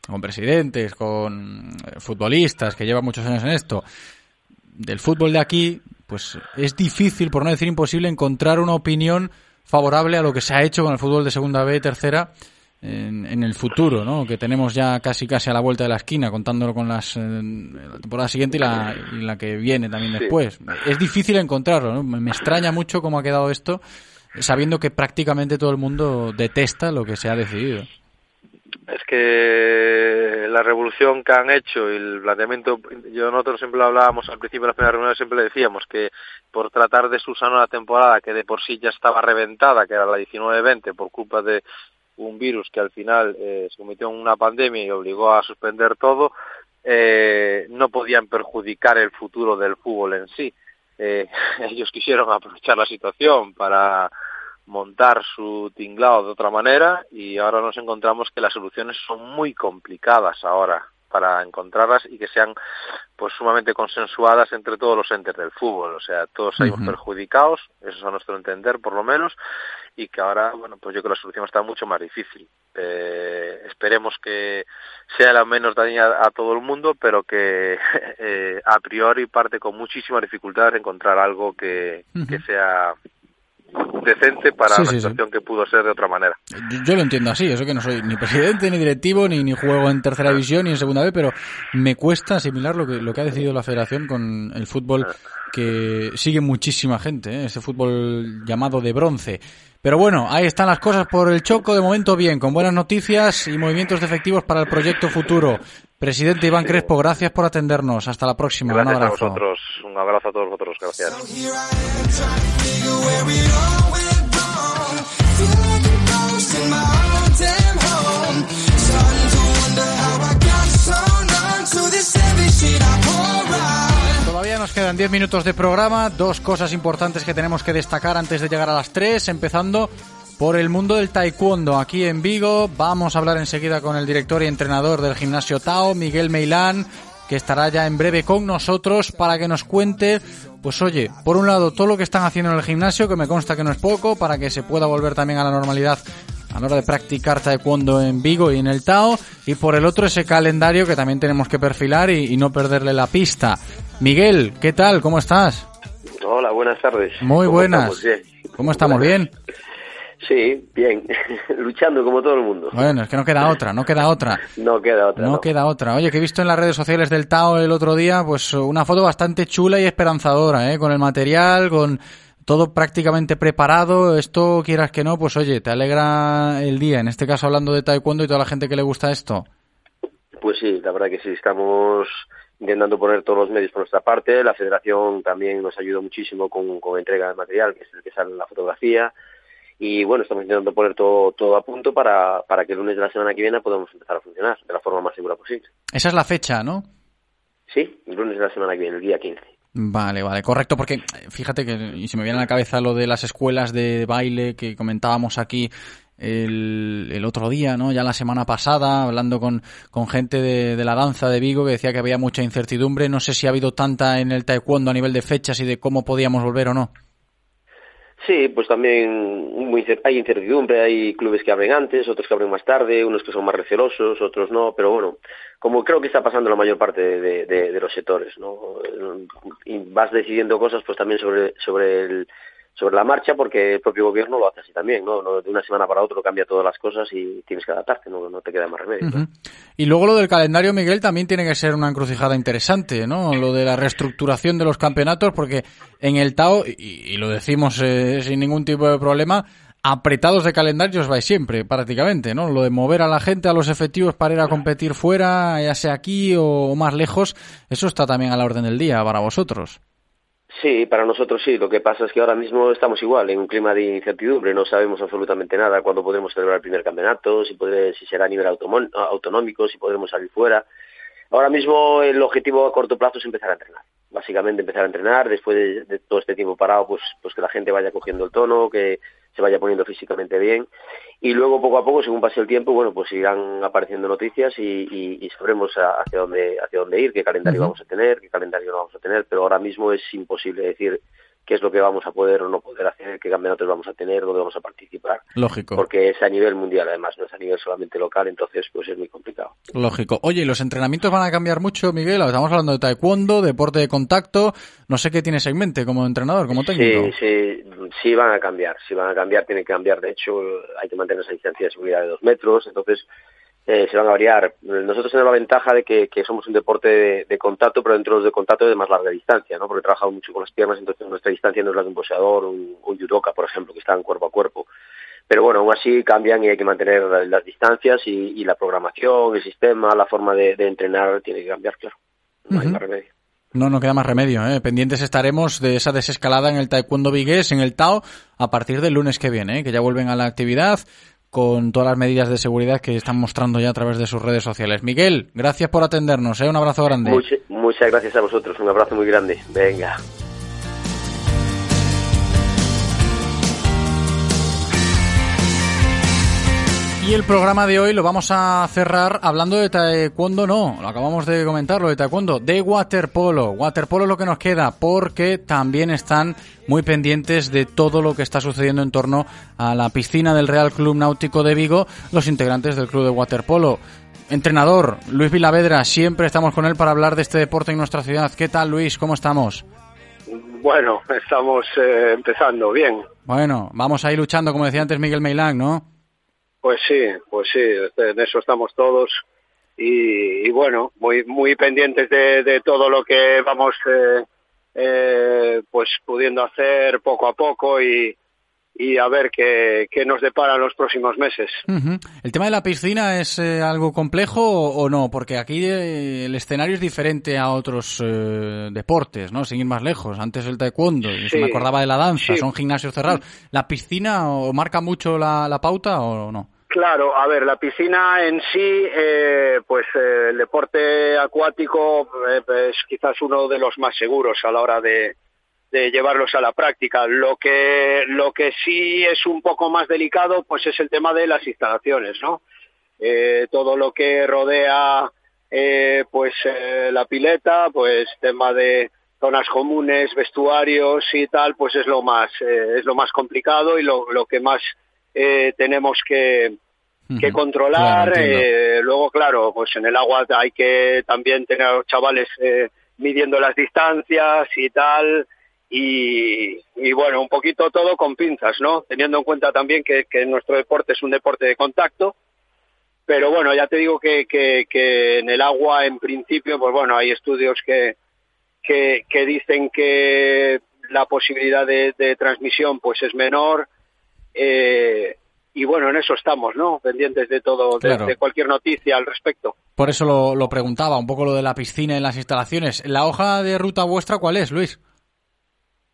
con presidentes, con eh, futbolistas que llevan muchos años en esto, del fútbol de aquí, pues es difícil, por no decir imposible, encontrar una opinión favorable a lo que se ha hecho con el fútbol de segunda B y tercera en, en el futuro, ¿no? Que tenemos ya casi casi a la vuelta de la esquina, contándolo con las eh, la temporada siguiente y la, y la que viene también Sí. después. Es difícil encontrarlo, ¿no? Me, me extraña mucho cómo ha quedado esto, sabiendo que prácticamente todo el mundo detesta lo que se ha decidido. Es que la revolución que han hecho y el planteamiento, yo nosotros siempre lo hablábamos al principio de las primeras reuniones, siempre decíamos que por tratar de subsanar la temporada que de por sí ya estaba reventada, que era la 19-20, por culpa de un virus que al final eh, se convirtió en una pandemia y obligó a suspender todo, eh, no podían perjudicar el futuro del fútbol en sí. Eh, [laughs] ellos quisieron aprovechar la situación para montar su tinglado de otra manera y ahora nos encontramos que las soluciones son muy complicadas ahora para encontrarlas y que sean pues sumamente consensuadas entre todos los entes del fútbol, o sea, todos salimos perjudicados, eso es a nuestro entender por lo menos, y que ahora, bueno, pues yo creo que la solución está mucho más difícil. Eh, esperemos que sea la menos dañina a todo el mundo, pero que [laughs] eh, a priori parte con muchísimas dificultades de encontrar algo que, que sea decente para Sí, la sí, sí. situación que pudo ser de otra manera. Yo, yo lo entiendo así, eso que no soy ni presidente, ni directivo, ni, ni juego en tercera división, ni en segunda B, pero me cuesta asimilar lo que, lo que ha decidido la federación con el fútbol que sigue muchísima gente, ¿eh? ese fútbol llamado de bronce. Pero bueno, ahí están las cosas por el choco, de momento bien, con buenas noticias y movimientos de efectivos para el proyecto futuro. Presidente Iván Crespo, gracias por atendernos. Hasta la próxima. Un Gracias a abrazo. vosotros, un abrazo a todos vosotros, gracias. Todavía nos quedan 10 minutos de programa, dos cosas importantes que tenemos que destacar antes de llegar a las 3, empezando por el mundo del taekwondo aquí en Vigo. Vamos a hablar enseguida con el director y entrenador del gimnasio Tao, Miguel Meilán, que estará ya en breve con nosotros para que nos cuente, pues oye, por un lado todo lo que están haciendo en el gimnasio, que me consta que no es poco, para que se pueda volver también a la normalidad a la hora de practicar taekwondo en Vigo y en el Tao, y por el otro ese calendario que también tenemos que perfilar y, y no perderle la pista. Miguel, ¿qué tal? ¿Cómo estás? Hola, buenas tardes. Muy ¿Cómo buenas. estamos? ¿Cómo estamos? ¿Bien? Sí, bien. [laughs] Luchando como todo el mundo. Bueno, es que no queda otra, no queda otra. [laughs] No queda otra. No, No, queda otra. Oye, que he visto en las redes sociales del Tao el otro día, pues una foto bastante chula y esperanzadora, ¿eh? Con el material, con todo prácticamente preparado. Esto, quieras que no, pues oye, te alegra el día. En este caso hablando de taekwondo y toda la gente que le gusta esto. Pues sí, la verdad que sí. Estamos intentando poner todos los medios por nuestra parte. La federación también nos ayudó muchísimo con, con entrega de material, que es el que sale en la fotografía. Y bueno, estamos intentando poner todo, todo a punto para, para que el lunes de la semana que viene podamos empezar a funcionar de la forma más segura posible. Esa es la fecha, ¿no? Sí, el lunes de la semana que viene, el día 15. Vale, vale, correcto, porque eh, fíjate que, y se me viene a la cabeza lo de las escuelas de baile que comentábamos aquí el, el otro día, ¿no? Ya la semana pasada, hablando con, con gente de, de la danza de Vigo que decía que había mucha incertidumbre. No sé si ha habido tanta en el taekwondo a nivel de fechas y de cómo podíamos volver o no. Sí, pues también muy hay incertidumbre, hay clubes que abren antes, otros que abren más tarde, unos que son más recelosos, otros no, pero bueno, como creo que está pasando la mayor parte de, de- de los sectores, ¿no? Y vas decidiendo cosas pues también sobre, sobre el, sobre la marcha porque el propio gobierno lo hace así también, ¿no? No, de una semana para otra cambia todas las cosas y tienes que adaptarte, no, no te queda más remedio. Y luego lo del calendario, Miguel, también tiene que ser una encrucijada interesante, ¿no? Lo de la reestructuración de los campeonatos, porque en el Tao, y, y lo decimos eh, sin ningún tipo de problema, apretados de calendarios vais siempre, prácticamente, ¿no? Lo de mover a la gente, a los efectivos para ir a competir fuera, ya sea aquí o más lejos, eso está también a la orden del día para vosotros. Sí, para nosotros sí. Lo que pasa es que ahora mismo estamos igual, en un clima de incertidumbre. No sabemos absolutamente nada cuándo podremos celebrar el primer campeonato, si, si será a nivel autonómico, si podremos salir fuera. Ahora mismo el objetivo a corto plazo es empezar a entrenar. Básicamente empezar a entrenar después de, de todo este tiempo parado, pues, pues que la gente vaya cogiendo el tono, que se vaya poniendo físicamente bien. Y luego poco a poco, según pase el tiempo, bueno, pues irán apareciendo noticias y, y- y sabremos hacia dónde, hacia dónde ir, qué calendario vamos a tener, qué calendario no vamos a tener. Pero ahora mismo es imposible decir qué es lo que vamos a poder o no poder hacer, qué campeonatos vamos a tener, dónde vamos a participar Lógico. porque es a nivel mundial además, no es a nivel solamente local, entonces pues es muy complicado. Lógico. Oye, ¿y los entrenamientos van a cambiar mucho, Miguel? Estamos hablando de taekwondo, deporte de contacto. No sé qué tienes en mente como entrenador, como técnico. Sí, sí, sí van a cambiar, sí van a cambiar, tiene que cambiar, de hecho hay que mantener esa distancia de seguridad de dos metros, entonces eh, se van a variar. Nosotros tenemos la ventaja de que, que somos un deporte de, de contacto, pero dentro de los de contacto de más larga distancia, ¿no? porque trabajamos mucho con las piernas, entonces nuestra distancia no es la de un boxeador, un, un judoka, por ejemplo, que están cuerpo a cuerpo. Pero bueno, aún así cambian y hay que mantener las- distancias y, y la programación, el sistema, la forma de, de entrenar tiene que cambiar, claro. No hay más remedio. No, no queda más remedio. ¿eh? Pendientes estaremos de esa desescalada en el taekwondo vigués, en el Tao, a partir del lunes que viene, ¿eh? que ya vuelven a la actividad con todas las medidas de seguridad que están mostrando ya a través de sus redes sociales. Miguel, gracias por atendernos. ¿eh? Un abrazo grande. Much- muchas gracias a vosotros, un abrazo muy grande. Venga. Y el programa de hoy lo vamos a cerrar hablando de taekwondo, no, lo acabamos de comentar, lo de taekwondo, de waterpolo. Waterpolo es lo que nos queda, porque también están muy pendientes de todo lo que está sucediendo en torno a la piscina del Real Club Náutico de Vigo, los integrantes del club de waterpolo. Entrenador, Luis Vilavedra, siempre estamos con él para hablar de este deporte en nuestra ciudad. ¿Qué tal, Luis? ¿Cómo estamos? Bueno, [laughs] estamos eh, empezando bien. Bueno, vamos a ir luchando, como decía antes Miguel Meilán, ¿no? Pues sí, pues sí, en eso estamos todos y, y bueno, muy muy pendientes de, de todo lo que vamos eh, eh, pues pudiendo hacer poco a poco y, y a ver qué, qué nos depara los próximos meses. ¿El tema de la piscina es eh, algo complejo o, o no? Porque aquí eh, el escenario es diferente a otros eh, deportes, ¿no? Sin ir más lejos. Antes el taekwondo, Sí, me acordaba de la danza, sí. son gimnasios cerrados. ¿La piscina o marca mucho la, la pauta o no? Claro, a ver, la piscina en sí, eh, pues eh, el deporte acuático eh, es quizás uno de los más seguros a la hora de, de llevarlos a la práctica. Lo que, lo que sí es un poco más delicado, pues es el tema de las instalaciones, ¿no? Eh, todo lo que rodea, pues la pileta, pues tema de zonas comunes, vestuarios y tal, pues es lo más, es lo más complicado y lo, lo que más eh, tenemos que, que controlar. Claro, eh, luego, claro, pues en el agua hay que también tener a los chavales eh, midiendo las distancias y tal. Y, y bueno, un poquito todo con pinzas, ¿no? Teniendo en cuenta también que, que nuestro deporte es un deporte de contacto. Pero bueno, ya te digo que, que, que en el agua, en principio, pues bueno, hay estudios que, que, que dicen que la posibilidad de, de transmisión pues es menor. Eh, y bueno, en eso estamos, ¿no? Pendientes de todo, de- Claro. de, cualquier noticia al respecto. Por eso lo, lo preguntaba, un poco lo de la piscina y las instalaciones. ¿La hoja de ruta vuestra cuál es, Luis?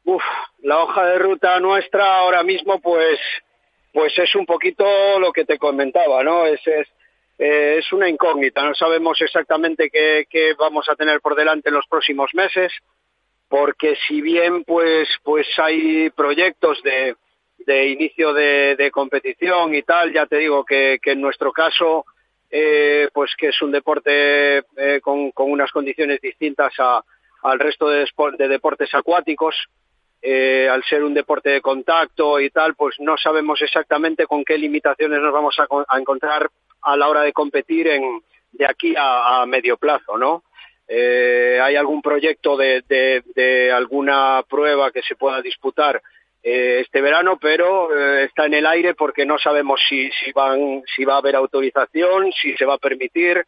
Uf, la hoja de ruta nuestra ahora mismo, pues, pues es un poquito lo que te comentaba, ¿no? Es, es, eh, es una incógnita. No sabemos exactamente qué, qué vamos a tener por delante en los próximos meses, porque si bien, pues, pues hay proyectos de, de inicio de, competición y tal, ya te digo que, en nuestro caso, eh, pues que es un deporte eh, con, unas condiciones distintas a, al resto de, deportes acuáticos, eh, al ser un deporte de contacto y tal, pues no sabemos exactamente con qué limitaciones nos vamos a, co- a encontrar a la hora de competir en, de aquí a, medio plazo, ¿no? Eh, hay algún proyecto de alguna prueba que se pueda disputar eh, este verano, pero eh, está en el aire porque no sabemos si, si, van, si va a haber autorización, si se va a permitir.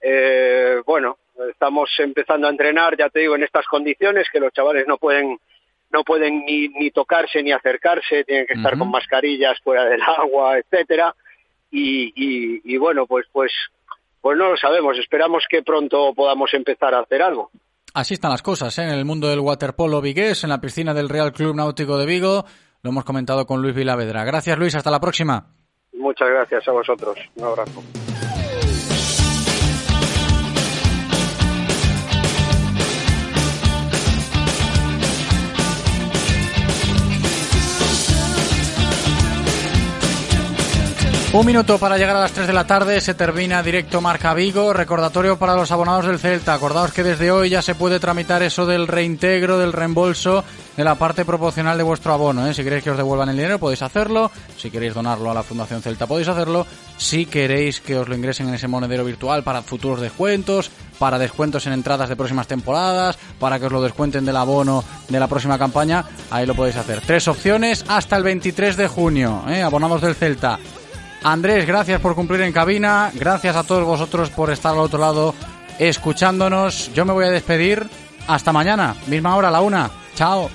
Eh, bueno, estamos empezando a entrenar, ya te digo, en estas condiciones que los chavales no pueden no pueden ni, ni tocarse ni acercarse, tienen que estar con mascarillas fuera del agua, etcétera. Y, y, y bueno, pues pues pues no lo sabemos. Esperamos que pronto podamos empezar a hacer algo. Así están las cosas ¿eh? en el mundo del waterpolo vigués, en la piscina del Real Club Náutico de Vigo. Lo hemos comentado con Luis Vilavedra. Gracias, Luis. Hasta la próxima. Muchas gracias a vosotros. Un abrazo. Un minuto para llegar a las 3 de la tarde, se termina directo Marca Vigo. Recordatorio para los abonados del Celta. Acordaos que desde hoy ya se puede tramitar eso del reintegro, del reembolso de la parte proporcional de vuestro abono. ¿eh? Si queréis que os devuelvan el dinero, podéis hacerlo. Si queréis donarlo a la Fundación Celta, podéis hacerlo. Si queréis que os lo ingresen en ese monedero virtual para futuros descuentos, para descuentos en entradas de próximas temporadas, para que os lo descuenten del abono de la próxima campaña, ahí lo podéis hacer. Tres opciones hasta el 23 de junio. ¿eh? Abonados del Celta. Andrés, gracias por cumplir en cabina. Gracias a todos vosotros por estar al otro lado escuchándonos. Yo me voy a despedir. Hasta mañana, misma hora, la una. Chao.